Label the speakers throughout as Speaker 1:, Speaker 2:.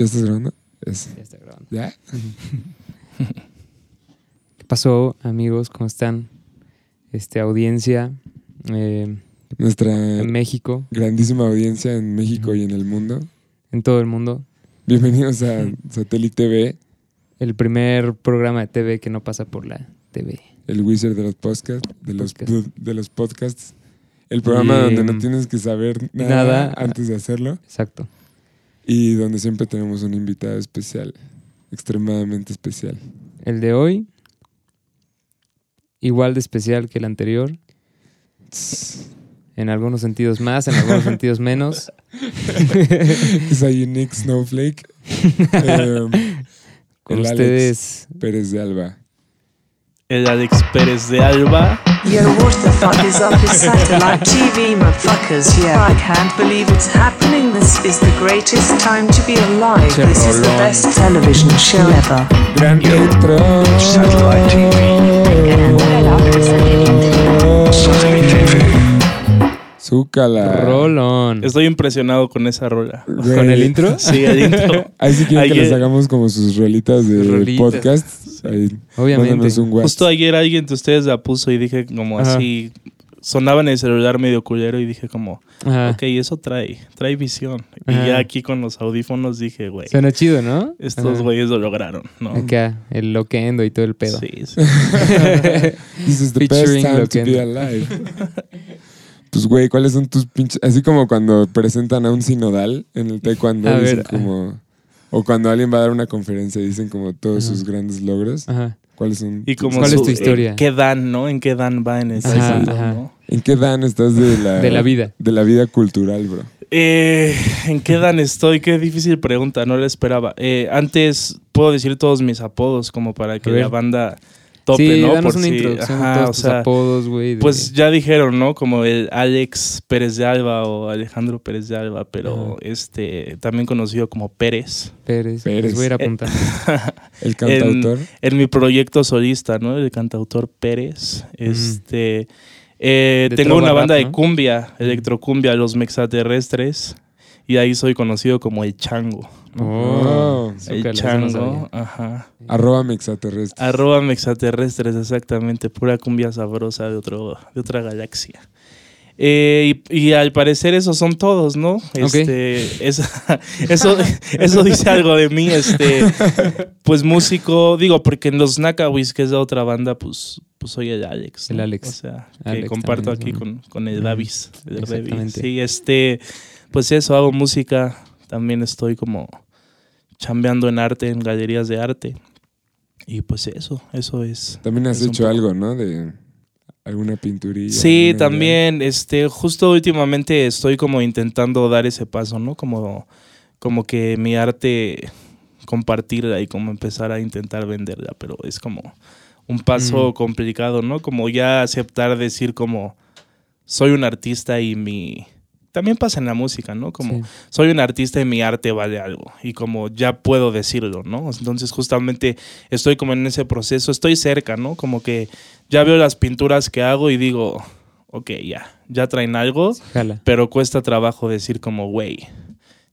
Speaker 1: ¿Ya estás grabando? Es-
Speaker 2: Ya está grabando.
Speaker 1: ¿Ya?
Speaker 2: ¿Qué pasó, amigos? ¿Cómo están? Este, audiencia eh,
Speaker 1: Nuestra
Speaker 2: en México,
Speaker 1: grandísima audiencia en México y en el mundo.
Speaker 2: en todo el mundo.
Speaker 1: Bienvenidos a Satélite TV,
Speaker 2: El primer programa de TV que no pasa por la TV.
Speaker 1: el wizard de los podcasts, de los,
Speaker 2: Podcast.
Speaker 1: de los podcasts. El programa
Speaker 2: Y,
Speaker 1: donde no tienes que saber nada,
Speaker 2: nada.
Speaker 1: antes de hacerlo
Speaker 2: Exacto.
Speaker 1: Y donde siempre tenemos un invitado especial, extremadamente especial.
Speaker 2: El de hoy, igual de especial que el anterior. En algunos sentidos más, en algunos sentidos menos.
Speaker 1: es a unique snowflake. Eh,
Speaker 2: Con ustedes,
Speaker 1: Alex Pérez de Alba.
Speaker 3: El Alex Pérez de Alba.
Speaker 4: Yo, what the fuck is up with satellite TV, motherfuckers? Yeah, I can't believe it's happening. This is the greatest time to be alive. This is the best television show ever.
Speaker 1: Gran intro. Zúcala.
Speaker 2: Rolón.
Speaker 3: Estoy impresionado con esa rola.
Speaker 1: Güey.
Speaker 2: ¿Con el intro?
Speaker 3: Sí, el intro.
Speaker 1: Ahí sí quieren que les hagamos como sus rolitas de
Speaker 2: rolitas.
Speaker 1: podcast. Ahí,
Speaker 2: Obviamente.
Speaker 1: un.
Speaker 3: Justo ayer alguien de ustedes la puso y dije como
Speaker 2: Ajá.
Speaker 3: así. Sonaba en el celular medio culero y dije como,
Speaker 2: Ajá.
Speaker 3: ok, eso trae, trae visión. Y
Speaker 2: Ajá.
Speaker 3: ya aquí con los audífonos dije, güey,
Speaker 2: Suena chido, ¿no?
Speaker 3: estos
Speaker 2: Ajá.
Speaker 3: güeyes lo lograron, ¿no?
Speaker 2: Acá, el loquendo y todo el pedo.
Speaker 3: Sí, sí.
Speaker 1: This is the best
Speaker 2: Featuring
Speaker 1: time to be alive. pues, güey, ¿cuáles son tus pinches...? Así como cuando presentan a un sinodal en el taekwondo,
Speaker 2: A
Speaker 1: dicen
Speaker 2: ver.
Speaker 1: como... O cuando alguien va a dar una conferencia y dicen como todos
Speaker 2: Ajá.
Speaker 1: sus grandes logros.
Speaker 2: Ajá.
Speaker 1: ¿Cuáles son?
Speaker 3: Y como
Speaker 2: ¿Cuál es tu historia?
Speaker 3: ¿En qué dan, no? ¿En qué dan va en ese
Speaker 2: Ajá,
Speaker 3: sentido,
Speaker 2: ajá.
Speaker 3: no?
Speaker 1: ¿En qué dan estás de la...
Speaker 2: De la vida.
Speaker 1: De la vida cultural, bro.
Speaker 3: Eh, ¿En qué dan estoy? Qué difícil pregunta, no la esperaba. Eh, antes puedo decir todos mis apodos como para que
Speaker 2: A
Speaker 3: la banda tope,
Speaker 2: sí,
Speaker 3: ¿no?
Speaker 2: danos
Speaker 3: Por
Speaker 2: una
Speaker 3: si-
Speaker 2: introducción
Speaker 3: ajá,
Speaker 2: todos
Speaker 3: o
Speaker 2: tus
Speaker 3: sea,
Speaker 2: apodos, güey. de-
Speaker 3: Pues ya dijeron, ¿no? Como el Alex Pérez de Alba o Alejandro Pérez de Alba, pero este también conocido como Pérez.
Speaker 2: Pérez.
Speaker 1: Pérez.
Speaker 2: Les voy a ir apuntando.
Speaker 1: El cantautor.
Speaker 3: En mi proyecto solista, ¿no? El cantautor Pérez. Este. Eh,
Speaker 2: De
Speaker 3: tengo una banda
Speaker 2: rap,
Speaker 3: de
Speaker 2: ¿no?
Speaker 3: cumbia, electrocumbia, los mexaterrestres. Y ahí soy conocido como el Chango.
Speaker 1: Oh,
Speaker 2: Zúcala,
Speaker 3: el
Speaker 2: no
Speaker 3: Chango. Ajá.
Speaker 1: Arroba mexaterrestre.
Speaker 3: Arroba mexaterrestres, exactamente. Pura cumbia sabrosa de, otro, de otra galaxia. Eh, y, y al parecer esos son todos, ¿no? Este, esa- eso, eso dice algo de mí. Este, pues músico, digo, porque en los Nakawis, que es la otra banda, pues, pues soy el Alex. ¿no?
Speaker 2: El Alex.
Speaker 3: O sea, que
Speaker 2: Alex
Speaker 3: comparto
Speaker 2: también,
Speaker 3: aquí con, con el. Davis. el Davis.
Speaker 2: Exactamente.
Speaker 3: Sí, este, pues eso, hago música. También estoy como chambeando en arte, en galerías de arte. Y pues eso, eso es.
Speaker 1: También has
Speaker 3: Es
Speaker 1: hecho algo, ¿no? De alguna pinturilla.
Speaker 3: Sí,
Speaker 1: alguna
Speaker 3: también, este, justo últimamente estoy como intentando dar ese paso, ¿no? Como, como que mi arte compartirla y como empezar a intentar venderla, pero es como un paso
Speaker 2: Mm.
Speaker 3: complicado, ¿no? Como ya aceptar decir como soy un artista y mi también pasa en la música, ¿no? Como
Speaker 2: Sí.
Speaker 3: soy un artista y mi arte vale algo y como ya puedo decirlo, ¿no? Entonces justamente estoy como en ese proceso, estoy cerca, ¿no? Como que ya veo las pinturas que hago y digo, ok, ya, ya traen algo,
Speaker 2: Jala.
Speaker 3: pero cuesta trabajo decir como, güey,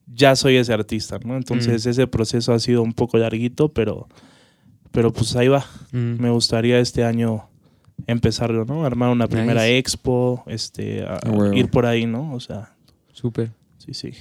Speaker 3: ya soy ese artista, ¿no? Entonces
Speaker 2: Mm.
Speaker 3: ese proceso ha sido un poco larguito, pero, pero pues ahí va.
Speaker 2: Mm.
Speaker 3: Me gustaría este año empezarlo, ¿no? Armar una primera
Speaker 2: Nice.
Speaker 3: expo, este, a- ir por ahí, ¿no? O sea,
Speaker 2: Súper.
Speaker 3: sí, sí.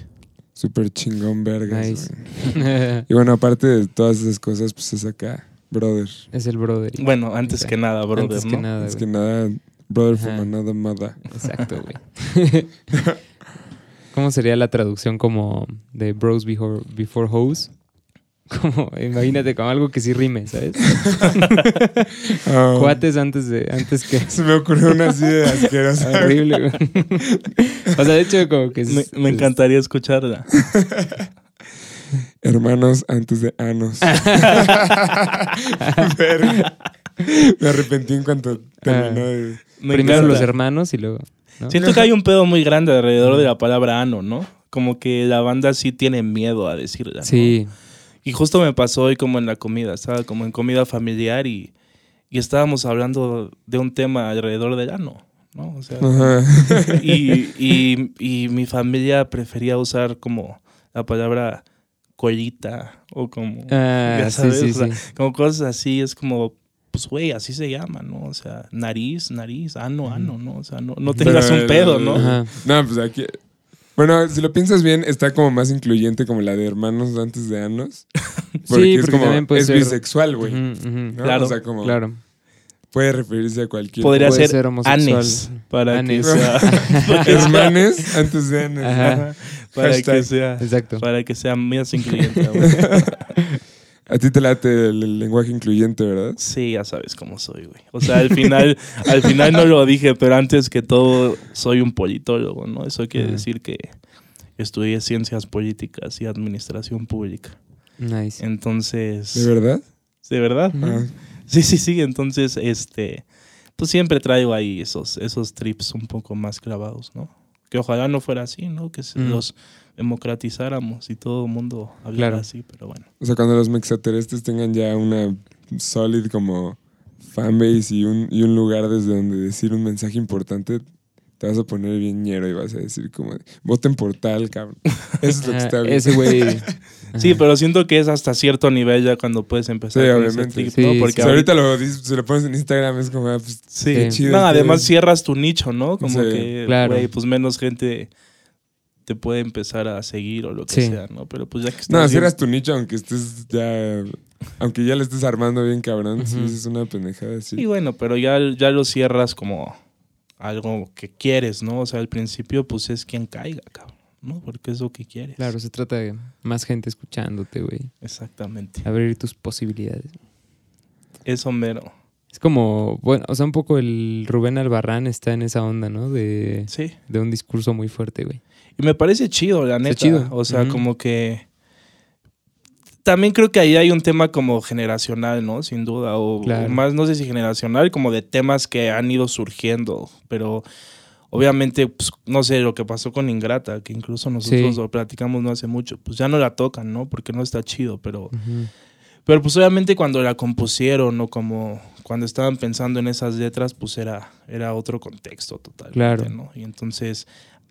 Speaker 1: Súper chingón, vergas.
Speaker 2: Nice.
Speaker 1: Y bueno, aparte de todas esas cosas, pues es acá, brother.
Speaker 2: es el brother.
Speaker 3: Bueno, antes que nada, brother,
Speaker 2: Antes
Speaker 3: ¿no?
Speaker 2: que nada,
Speaker 1: es
Speaker 2: güey.
Speaker 1: que nada, brother from
Speaker 2: Ajá.
Speaker 1: another mother.
Speaker 2: Exacto, güey. ¿Cómo sería la traducción como de Bros Before, before Hoes? Como, imagínate, como algo que sí rime, ¿sabes?
Speaker 1: Ah,
Speaker 2: Cuates antes de, antes que...
Speaker 1: Se me ocurrió una así de asquerosa.
Speaker 2: Horrible, güey. O sea, de hecho, como que... es-
Speaker 3: Me, me
Speaker 2: es-
Speaker 3: encantaría escucharla.
Speaker 1: Hermanos antes de anos. Verga. Me arrepentí en cuanto terminó de...
Speaker 3: Me
Speaker 2: Primero
Speaker 3: encanta.
Speaker 2: los hermanos y luego... ¿no?
Speaker 3: Siento que hay un pedo muy grande alrededor de la palabra ano, ¿no? Como que la banda sí tiene miedo a decirla. ¿no? Y justo me pasó hoy como en la comida, estaba como en comida familiar y, y estábamos hablando de un tema alrededor del ano, ¿no? O sea, y, y- y mi familia prefería usar como la palabra colita o como,
Speaker 2: Ah,
Speaker 3: ya sabes,
Speaker 2: sí,
Speaker 3: o sea,
Speaker 2: sí.
Speaker 3: como cosas así, es como, pues güey, así se llama, ¿no? O sea, nariz, nariz, ano, ano, ¿no? O sea, no, no tengas
Speaker 1: Pero
Speaker 3: un pedo, ¿no?
Speaker 2: Ajá.
Speaker 1: No, pues aquí. Bueno, si lo piensas bien, está como más incluyente como la de hermanos antes de anos. Porque es
Speaker 2: porque
Speaker 1: como.
Speaker 2: también puede
Speaker 1: es
Speaker 2: ser-
Speaker 1: bisexual, güey.
Speaker 2: Ujú, ujú.
Speaker 1: ¿no?
Speaker 3: Claro,
Speaker 1: O sea, como.
Speaker 2: Claro.
Speaker 1: Puede referirse a cualquier.
Speaker 3: Podría
Speaker 2: Puede
Speaker 3: ser,
Speaker 2: ser homosexual.
Speaker 3: anes, para
Speaker 2: Anes.
Speaker 3: que sea,
Speaker 1: Hermanes antes de anos.
Speaker 2: Ajá.
Speaker 3: para
Speaker 1: Hashtag.
Speaker 3: que sea,
Speaker 2: Exacto.
Speaker 3: para que sea más incluyente.
Speaker 1: A ti te late el, el lenguaje incluyente, ¿verdad?
Speaker 3: Sí, ya sabes cómo soy, güey. O sea, al final, al final no lo dije, pero antes que todo soy un politólogo, ¿no? Eso quiere decir que estudié ciencias políticas y administración pública.
Speaker 2: Nice.
Speaker 3: Entonces,
Speaker 1: ¿De verdad?
Speaker 3: ¿de verdad? Sí, sí, sí. Entonces, este, pues siempre traigo ahí esos, esos trips un poco más clavados, ¿no? Que ojalá no fuera así, ¿no? Que
Speaker 2: Mm.
Speaker 3: los democratizáramos y todo el mundo hablara
Speaker 2: Claro.
Speaker 3: así, pero bueno.
Speaker 1: o sea, cuando los mexaterestes tengan ya una solid como fanbase y un, y un lugar desde donde decir un mensaje importante, te vas a poner bien ñero y vas a decir como, voten por tal, cabrón. Eso es lo que está bien.
Speaker 2: Ese güey.
Speaker 3: Sí, pero siento que es hasta cierto nivel ya cuando puedes empezar
Speaker 1: Sí, obviamente.
Speaker 3: trip,
Speaker 2: Sí,
Speaker 3: ¿no?
Speaker 2: sí.
Speaker 3: Porque
Speaker 1: Si
Speaker 3: ahorita,
Speaker 1: ahorita lo dices, si lo pones en Instagram es como, ah, pues,
Speaker 3: sí.
Speaker 1: qué chido.
Speaker 3: No,
Speaker 1: está
Speaker 3: además cierras tu nicho, ¿no? Como
Speaker 1: Sí,
Speaker 3: que,
Speaker 2: claro.
Speaker 3: güey, pues menos gente te puede empezar a seguir o lo que
Speaker 2: Sí.
Speaker 3: sea, ¿no? Pero pues ya que estás
Speaker 1: No,
Speaker 3: bien-
Speaker 1: cierras tu nicho aunque estés ya, aunque ya le estés armando bien cabrón, si dices una pendejada así.
Speaker 3: Sí, bueno, pero ya, ya lo cierras como algo que quieres, ¿no? O sea, al principio, pues es quien caiga, cabrón, ¿no? Porque es lo que quieres.
Speaker 2: Claro, se trata de más gente escuchándote, güey.
Speaker 3: Exactamente.
Speaker 2: Abrir tus posibilidades.
Speaker 3: Eso mero.
Speaker 2: Es como, bueno, o sea, un poco el Rubén Albarrán está en esa onda, ¿no? De,
Speaker 3: Sí.
Speaker 2: de un discurso muy fuerte, güey.
Speaker 3: Y me parece chido, la neta.
Speaker 2: chido.
Speaker 3: O sea, como que. También creo que ahí hay un tema como generacional, ¿no? Sin duda. O
Speaker 2: Claro.
Speaker 3: más, no sé si generacional, como de temas que han ido surgiendo. Pero obviamente, pues, no sé, lo que pasó con Ingrata, que incluso nosotros
Speaker 2: Sí.
Speaker 3: lo platicamos no hace mucho, pues ya no la tocan, ¿no? Porque no está chido, pero. Pero pues obviamente cuando la compusieron o como cuando estaban pensando en esas letras, pues era, era otro contexto totalmente,
Speaker 2: Claro.
Speaker 3: ¿no? Y entonces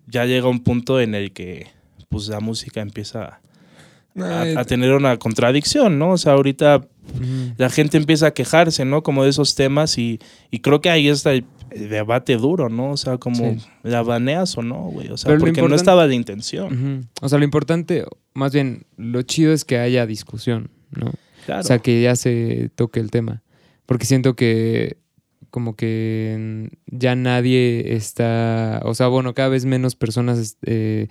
Speaker 3: ya llega un punto en el que pues la música empieza a, tener una contradicción, ¿no? O sea, ahorita la gente empieza a quejarse, ¿no? Como de esos temas y, y creo que ahí está el, el debate duro, ¿no? O sea, como
Speaker 2: Sí.
Speaker 3: la baneas o no, güey. O sea,
Speaker 2: Pero
Speaker 3: porque no estaba la intención.
Speaker 2: O sea, lo importante, más bien, lo chido es que haya discusión, ¿no?
Speaker 3: Claro.
Speaker 2: O sea, que ya se toque el tema. Porque siento que como que ya nadie está, o sea, bueno, cada vez menos personas eh,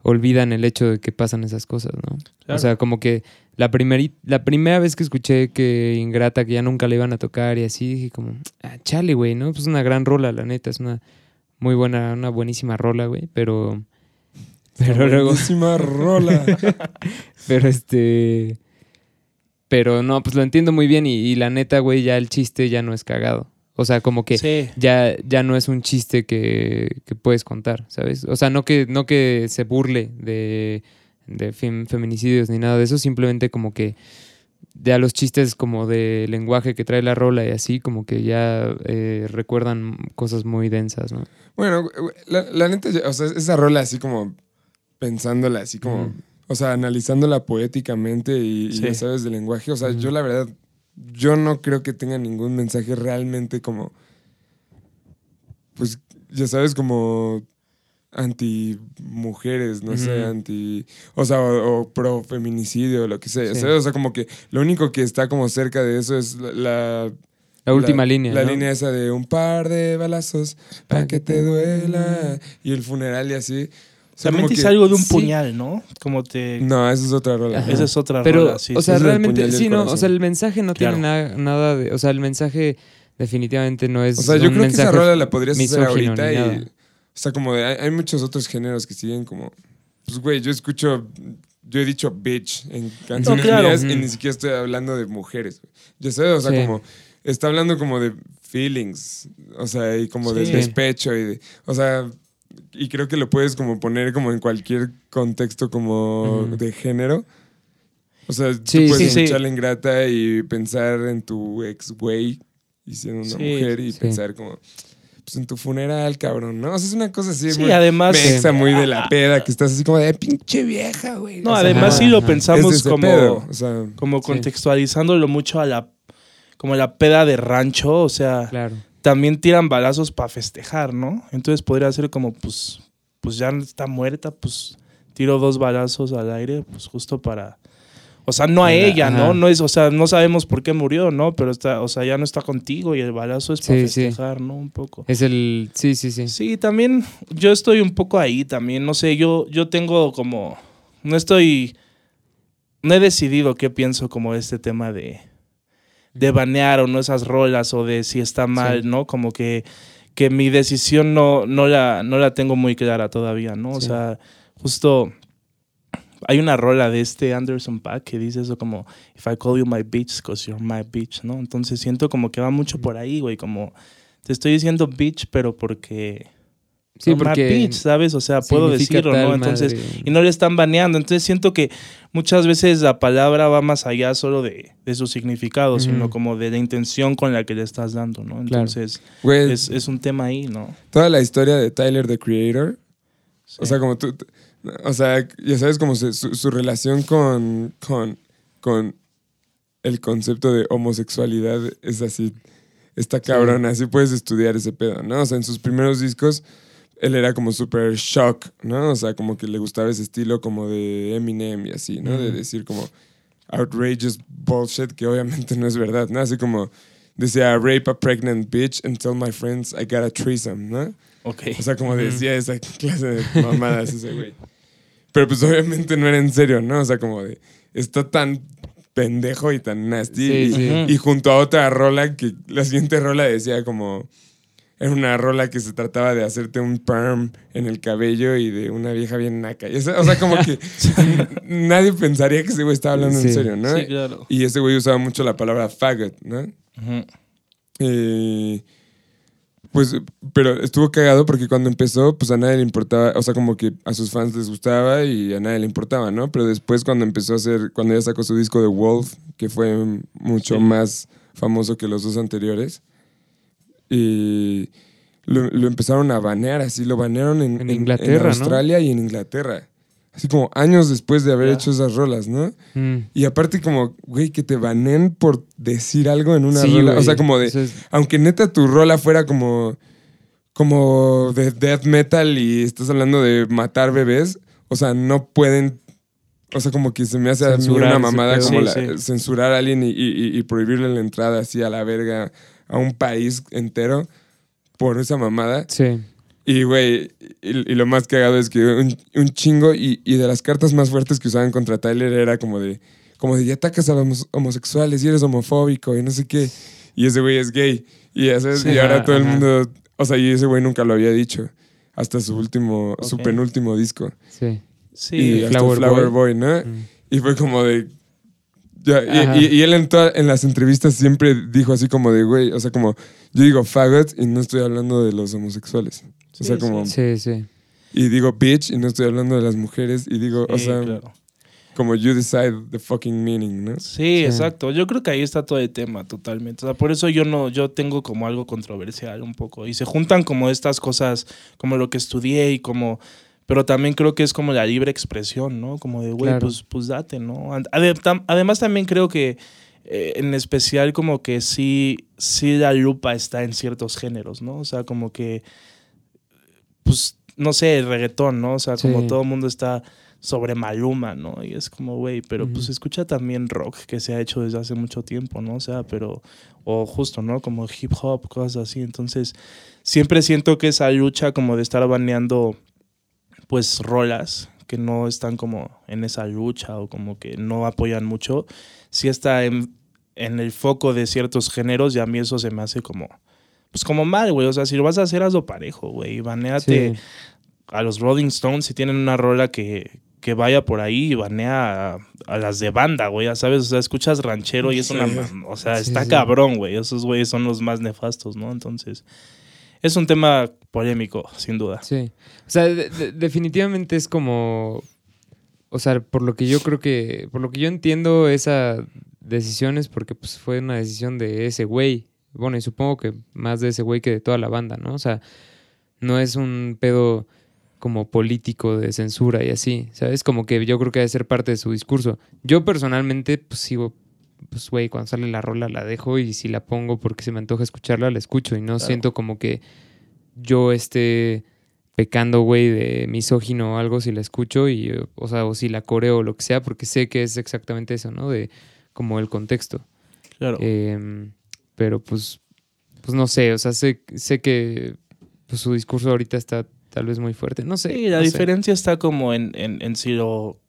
Speaker 2: olvidan el hecho de que pasan esas cosas, ¿no?
Speaker 3: Claro.
Speaker 2: O sea, como que la, primeri- la primera vez que escuché que Ingrata, que ya nunca le iban a tocar y así, dije como, ah, chale, güey, ¿no? Pues una gran rola, la neta, es una muy buena, una buenísima rola, güey, pero... Pero luego...
Speaker 1: buenísima rola.
Speaker 2: Pero este. Pero no, pues lo entiendo muy bien y, y la neta, güey, ya el chiste ya no es cagado. O sea, como que
Speaker 3: sí.
Speaker 2: ya, ya no es un chiste que, que puedes contar, ¿sabes? O sea, no que, no que se burle de, de fem- feminicidios ni nada de eso, simplemente como que ya los chistes como de lenguaje que trae la rola y así, como que ya eh, recuerdan cosas muy densas, ¿no?
Speaker 1: Bueno, güey, la, la neta, o sea, esa rola así como pensándola, así como, o sea, analizándola poéticamente y, ya sabes, del lenguaje. O sea, yo la verdad, yo no creo que tenga ningún mensaje realmente como, pues, ya sabes, como anti mujeres, no sé, anti, o sea, o, o pro feminicidio, lo que sea. O sea, como que lo único que está como cerca de eso es la, la-
Speaker 2: La última línea.
Speaker 1: La
Speaker 2: ¿no?
Speaker 1: línea esa de un par de balazos para que te duela. Y el funeral y así. O sea,
Speaker 3: También te algo de un
Speaker 2: sí.
Speaker 3: puñal, ¿no? Como te...
Speaker 1: No, esa es otra rola.
Speaker 2: Ajá.
Speaker 3: Esa es otra
Speaker 2: Pero,
Speaker 3: rola, sí,
Speaker 2: o
Speaker 3: sí.
Speaker 2: sea,
Speaker 1: el
Speaker 2: realmente, sí, no, o sea, el mensaje no
Speaker 3: Claro.
Speaker 2: tiene na- nada de, o sea, el mensaje definitivamente no es
Speaker 1: O sea, yo
Speaker 2: un
Speaker 1: creo que esa rola la podrías hacer ahorita y.
Speaker 2: nada.
Speaker 1: O sea, como de. Hay, hay muchos otros géneros que siguen como. Pues, güey, yo escucho. Yo he dicho bitch en canciones
Speaker 3: claro.
Speaker 1: mías y ni siquiera estoy hablando de mujeres. Ya sabes, o sea,
Speaker 2: Sí.
Speaker 1: como. Está hablando como de feelings. O sea, y como de
Speaker 3: Sí.
Speaker 1: despecho y de. O sea. Y creo que lo puedes como poner como en cualquier contexto como de género. O sea, tú puedes
Speaker 3: sí, sí.
Speaker 1: escuchar la ingrata y pensar en tu ex güey y siendo una
Speaker 3: Sí,
Speaker 1: mujer y
Speaker 2: sí.
Speaker 1: pensar como, pues en tu funeral, cabrón, ¿no? O sea, es una cosa así.
Speaker 3: Sí,
Speaker 1: muy
Speaker 3: además-
Speaker 1: mexa, muy de la peda, que estás así como de "Ay, pinche vieja, güey.
Speaker 3: No,
Speaker 1: O sea,
Speaker 3: además
Speaker 2: ajá,
Speaker 3: sí lo
Speaker 1: es
Speaker 3: pensamos
Speaker 1: ese
Speaker 3: como,
Speaker 1: pedo, o sea,
Speaker 3: como
Speaker 2: Sí.
Speaker 3: contextualizándolo mucho a la como la peda de rancho, o sea,
Speaker 2: Claro.
Speaker 3: También tiran balazos para festejar, ¿no? Entonces podría ser como, pues, pues ya está muerta, pues tiro dos balazos al aire, pues justo para, o sea, no a ella, ¿no?
Speaker 2: ajá.
Speaker 3: No es, o sea, no sabemos por qué murió, ¿no? Pero está, o sea, ya no está contigo y el balazo es para
Speaker 2: Sí, sí.
Speaker 3: festejar, ¿no? Un poco.
Speaker 2: Es el. Sí, sí, sí.
Speaker 3: Sí, también yo estoy un poco ahí también, no sé, yo, yo tengo como, no estoy, no he decidido qué pienso como este tema de, de banear o no esas rolas o de si está mal,
Speaker 2: Sí.
Speaker 3: ¿no? Como que, que mi decisión no, no, la, no la tengo muy clara todavía, ¿no? O sea, justo hay una rola de este Anderson Paak que dice eso como, if I call you my bitch, cause you're my bitch, ¿no? Entonces siento como que va mucho por ahí, güey, como te estoy diciendo bitch, pero porque...
Speaker 2: Sí, porque.
Speaker 3: ¿sabes? O sea, puedo decirlo, ¿no? Entonces,
Speaker 2: madre.
Speaker 3: y no le están baneando. Entonces siento que muchas veces la palabra va más allá solo de, de su significado, sino como de la intención con la que le estás dando, ¿no?
Speaker 2: Claro.
Speaker 3: Entonces
Speaker 1: güey,
Speaker 3: es, es un tema ahí, ¿no?
Speaker 1: toda la historia de Tyler, the Creator, o
Speaker 3: Sí.
Speaker 1: sea, como tú, o sea, ya sabes como su, su relación con, con, con el concepto de homosexualidad es así, está cabrón, así puedes estudiar ese pedo, ¿no? O sea, en sus primeros discos él era como súper shock, ¿no? O sea, como que le gustaba ese estilo como de Eminem y así, ¿no? De
Speaker 2: Ujú.
Speaker 1: decir como outrageous bullshit que obviamente no es verdad, ¿no? Así como decía, rape a pregnant bitch and tell my friends I got a threesome, ¿no?
Speaker 3: Ok.
Speaker 1: O sea, como decía esa clase de mamadas ese güey. Pero pues obviamente no era en serio, ¿no? O sea, como de, está tan pendejo y tan nasty.
Speaker 2: Sí,
Speaker 1: y,
Speaker 2: sí.
Speaker 1: Y junto a otra rola que la siguiente rola decía como... Era una rola que se trataba de hacerte un perm en el cabello y de una vieja bien naca. O sea, como que nadie pensaría que ese güey estaba hablando en serio, ¿no?
Speaker 3: Sí, claro.
Speaker 1: Y ese güey usaba mucho la palabra faggot, ¿no?
Speaker 3: Ujú.
Speaker 1: Eh, pues, pero estuvo cagado porque cuando empezó, pues a nadie le importaba, o sea, como que a sus fans les gustaba y a nadie le importaba, ¿no? Pero después cuando empezó a hacer, cuando ya sacó su disco de Wolf, que fue mucho
Speaker 3: Sí.
Speaker 1: más famoso que los dos anteriores, y lo, lo empezaron a banear, así lo banearon en,
Speaker 2: En Inglaterra.
Speaker 1: Australia y en Inglaterra. Así como años después de haber hecho esas rolas, ¿no?
Speaker 2: Mm.
Speaker 1: Y aparte como, güey, que te banen por decir algo en una
Speaker 2: Sí,
Speaker 1: rola. O sea, como de,
Speaker 2: es-
Speaker 1: aunque neta tu rola fuera como, como de death metal y estás hablando de matar bebés, o sea, no pueden, o sea, como que se me hace a mí
Speaker 2: Censurar
Speaker 1: una mamada como
Speaker 3: Sí,
Speaker 1: la-
Speaker 3: sí.
Speaker 1: censurar a alguien y, y- y prohibirle la entrada así a la verga a un país entero por esa mamada.
Speaker 2: Sí.
Speaker 1: Y, güey, y, y lo más cagado es que un, un chingo, y, y de las cartas más fuertes que usaban contra Tyler era como de, como de, ya atacas a los homosexuales y eres homofóbico y no sé qué. Y ese güey es gay. Y, ya sabes,
Speaker 3: Sí,
Speaker 1: y ahora
Speaker 3: ajá,
Speaker 1: todo el
Speaker 2: ajá.
Speaker 1: mundo, o sea, y ese güey nunca lo había dicho. Hasta su último, su penúltimo disco.
Speaker 2: Sí.
Speaker 3: Sí.
Speaker 1: y hasta
Speaker 2: Flower
Speaker 1: Flower,
Speaker 2: Boy.
Speaker 1: Boy, ¿no?
Speaker 2: Mm.
Speaker 1: Y fue como de. Ya, y, y- y él en, toda- en las entrevistas siempre dijo así como de, güey, o sea, como, yo digo faggot y no estoy hablando de los homosexuales. O sea,
Speaker 3: sí.
Speaker 1: como,
Speaker 2: Sí, sí.
Speaker 1: y digo bitch y no estoy hablando de las mujeres y digo, o sea,
Speaker 3: claro.
Speaker 1: como you decide the fucking meaning, ¿no?
Speaker 3: Sí, exacto. Yo creo que ahí está todo el tema totalmente. O sea, por eso yo no, yo tengo como algo controversial un poco. Y se juntan como estas cosas, como lo que estudié y como. Pero también creo que es como la libre expresión, ¿no? Como de, güey,
Speaker 2: Claro.
Speaker 3: pues, pues date, ¿no? Además, también creo que eh, en especial como que sí, sí la lupa está en ciertos géneros, ¿no? O sea, como que, pues, no sé, el reggaetón, ¿no? O sea, como
Speaker 2: Sí.
Speaker 3: todo el mundo está sobre Maluma, ¿no? Y es como, güey, pero pues escucha también rock que se ha hecho desde hace mucho tiempo, ¿no? O sea, pero, o justo, ¿no? Como hip hop, cosas así. Entonces, siempre siento que esa lucha como de estar baneando, pues, rolas que no están como en esa lucha o como que no apoyan mucho, sí está en, en el foco de ciertos géneros y a mí eso se me hace como, pues como mal, güey. O sea, si lo vas a hacer, hazlo parejo, güey. Baneate
Speaker 2: Sí.
Speaker 3: a los Rolling Stones si tienen una rola que, que vaya por ahí y banea a, a las de banda, güey, ya sabes, o sea, escuchas ranchero y es una, o sea,
Speaker 2: Sí,
Speaker 3: está
Speaker 2: sí.
Speaker 3: cabrón, güey, esos güeyes son los más nefastos, ¿no? Entonces, es un tema polémico, sin duda.
Speaker 2: Sí. O sea, de- de- definitivamente es como. O sea, por lo que yo creo que. Por lo que yo entiendo esa decisión es porque pues, fue una decisión de ese güey. bueno, y supongo que más de ese güey que de toda la banda, ¿no? O sea, no es un pedo como político de censura y así, ¿sabes? Como que yo creo que debe ser parte de su discurso. Yo personalmente, pues sigo, pues güey, cuando sale la rola la dejo y si la pongo porque se me antoja escucharla, la escucho y no siento como que yo esté pecando, güey, de misógino o algo si la escucho y, o sea, o si la coreo o lo que sea, porque sé que es exactamente eso, ¿no? De como el contexto.
Speaker 3: Claro.
Speaker 2: Em, pero pues, pues no sé, o sea, sé, sé que pues, su discurso ahorita está tal vez muy fuerte. No sé.
Speaker 3: Sí, la
Speaker 2: no sé.
Speaker 3: diferencia está como en, en, en si lo...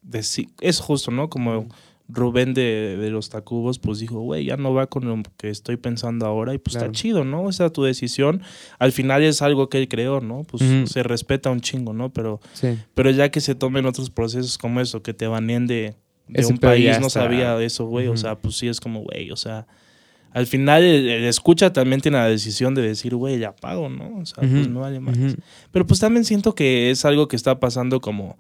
Speaker 3: es justo, ¿no? Como Rubén de, de los Tacubos, pues dijo, güey, ya no va con lo que estoy pensando ahora y pues
Speaker 2: Claro.
Speaker 3: está chido, ¿no? Esa es tu decisión. Al final es algo que él creó, ¿no? Pues se respeta un chingo, ¿no? Pero,
Speaker 2: Sí.
Speaker 3: pero ya que se tomen otros procesos como eso, que te baneen de, de
Speaker 2: Ese
Speaker 3: un país, no sabía de eso, güey. O sea, pues sí es como, güey, o sea... Al final el, el escucha también tiene la decisión de decir, güey, ya pago, ¿no? O sea, pues no vale más. Pero pues también siento que es algo que está pasando como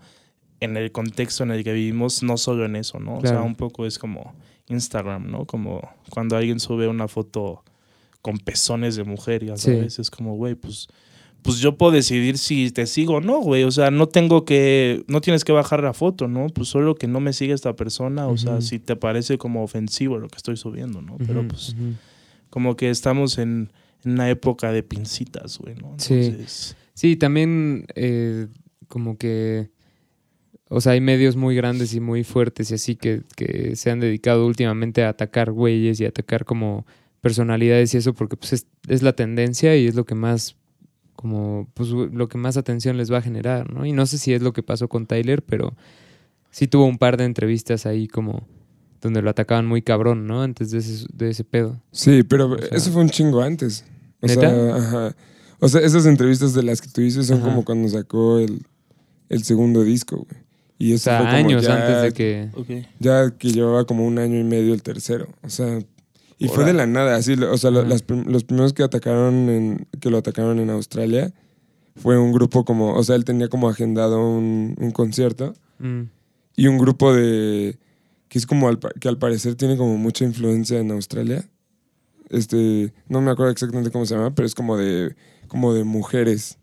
Speaker 3: en el contexto en el que vivimos, no solo en eso, ¿no? O sea, un poco es como Instagram, ¿no? Como cuando alguien sube una foto con pezones de mujer, ya
Speaker 2: Sí.
Speaker 3: sabes, es como, güey, pues, pues yo puedo decidir si te sigo o no, güey. O sea, no tengo que, no tienes que bajar la foto, ¿no? Pues solo que no me siga esta persona, o sea, si te parece como ofensivo lo que estoy subiendo, ¿no? Pero pues como que estamos en, en una época de pincitas, güey, ¿no?
Speaker 2: Sí.
Speaker 3: Entonces,
Speaker 2: Sí, también eh, como que, o sea, hay medios muy grandes y muy fuertes y así que, que se han dedicado últimamente a atacar güeyes y a atacar como personalidades y eso porque pues es, es la tendencia y es lo que más como pues lo que más atención les va a generar, ¿no? Y no sé si es lo que pasó con Tyler, pero sí tuvo un par de entrevistas ahí como donde lo atacaban muy cabrón, ¿no? Antes de ese, de ese pedo.
Speaker 1: Sí, pero
Speaker 2: O sea-
Speaker 1: eso fue un chingo antes. O
Speaker 2: ¿Neta?
Speaker 1: sea, ajá. O sea, esas entrevistas de las que tú dices son
Speaker 2: Ajá.
Speaker 1: como cuando sacó el, el segundo disco, güey. Y
Speaker 2: O
Speaker 1: eso
Speaker 2: sea,
Speaker 1: fue como
Speaker 2: años
Speaker 1: ya,
Speaker 2: antes de que...
Speaker 1: Ya que llevaba como un año y medio el tercero. O sea, y fue de la nada, así. O sea, las los primeros que atacaron, en, que lo atacaron en Australia, fue un grupo como, o sea, él tenía como agendado un, un concierto
Speaker 2: Mm,
Speaker 1: y un grupo de, que es como, al que al parecer tiene como mucha influencia en Australia. Este, no me acuerdo exactamente cómo se llama, pero es como de, como de mujeres,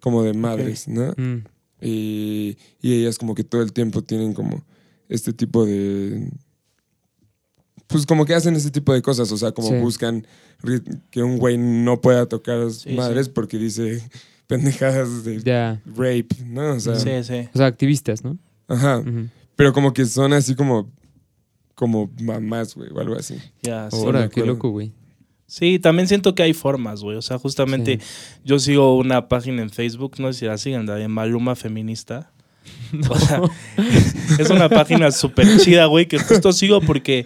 Speaker 1: como de madres, ¿no?
Speaker 2: mm,
Speaker 1: Y, y ellas como que todo el tiempo tienen como este tipo de... Pues como que hacen ese tipo de cosas, o sea, como
Speaker 2: Sí.
Speaker 1: buscan que un güey no pueda tocar
Speaker 3: Sí,
Speaker 1: madres
Speaker 3: sí.
Speaker 1: porque dice pendejadas de rape, ¿no? O sea,
Speaker 3: Sí, sí.
Speaker 2: O sea, activistas, ¿no?
Speaker 1: ajá. Pero como que son así como como mamás, güey, o algo así.
Speaker 3: Ya, sí.
Speaker 2: Ahora, qué loco, güey.
Speaker 3: Sí, también siento que hay formas, güey. O sea, justamente yo sigo una página en Facebook, no sé si la siguen, de Maluma Feminista. O sea, es una página súper chida, güey, que justo sigo porque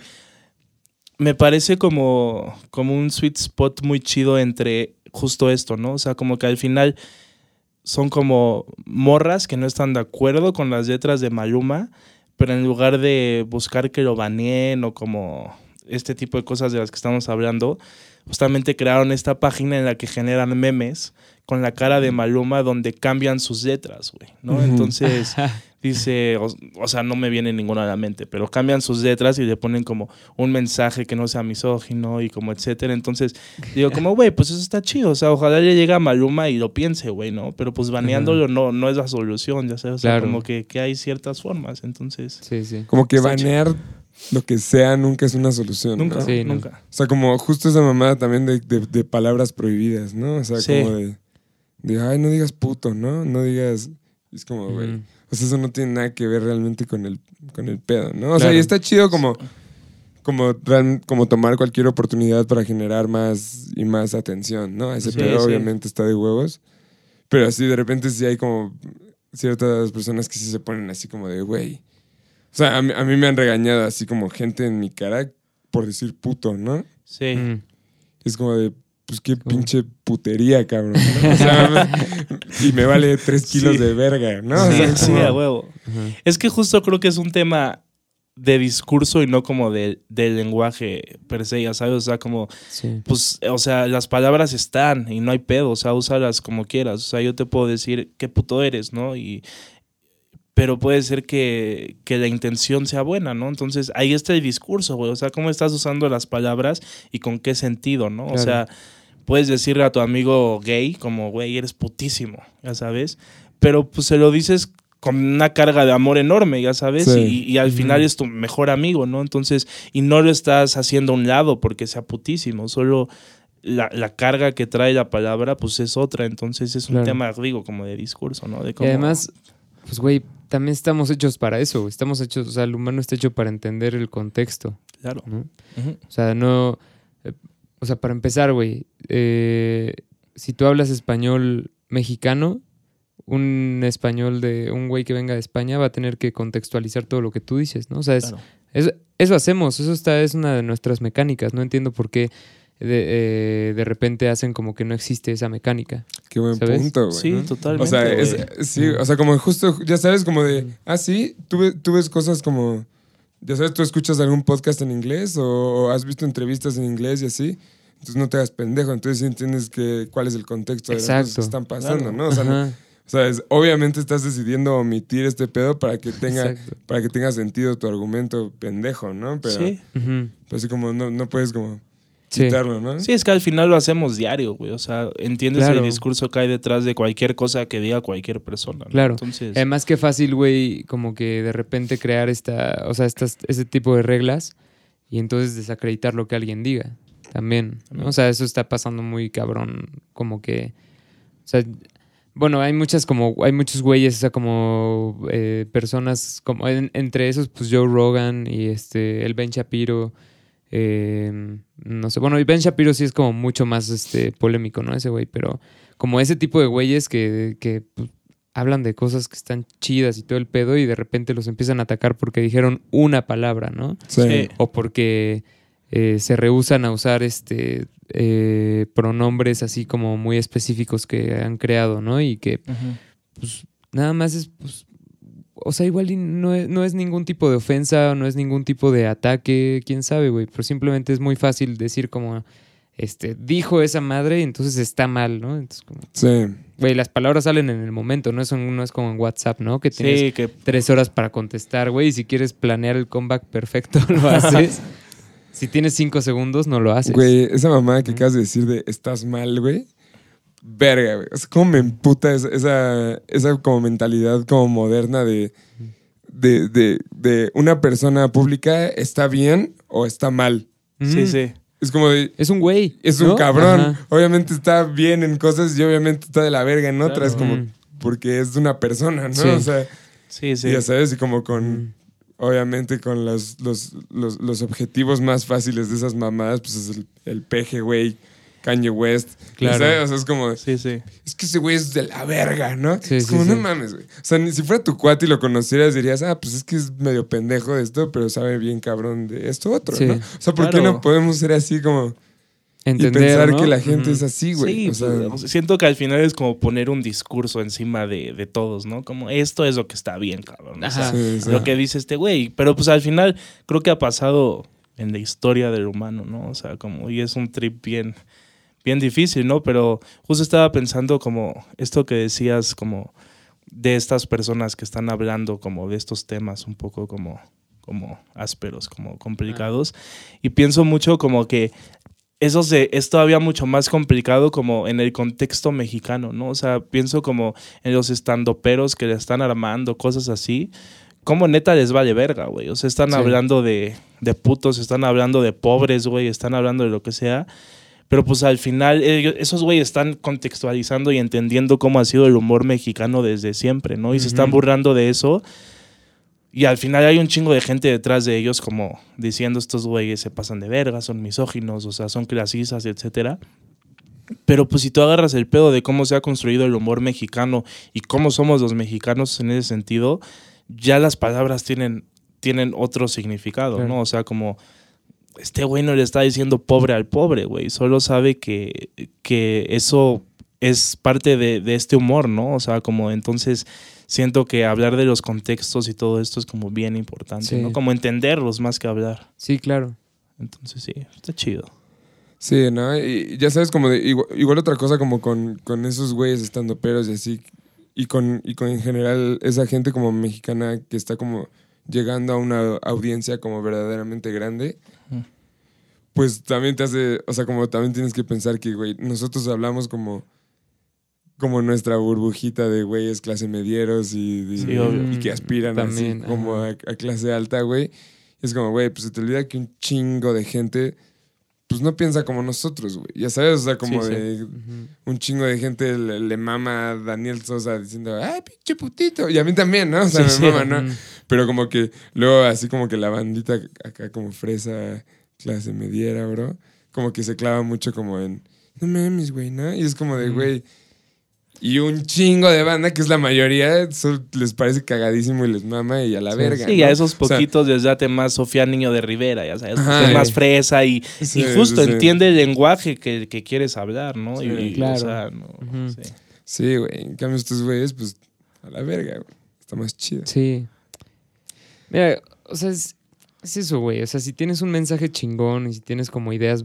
Speaker 3: me parece como, como un sweet spot muy chido entre justo esto, ¿no? O sea, como que al final son como morras que no están de acuerdo con las letras de Maluma, pero en lugar de buscar que lo baneen o como este tipo de cosas de las que estamos hablando, justamente crearon esta página en la que generan memes con la cara de Maluma donde cambian sus letras, güey, ¿no? Entonces dice, o, o sea, no me viene ninguna a la mente, pero cambian sus letras y le ponen como un mensaje que no sea misógino y como etcétera. Entonces digo, como, güey, pues eso está chido, o sea, ojalá le llegue a Maluma y lo piense, güey, ¿no? Pero pues baneándolo no, no es la solución, ya sabes, o sea,
Speaker 2: Claro.
Speaker 3: como que, que hay ciertas formas, entonces...
Speaker 2: Sí, sí.
Speaker 1: Como que banear lo que sea nunca es una solución. ¿no?
Speaker 3: Nunca,
Speaker 2: Sí, no.
Speaker 3: nunca.
Speaker 1: O sea, como justo esa mamada también de, de- de palabras prohibidas, ¿no? O sea,
Speaker 3: Sí.
Speaker 1: como de, de, ay, no digas puto, ¿no? No digas... Es como, güey. O sea, eso no tiene nada que ver realmente con el, con el pedo, ¿no? O sea, y está chido como, como, como tomar cualquier oportunidad para generar más y más atención, ¿no? Ese
Speaker 3: Sí,
Speaker 1: pedo
Speaker 3: sí.
Speaker 1: obviamente está de huevos. Pero así de repente sí hay como ciertas personas que sí se ponen así como de, güey. O sea, a mí, a mí me han regañado así como gente en mi cara por decir puto, ¿no?
Speaker 3: Sí.
Speaker 2: Mm.
Speaker 1: Es como de, pues qué pinche putería, cabrón. ¿no? O sea, y me vale tres kilos
Speaker 3: Sí.
Speaker 1: de verga, ¿no? O
Speaker 3: sí,
Speaker 1: sea,
Speaker 3: sí,
Speaker 1: como-
Speaker 3: a huevo.
Speaker 2: Ajá.
Speaker 3: Es que justo creo que es un tema de discurso y no como de, del lenguaje per se, ya sabes, o sea, como,
Speaker 2: Sí.
Speaker 3: pues, o sea, las palabras están y no hay pedo, o sea, úsalas como quieras, o sea, yo te puedo decir qué puto eres, ¿no? Y, pero puede ser que, que la intención sea buena, ¿no? Entonces ahí está el discurso, güey. O sea, cómo estás usando las palabras y con qué sentido, ¿no? O sea, puedes decirle a tu amigo gay como, güey, eres putísimo, ya sabes. Pero pues se lo dices con una carga de amor enorme, ya sabes.
Speaker 1: Sí.
Speaker 3: Y, y al final es tu mejor amigo, ¿no? Entonces, y no lo estás haciendo a un lado porque sea putísimo, solo la, la carga que trae la palabra, pues es otra. Entonces es un
Speaker 2: Claro.
Speaker 3: tema, digo, como de discurso, ¿no? De
Speaker 2: Y además, pues güey, también estamos hechos para eso. Estamos hechos, o sea, el humano está hecho para entender el contexto,
Speaker 3: Claro.
Speaker 2: O sea, no. eh, o sea, para empezar, güey, eh, si tú hablas español mexicano, un español de un güey que venga de España va a tener que contextualizar todo lo que tú dices, ¿no? O sea, es,
Speaker 3: Claro.
Speaker 2: es- eso hacemos, eso está, es una de nuestras mecánicas. No entiendo por qué de, eh, de repente hacen como que no existe esa mecánica.
Speaker 1: Qué buen
Speaker 2: ¿Sabes?
Speaker 1: punto, güey.
Speaker 3: Sí,
Speaker 2: ¿no?
Speaker 3: totalmente.
Speaker 1: O sea, es, sí, o sea, como justo, ya sabes, como de, ah, sí, tú, tú ves cosas como, ya sabes, tú escuchas algún podcast en inglés o, o has visto entrevistas en inglés y así, entonces no te hagas pendejo, entonces sí entiendes que, cuál es el contexto de las cosas
Speaker 2: Exacto.
Speaker 1: que están pasando,
Speaker 3: Claro.
Speaker 1: ¿no? O sea, no-
Speaker 2: Ajá,
Speaker 1: o sea, es- obviamente estás decidiendo omitir este pedo para que tenga,
Speaker 2: exacto.
Speaker 1: para que tenga sentido tu argumento pendejo, ¿no? Pero,
Speaker 3: Sí.
Speaker 1: Pero así como no, no puedes como
Speaker 2: sí.
Speaker 1: ¿no?
Speaker 3: Sí, es que al final lo hacemos diario, güey. O sea, entiendes
Speaker 2: Claro.
Speaker 3: el discurso que hay detrás de cualquier cosa que diga cualquier persona. ¿no?
Speaker 2: Claro.
Speaker 3: Entonces,
Speaker 2: Además, qué fácil, güey, como que de repente crear esta, o sea, estas, ese tipo de reglas y entonces desacreditar lo que alguien diga también, ¿no? O sea, eso está pasando muy cabrón, como que, o sea, bueno, hay muchas como, hay muchos güeyes, o sea, como eh, personas, como en- entre esos, pues Joe Rogan y este, el Ben Shapiro, eh, no sé, bueno, y Ben Shapiro sí es como mucho más este, polémico, ¿no? Ese güey, pero como ese tipo de güeyes que, que pues, hablan de cosas que están chidas y todo el pedo y de repente los empiezan a atacar porque dijeron una palabra, ¿no?
Speaker 1: Sí.
Speaker 2: O porque eh, se rehusan a usar este eh, pronombres así como muy específicos que han creado, ¿no? Y que pues nada más es, pues, o sea, igual no es, no es ningún tipo de ofensa, no es ningún tipo de ataque, quién sabe, güey, pero simplemente es muy fácil decir como, este, dijo esa madre y entonces está mal, ¿no? Entonces, como,
Speaker 1: Sí.
Speaker 2: güey, las palabras salen en el momento, no es, un- no es como en WhatsApp, ¿no? Que tienes
Speaker 3: Sí, que
Speaker 2: tres horas para contestar, güey, y si quieres planear el comeback perfecto, lo haces. si tienes cinco segundos, no lo haces.
Speaker 1: Güey, esa mamada que acabas de decir de estás mal, güey. Verga, güey. O sea, cómo me emputa esa, esa, esa como mentalidad como moderna de, de, de, de una persona pública está bien o está mal.
Speaker 2: Ujú.
Speaker 3: sí, sí.
Speaker 1: Es como de,
Speaker 2: Es un güey.
Speaker 1: es un cabrón.
Speaker 2: Ajá.
Speaker 1: Obviamente está bien en cosas y obviamente está de la verga en otras, como
Speaker 2: Mm.
Speaker 1: porque es una persona, ¿no?
Speaker 2: Sí.
Speaker 1: O sea,
Speaker 3: Sí, sí.
Speaker 1: ya sabes, y como con,
Speaker 2: Mm.
Speaker 1: obviamente con los, los, los, los objetivos más fáciles de esas mamadas, pues es el, el peje, güey, Kanye West.
Speaker 2: Claro.
Speaker 1: O sea, es como,
Speaker 3: Sí, sí.
Speaker 1: es que ese güey es de la verga, ¿no?
Speaker 2: Sí,
Speaker 1: es
Speaker 2: sí,
Speaker 1: como,
Speaker 2: sí.
Speaker 1: no mames, güey. O sea, ni si fuera tu cuate y lo conocieras, dirías, ah, pues es que es medio pendejo de esto, pero sabe bien cabrón de esto otro,
Speaker 2: Sí.
Speaker 1: ¿no? O sea, ¿por qué no podemos ser así como
Speaker 2: Entender,
Speaker 1: y pensar
Speaker 2: ¿no?
Speaker 1: que la gente es así, güey?
Speaker 3: Sí,
Speaker 1: o sea,
Speaker 3: pues, siento que al final es como poner un discurso encima de, de todos, ¿no? Como esto es lo que está bien, cabrón. O sea,
Speaker 2: Ajá.
Speaker 1: sí, sí.
Speaker 3: lo que dice este güey. Pero pues al final creo que ha pasado en la historia del humano, ¿no? O sea, como, y es un trip bien, bien difícil, ¿no? Pero justo estaba pensando como esto que decías, como de estas personas que están hablando como de estos temas un poco como, como ásperos, como complicados. Y pienso mucho como que eso se, es todavía mucho más complicado como en el contexto mexicano, ¿no? O sea, pienso como en los estandoperos que le están armando, cosas así. Como neta les vale verga, güey. O sea, están
Speaker 2: Sí.
Speaker 3: hablando de, de putos, están hablando de pobres, güey, están hablando de lo que sea. Pero pues al final, ellos- esos güeyes están contextualizando y entendiendo cómo ha sido el humor mexicano desde siempre, ¿no? Y se están burlando de eso. Y al final hay un chingo de gente detrás de ellos como diciendo estos güeyes se pasan de verga, son misóginos, o sea, son clasistas, etcétera. Pero pues si tú agarras el pedo de cómo se ha construido el humor mexicano y cómo somos los mexicanos en ese sentido, ya las palabras tienen, tienen otro significado,
Speaker 2: Claro.
Speaker 3: ¿no? O sea, como este güey no le está diciendo pobre al pobre, güey, solo sabe que, que eso es parte de, de este humor, ¿no? O sea, como entonces siento que hablar de los contextos y todo esto es como bien importante,
Speaker 2: Sí.
Speaker 3: ¿no? Como entenderlos más que hablar.
Speaker 2: Sí, claro.
Speaker 3: Entonces sí, está chido.
Speaker 1: Sí, ¿no? Y ya sabes, como de, igual, igual otra cosa como con, con esos güeyes estando peros y así, y con, y con en general esa gente como mexicana que está como llegando a una audiencia como verdaderamente grande, pues también te hace, o sea, como también tienes que pensar que, güey, nosotros hablamos como como nuestra burbujita de güeyes clase medieros y, y-
Speaker 3: Sí, obvio.
Speaker 1: y que aspiran
Speaker 2: También,
Speaker 1: así como a, a clase alta, güey. Es como, güey, pues se te olvida que un chingo de gente, pues no piensa como nosotros, güey. Ya sabes, o sea, como
Speaker 3: Sí, sí.
Speaker 1: de un chingo de gente le, le mama a Daniel Sosa diciendo, ay, pinche putito. Y a mí también, ¿no? O sea,
Speaker 3: Sí,
Speaker 1: me
Speaker 3: sí.
Speaker 1: mama, ¿no? Pero como que luego así como que la bandita acá como fresa, clase mediera, bro, como que se clava mucho como en, no mames, güey, ¿no? Y es como de,
Speaker 2: Mm.
Speaker 1: güey. Y un chingo de banda, que es la mayoría, eso les parece cagadísimo y les mama y a la
Speaker 2: Sí,
Speaker 1: verga.
Speaker 3: Sí,
Speaker 1: ¿no?
Speaker 3: a esos
Speaker 1: O sea,
Speaker 3: poquitos les date más Sofía Niño de Rivera, ya sabes,
Speaker 1: Ajá,
Speaker 3: es más fresa y,
Speaker 1: Sí,
Speaker 3: y justo
Speaker 1: sí,
Speaker 3: entiende el lenguaje que, que quieres hablar, ¿no?
Speaker 1: Sí,
Speaker 3: y, y,
Speaker 2: claro.
Speaker 3: o sea, no. Sí,
Speaker 1: güey. En cambio, estos güeyes, pues, a la verga, güey. Está más chido.
Speaker 2: Sí. Mira, o sea, es, es eso, güey. O sea, si tienes un mensaje chingón y si tienes como ideas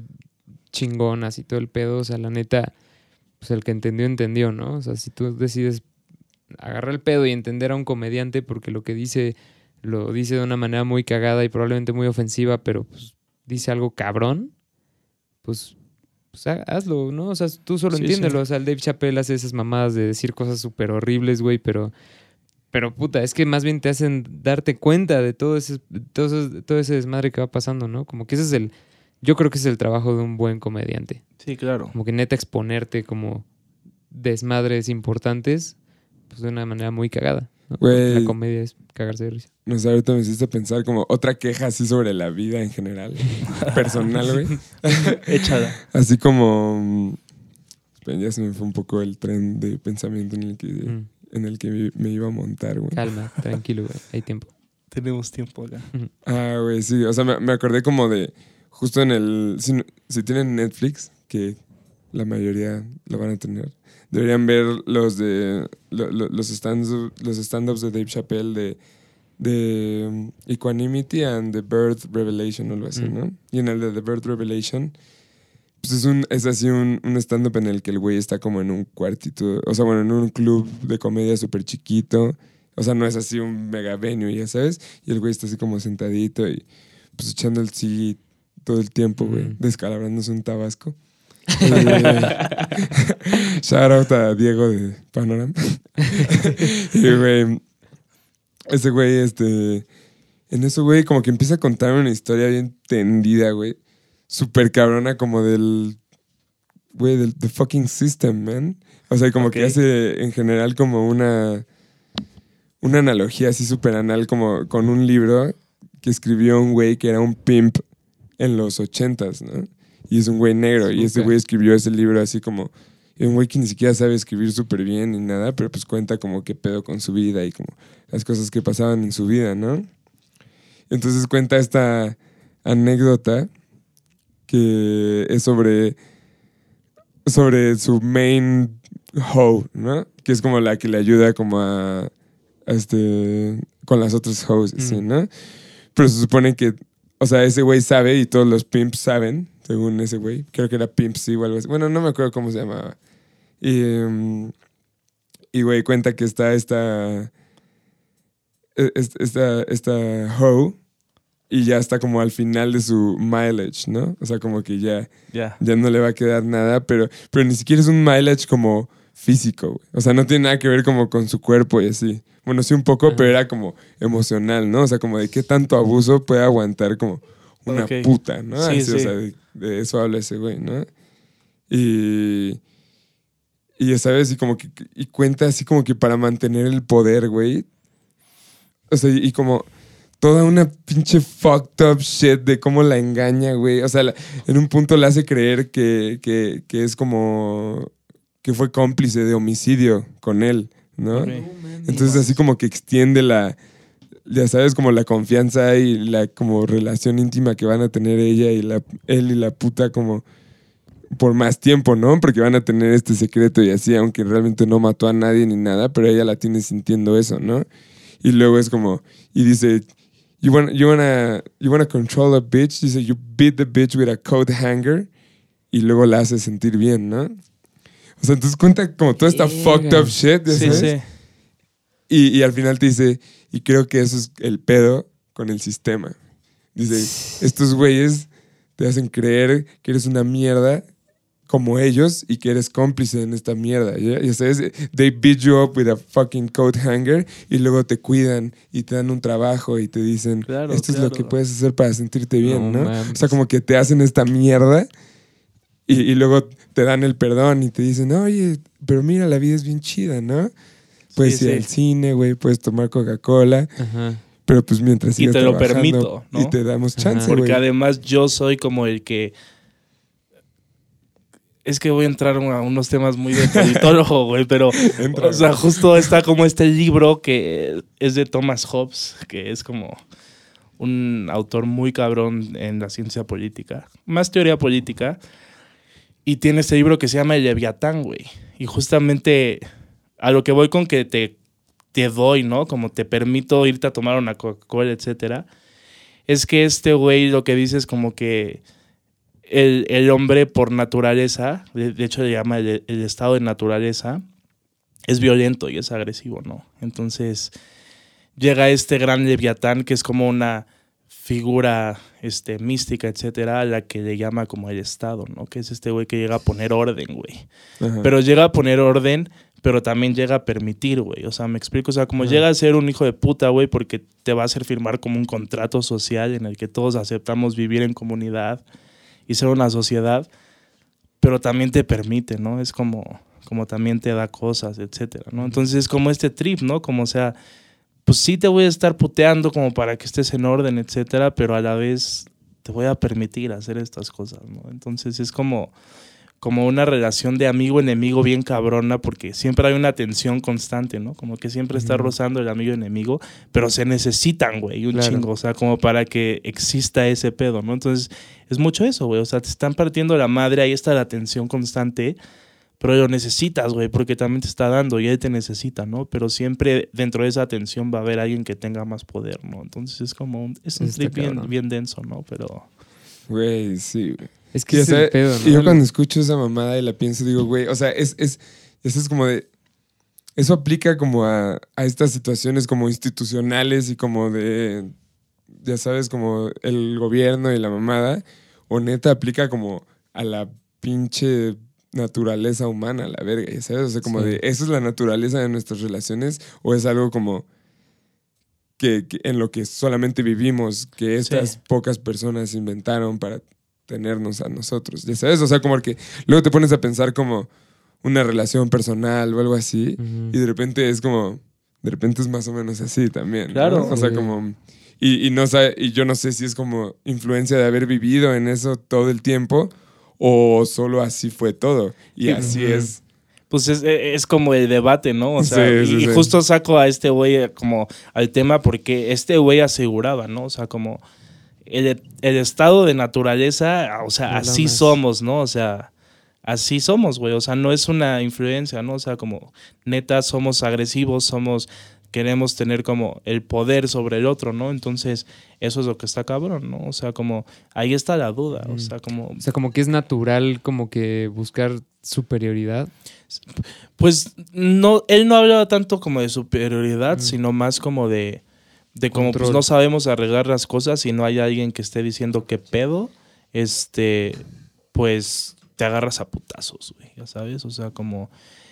Speaker 2: chingonas y todo el pedo, o sea, la neta, pues el que entendió, entendió, ¿no? O sea, si tú decides agarrar el pedo y entender a un comediante porque lo que dice, lo dice de una manera muy cagada y probablemente muy ofensiva, pero pues dice algo cabrón, pues, pues ha- hazlo, ¿no? O sea, tú solo
Speaker 3: Sí,
Speaker 2: entiéndelo.
Speaker 3: sí.
Speaker 2: O sea, el Dave Chappelle hace esas mamadas de decir cosas súper horribles, güey, pero... Pero puta, es que más bien te hacen darte cuenta de todo ese, todo ese, todo ese desmadre que va pasando, ¿no? Como que ese es el... Yo creo que es el trabajo de un buen comediante.
Speaker 3: Sí, claro.
Speaker 2: Como que neta exponerte como desmadres importantes, pues de una manera muy cagada. La comedia es cagarse de risa.
Speaker 1: No sé, ahorita me hiciste pensar como otra queja así sobre la vida en general. personal, güey.
Speaker 3: Échala.
Speaker 1: Así como. mm, ya se me fue un poco el tren de pensamiento en el que,
Speaker 2: Mm.
Speaker 1: en el que me, me iba a montar, güey.
Speaker 2: Calma, tranquilo, güey. Hay tiempo.
Speaker 3: Tenemos tiempo acá.
Speaker 1: Ah, güey, sí. O sea, me, me acordé como de. Justo en el. Si, si tienen Netflix, que la mayoría lo van a tener, deberían ver los de. lo- lo- los stand los stand-ups de Dave Chappelle de. de um, Equanimity and The Birth Revelation o algo así,
Speaker 2: Mm.
Speaker 1: ¿no? Y en el de The Birth Revelation. Pues es, un, es así un, un stand-up en el que el güey está como en un cuartito, o sea, bueno, en un club de comedia súper chiquito. O sea, no es así un mega venue, ya sabes. Y el güey está así como sentadito y pues echando el todo el tiempo, güey,
Speaker 2: Mm.
Speaker 1: descalabrándose un tabasco. Eh, Shout out a Diego de Panorama. y güey, ese güey, este, en eso, güey, como que empieza a contar una historia bien tendida, güey. Súper cabrona, como del, güey, del the fucking system, man. O sea, como que hace en general como una, una analogía así súper anal, como con un libro que escribió un güey que era un pimp en los ochentas, ¿no? Y es un güey negro. Y
Speaker 2: Ok.
Speaker 1: güey escribió ese libro así como. un güey que ni siquiera sabe escribir súper bien ni nada, pero pues cuenta como qué pedo con su vida y como las cosas que pasaban en su vida, ¿no? Entonces cuenta esta anécdota que es sobre. sobre su main hoe, ¿no? Que es como la que le ayuda como a. a este. con las otras hoes,
Speaker 2: Mm.
Speaker 1: ¿sí, ¿no? Pero se supone que. O sea, ese güey sabe y todos los pimps saben, según ese güey. Creo que era Pimp C o algo así. Bueno, no me acuerdo cómo se llamaba. Y, em, y güey, cuenta que está esta. e- es- Esta, esta hoe y ya está como al final de su mileage, ¿no? O sea, como que ya,
Speaker 3: Ya.
Speaker 1: ya no le va a quedar nada, pero, pero ni siquiera es un mileage como físico, güey. O sea, no tiene nada que ver como con su cuerpo y así. Bueno, sí un poco,
Speaker 2: Ajá.
Speaker 1: pero era como emocional, ¿no? O sea, como de qué tanto abuso puede aguantar como una puta, ¿no?
Speaker 3: Sí,
Speaker 1: Así, O sea, de, de eso habla ese güey, ¿no? Y... Y ya sabes, y como que y cuenta así como que para mantener el poder, güey. O sea, y como toda una pinche fucked up shit de cómo la engaña, güey. O sea, la- en un punto le hace creer que, que, que es como que fue cómplice de homicidio con él, ¿no? Entonces así como que extiende la, ya sabes, como la confianza y la como relación íntima que van a tener ella y la, él y la puta como por más tiempo, ¿no? Porque van a tener este secreto y así, aunque realmente no mató a nadie ni nada, pero ella la tiene sintiendo eso, ¿no? Y luego es como, y dice, you wanna, you wanna, you wanna control a bitch, dice, you beat the bitch with a coat hanger, y luego la hace sentir bien, ¿no? O sea, entonces cuenta como toda esta fucked up shit, ya
Speaker 3: Sí,
Speaker 1: sabes?
Speaker 3: sí.
Speaker 1: Y, y al final te dice, y creo que eso es el pedo con el sistema. Dice, estos güeyes te hacen creer que eres una mierda como ellos y que eres cómplice en esta mierda. ¿ya? Y sabes, they beat you up with a fucking coat hanger y luego te cuidan y te dan un trabajo y te dicen,
Speaker 3: Claro,
Speaker 1: esto es lo
Speaker 3: claro.
Speaker 1: que puedes hacer para sentirte bien,
Speaker 2: No
Speaker 1: ¿no? O sea, como que te hacen esta mierda y, y luego te dan el perdón y te dicen, oye, pero mira, la vida es bien chida, ¿no? Puedes
Speaker 3: Sí,
Speaker 1: ir
Speaker 3: sí.
Speaker 1: al cine, güey, puedes tomar Coca-Cola,
Speaker 2: Ajá.
Speaker 1: pero pues mientras
Speaker 3: Y
Speaker 1: sigas
Speaker 3: te lo permito, ¿no?
Speaker 1: Y te damos
Speaker 2: Ajá.
Speaker 1: chance,
Speaker 3: Porque
Speaker 1: güey.
Speaker 3: además yo soy como el que. Es que voy a entrar a unos temas muy de politólogo, güey, pero.
Speaker 1: Entra,
Speaker 3: o sea, justo está como este libro que es de Thomas Hobbes, que es como un autor muy cabrón en la ciencia política, más teoría política. Y tiene este libro que se llama El Leviatán, güey. Y justamente a lo que voy con que te, te doy, ¿no? Como te permito irte a tomar una Coca-Cola, etcétera. Es que este güey lo que dice es como que el, el hombre por naturaleza, de, hecho le llama el, el estado de naturaleza, es violento y es agresivo, ¿no? Entonces llega este gran leviatán que es como una figura este, mística, etcétera, a la que le llama como el Estado, ¿no? Que es este güey que llega a poner orden, güey.
Speaker 1: Ajá.
Speaker 3: Pero llega a poner orden, pero también llega a permitir, güey. O sea, me explico. O sea, como llega a ser un hijo de puta, güey, porque te va a hacer firmar como un contrato social en el que todos aceptamos vivir en comunidad y ser una sociedad, pero también te permite, ¿no? Es como, como también te da cosas, etcétera, ¿no? Entonces es como este trip, ¿no? Como, o sea, pues sí te voy a estar puteando como para que estés en orden, etcétera, pero a la vez te voy a permitir hacer estas cosas, ¿no? Entonces es como como una relación de amigo-enemigo bien cabrona, porque siempre hay una tensión constante, ¿no? Como que siempre está rozando el amigo-enemigo, pero se necesitan, güey, un
Speaker 2: Claro.
Speaker 3: chingo, o sea, como para que exista ese pedo, ¿no? Entonces, es mucho eso, güey, o sea, te están partiendo la madre, ahí está la tensión constante, pero lo necesitas, güey, porque también te está dando y él te necesita, ¿no? Pero siempre dentro de esa tensión va a haber alguien que tenga más poder, ¿no? Entonces es como un, es un trip bien, denso, ¿no? Pero...
Speaker 1: Güey, sí, güey.
Speaker 2: Es que es el pedo,
Speaker 1: y
Speaker 2: ¿no?
Speaker 1: yo cuando escucho esa mamada y la pienso, digo, güey, o sea, es, es, eso es como de. Eso aplica como a, a estas situaciones como institucionales y como de. Ya sabes, como el gobierno y la mamada. O neta aplica como a la pinche naturaleza humana, la verga, ya sabes. O sea, como
Speaker 2: Sí.
Speaker 1: de. ¿Eso es la naturaleza de nuestras relaciones? ¿O es algo como. Que, que en lo que solamente vivimos, que estas
Speaker 3: Sí.
Speaker 1: pocas personas inventaron para tenernos a nosotros, ya sabes, o sea, como que luego te pones a pensar como una relación personal o algo así y de repente es como, de repente es más o menos así también, ¿no?
Speaker 3: Claro.
Speaker 1: o sea, como, y, y no y yo no sé si es como influencia de haber vivido en eso todo el tiempo o solo así fue todo y
Speaker 3: Sí.
Speaker 1: así es.
Speaker 3: Pues es, es como el debate, ¿no? O sea,
Speaker 1: Sí,
Speaker 3: y,
Speaker 1: sí,
Speaker 3: y
Speaker 1: sí.
Speaker 3: justo saco a este güey eh, como al tema porque este güey aseguraba, ¿no? O sea, como el, el estado de naturaleza, o sea,
Speaker 2: No
Speaker 3: así somos, ¿no? O sea, así somos, güey. O sea, no es una influencia, ¿no? O sea, como neta somos agresivos, somos queremos tener como el poder sobre el otro, ¿no? Entonces, eso es lo que está cabrón, ¿no? O sea, como ahí está la duda, o
Speaker 2: Mm.
Speaker 3: sea, como
Speaker 2: O sea, como que es natural como que buscar superioridad.
Speaker 3: Pues no, él no hablaba tanto como de superioridad,
Speaker 2: Mm.
Speaker 3: sino más como de, de como pues
Speaker 2: Control.
Speaker 3: no sabemos arreglar las cosas y no hay alguien que esté diciendo qué pedo, este, pues te agarras a putazos, güey, ya sabes, o sea, como,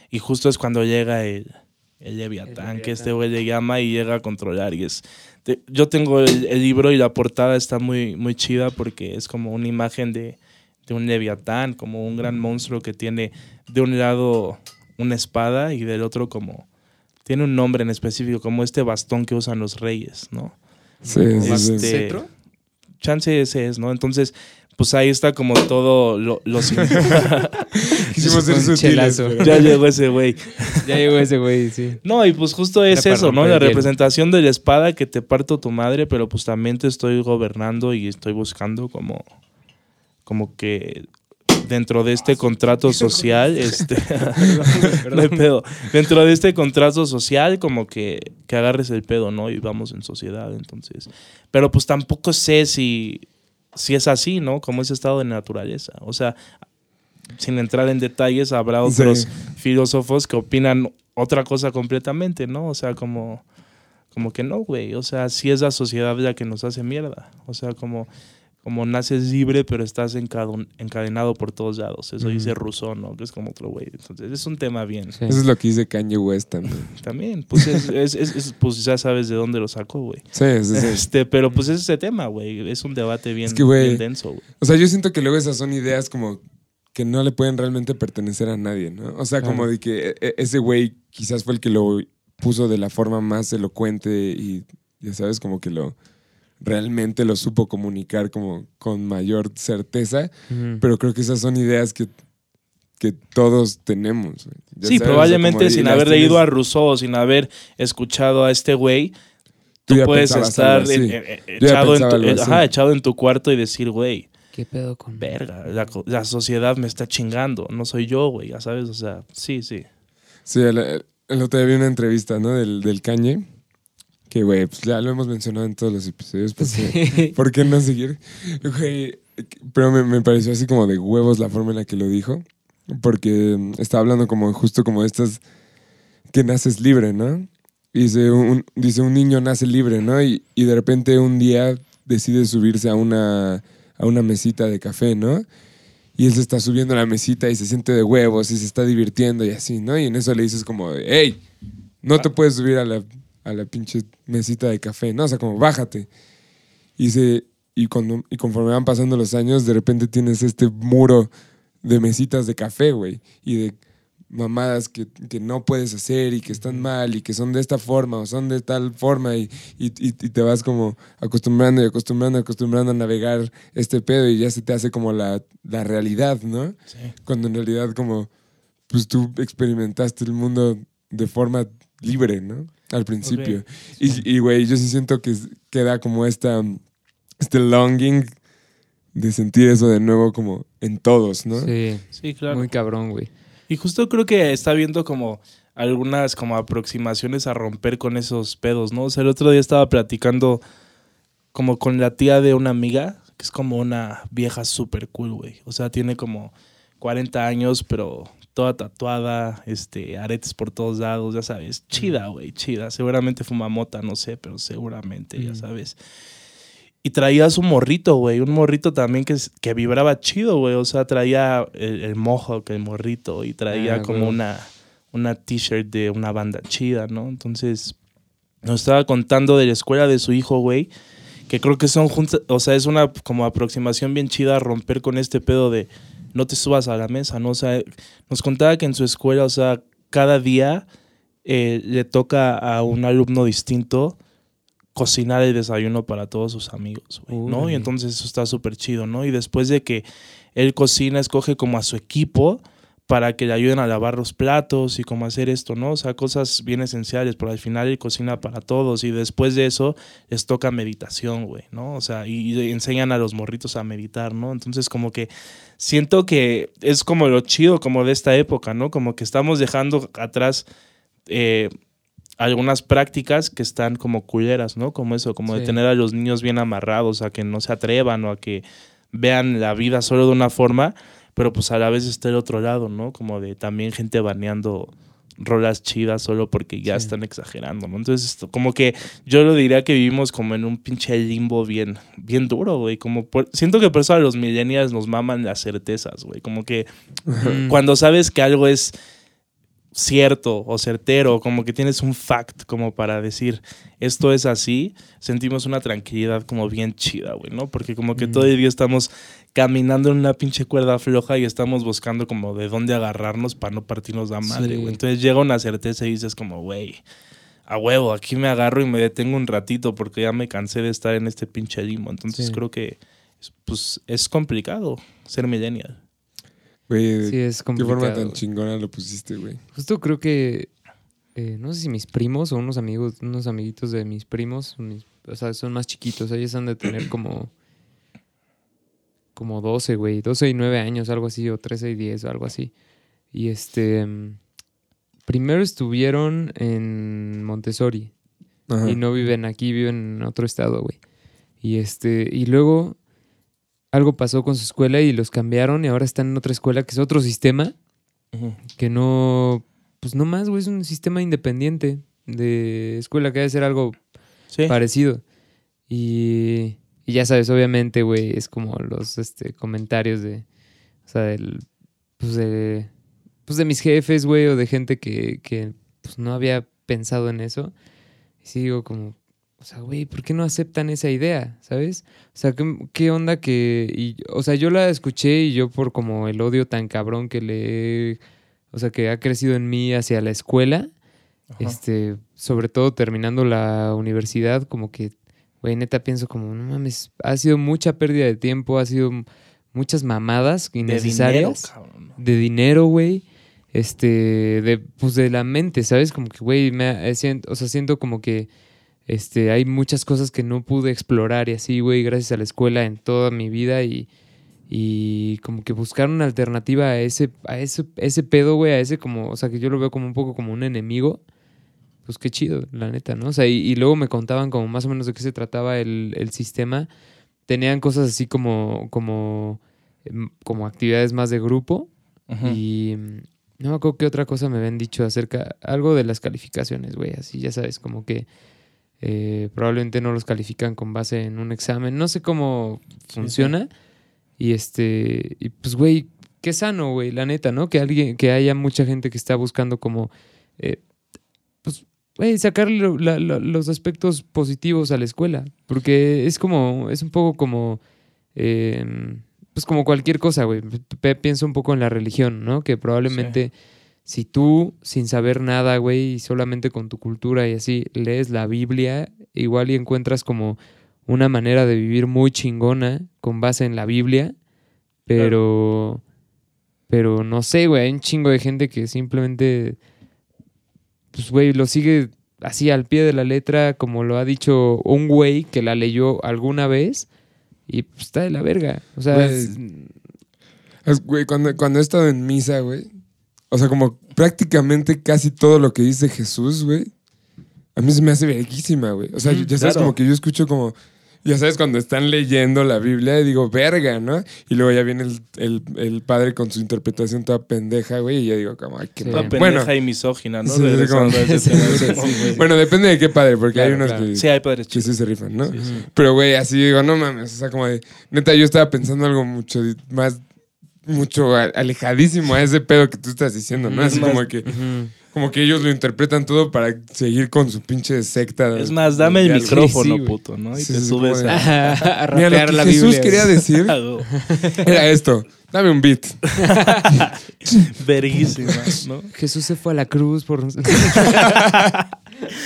Speaker 3: y justo es cuando llega el, el Leviatán, que este güey le llama y llega a controlar y es, te- yo tengo el, el libro y la portada está muy, muy chida porque es como una imagen de, de un Leviatán, como un gran monstruo que tiene de un lado una espada y del otro como tiene un nombre en específico como este bastón que usan los reyes, ¿no?
Speaker 1: Sí, sí, sí.
Speaker 3: Este,
Speaker 2: ¿Cetro?
Speaker 3: Chance ese es, ¿no? Entonces, pues ahí está como todo lo, lo
Speaker 1: Quisimos ser sutiles,
Speaker 3: ya llegó ese güey.
Speaker 2: Ya llegó ese güey, sí.
Speaker 3: No, y pues justo es eso, ¿no? La representación de la espada que te parto tu madre, pero pues también te estoy gobernando y estoy buscando como como que dentro de este contrato social, este no hay pedo. Dentro de este contrato social, como que, que agarres el pedo, ¿no? Y vamos en sociedad, entonces. Pero pues tampoco sé si, si es así, ¿no? Como ese estado de naturaleza. O sea, sin entrar en detalles, habrá
Speaker 1: Sí.
Speaker 3: otros filósofos que opinan otra cosa completamente, ¿no? O sea, como, como que no, güey. O sea, sí es la sociedad la que nos hace mierda. O sea, como, como naces libre, pero estás encadenado por todos lados. Eso dice. Rousseau, ¿no? Que es como otro güey. Entonces, es un tema bien.
Speaker 2: Sí.
Speaker 1: Eso es lo que dice Kanye West también.
Speaker 3: También, pues, es, es- es- es- pues ya sabes de dónde lo sacó, güey.
Speaker 1: Sí, sí, sí.
Speaker 3: Este, pero pues es ese tema, güey. Es un debate bien,
Speaker 1: Es que, güey,
Speaker 3: bien denso, güey.
Speaker 1: O sea, yo siento que luego esas son ideas como que no le pueden realmente pertenecer a nadie, ¿no? O sea, como de que e- e- ese güey quizás fue el que lo puso de la forma más elocuente y, ya sabes, como que lo realmente lo supo comunicar como con mayor certeza, pero creo que esas son ideas que, que todos tenemos.
Speaker 3: Sí,
Speaker 1: sabes, o sea,
Speaker 3: probablemente sin haber
Speaker 1: tienes-
Speaker 3: leído a Rousseau sin haber escuchado a este güey, tú puedes estar en- eh, eh, en tu, eh, ajá, echado en tu cuarto y decir, güey,
Speaker 2: ¿Qué pedo con
Speaker 3: verga, la, la sociedad me está chingando, no soy yo, güey, ya sabes, o sea, sí, sí.
Speaker 1: Sí, el, el otro día vi una entrevista, ¿no? Del, del Kanye, que, güey, pues ya lo hemos mencionado en todos los episodios, porque
Speaker 2: Sí.
Speaker 1: ¿Por qué no seguir? Güey, pero me, me pareció así como de huevos la forma en la que lo dijo. Porque estaba hablando como justo como estas que naces libre, ¿no? Y dice un, dice un niño nace libre, ¿no? Y, y de repente un día decide subirse a una, a una mesita de café, ¿no? Y él se está subiendo a la mesita y se siente de huevos y se está divirtiendo y así, ¿no? Y en eso le dices como, hey, no te puedes subir a la, a la pinche mesita de café, ¿no? O sea, como bájate. Y, se, y, cuando, y conforme van pasando los años, de repente tienes este muro de mesitas de café, güey. Y de mamadas que, que no puedes hacer y que están mal y que son de esta forma o son de tal forma y, y, y- y te vas como acostumbrando y acostumbrando, acostumbrando a navegar este pedo y ya se te hace como la, la realidad, ¿no?
Speaker 3: Sí.
Speaker 1: Cuando en realidad como pues tú experimentaste el mundo de forma libre, ¿no? Al principio. Y, y, güey, yo sí siento que queda como esta, este longing de sentir eso de nuevo como en todos, ¿no?
Speaker 2: Sí,
Speaker 3: Sí, claro.
Speaker 2: muy cabrón, güey.
Speaker 3: Y justo creo que está viendo como algunas como aproximaciones a romper con esos pedos, ¿no? O sea, el otro día estaba platicando como con la tía de una amiga, que es como una vieja súper cool, güey. O sea, tiene como 40 años, pero toda tatuada, este, aretes por todos lados, ya sabes. Chida, güey, chida. Seguramente fuma mota, no sé, pero seguramente, ya sabes. Y traía su morrito, güey. Un morrito también que, que vibraba chido, güey. O sea, traía el, el mojo, que el morrito. Y traía
Speaker 2: Ah,
Speaker 3: como
Speaker 2: güey.
Speaker 3: una, una t-shirt de una banda chida, ¿no? Entonces, nos estaba contando de la escuela de su hijo, güey. Que creo que son juntas, o sea, es una como aproximación bien chida a romper con este pedo de no te subas a la mesa, ¿no? O sea, nos contaba que en su escuela, o sea, cada día eh, le toca a un alumno distinto cocinar el desayuno para todos sus amigos, güey, ¿no? Y entonces eso está súper chido, ¿no? Y después de que él cocina, escoge como a su equipo para que le ayuden a lavar los platos y como hacer esto, ¿no? O sea, cosas bien esenciales, pero al final él cocina para todos y después de eso les toca meditación, güey, ¿no? O sea, y, y enseñan a los morritos a meditar, ¿no? Entonces como que siento que es como lo chido como de esta época, ¿no? Como que estamos dejando atrás eh, algunas prácticas que están como culeras, ¿no? Como eso, como de tener a los niños bien amarrados a que no se atrevan o a que vean la vida solo de una forma, pero pues a la vez está el otro lado, ¿no? Como de también gente baneando rolas chidas solo porque ya
Speaker 2: Sí.
Speaker 3: están exagerando, ¿no? Entonces, esto, como que yo lo diría que vivimos como en un pinche limbo bien, bien duro, güey. Como por- siento que por eso a los millennials nos maman las certezas, güey. Como que cuando sabes que algo es cierto o certero, como que tienes un fact como para decir esto es así, sentimos una tranquilidad como bien chida, güey, ¿no? Porque como que
Speaker 2: Mm.
Speaker 3: todo el día estamos caminando en una pinche cuerda floja y estamos buscando como de dónde agarrarnos para no partirnos la madre,
Speaker 2: Sí.
Speaker 3: güey. Entonces llega una certeza y dices como, güey, a huevo, aquí me agarro y me detengo un ratito porque ya me cansé de estar en este pinche limbo. Entonces
Speaker 2: Sí.
Speaker 3: creo que pues es complicado ser millennial.
Speaker 1: Güey,
Speaker 2: Sí, es
Speaker 1: qué
Speaker 2: complicado.
Speaker 1: forma tan chingona lo pusiste, güey.
Speaker 2: Justo creo que, eh, no sé si mis primos o unos amigos, unos amiguitos de mis primos, mis- o sea, son más chiquitos, ellos han de tener como, como 12, güey, 12 y 9 años, algo así, o 13 y 10, o algo así. Y este, primero estuvieron en Montessori,
Speaker 1: Ajá.
Speaker 2: y no viven aquí, viven en otro estado, güey. Y este, y luego algo pasó con su escuela y los cambiaron y ahora están en otra escuela que es otro sistema que no, pues no más, güey, es un sistema independiente de escuela que debe ser algo
Speaker 3: Sí.
Speaker 2: parecido. Y, y ya sabes, obviamente, güey, es como los este, comentarios de, o sea, del, pues de, pues de mis jefes, güey, o de gente que, que pues no había pensado en eso. Y sí digo como, o sea, güey, ¿por qué no aceptan esa idea? ¿Sabes? O sea, ¿qué, qué onda que, y, o sea, yo la escuché y yo por como el odio tan cabrón que le, o sea, que ha crecido en mí hacia la escuela,
Speaker 3: Ajá.
Speaker 2: este, sobre todo terminando la universidad, como que, güey, neta pienso como, no mames, ha sido mucha pérdida de tiempo, ha sido muchas mamadas innecesarias. De dinero, güey. Este, de, pues de la mente, ¿sabes? Como que, güey, me, eh, siento, o sea, siento como que, este, hay muchas cosas que no pude explorar y así, güey, gracias a la escuela en toda mi vida y, y como que buscar una alternativa a ese, a ese, ese pedo, güey, a ese como, o sea, que yo lo veo como un poco como un enemigo. Pues qué chido, la neta, ¿no? O sea, y, y luego me contaban como más o menos de qué se trataba el, el sistema. Tenían cosas así como, como, em, como actividades más de grupo. Y mm, no me acuerdo qué otra cosa me habían dicho acerca, algo de las calificaciones, güey, así ya sabes, como que eh, probablemente no los califican con base en un examen, no sé cómo
Speaker 3: sí.
Speaker 2: funciona. Y este, y pues, güey, qué sano, güey, la neta, ¿no? Que alguien, que haya mucha gente que está buscando como, eh, pues, güey, sacar lo- la- la- los aspectos positivos a la escuela, porque es como, es un poco como, eh, pues como cualquier cosa, güey. Pienso un poco en la religión, ¿no? Que probablemente si tú, sin saber nada, güey, y solamente con tu cultura y así, lees la Biblia, igual y encuentras como una manera de vivir muy chingona con base en la Biblia, pero, pero no sé, güey, hay un chingo de gente que simplemente, pues, güey, lo sigue así al pie de la letra, como lo ha dicho un güey que la leyó alguna vez, y pues, está de la verga. O sea,
Speaker 1: Güey.
Speaker 2: es-
Speaker 1: Es, Güey, cuando, cuando he estado en misa, güey. O sea, como prácticamente casi todo lo que dice Jesús, güey. A mí se me hace verguísima, güey. O sea,
Speaker 2: Ujú,
Speaker 1: ya sabes,
Speaker 3: claro.
Speaker 1: como que yo escucho como. Ya sabes, cuando están leyendo la Biblia, digo, verga, ¿no? Y luego ya viene el, el- el padre con su interpretación toda pendeja, güey, y ya digo, como, ay, qué
Speaker 2: Sí.
Speaker 3: Toda pendeja
Speaker 1: Bueno,
Speaker 3: y misógina, ¿no?
Speaker 1: sí, como-
Speaker 2: Sí,
Speaker 1: bueno, depende de qué padre, porque hay unos
Speaker 2: claro.
Speaker 1: que,
Speaker 3: Sí, hay padres
Speaker 1: que
Speaker 3: chicos.
Speaker 1: sí se rifan, ¿no? Pero, güey, así digo, no mames, o sea, como de, neta, yo estaba pensando algo mucho más, mucho a- alejadísimo a ese pedo que tú estás diciendo, ¿no? Así
Speaker 3: más-
Speaker 1: como que, como que ellos lo interpretan todo para seguir con su pinche secta.
Speaker 3: Es más, dame el micrófono,
Speaker 2: Sí,
Speaker 3: puto, ¿no? Y
Speaker 1: Sí,
Speaker 3: te subes
Speaker 1: de-
Speaker 3: a...
Speaker 2: a
Speaker 1: Mira, lo
Speaker 2: rapear
Speaker 1: que
Speaker 2: la
Speaker 1: Jesús
Speaker 2: Biblia,
Speaker 1: quería decir era esto. Dame un beat.
Speaker 3: Verguísima, ¿no?
Speaker 2: Jesús se fue a la cruz por...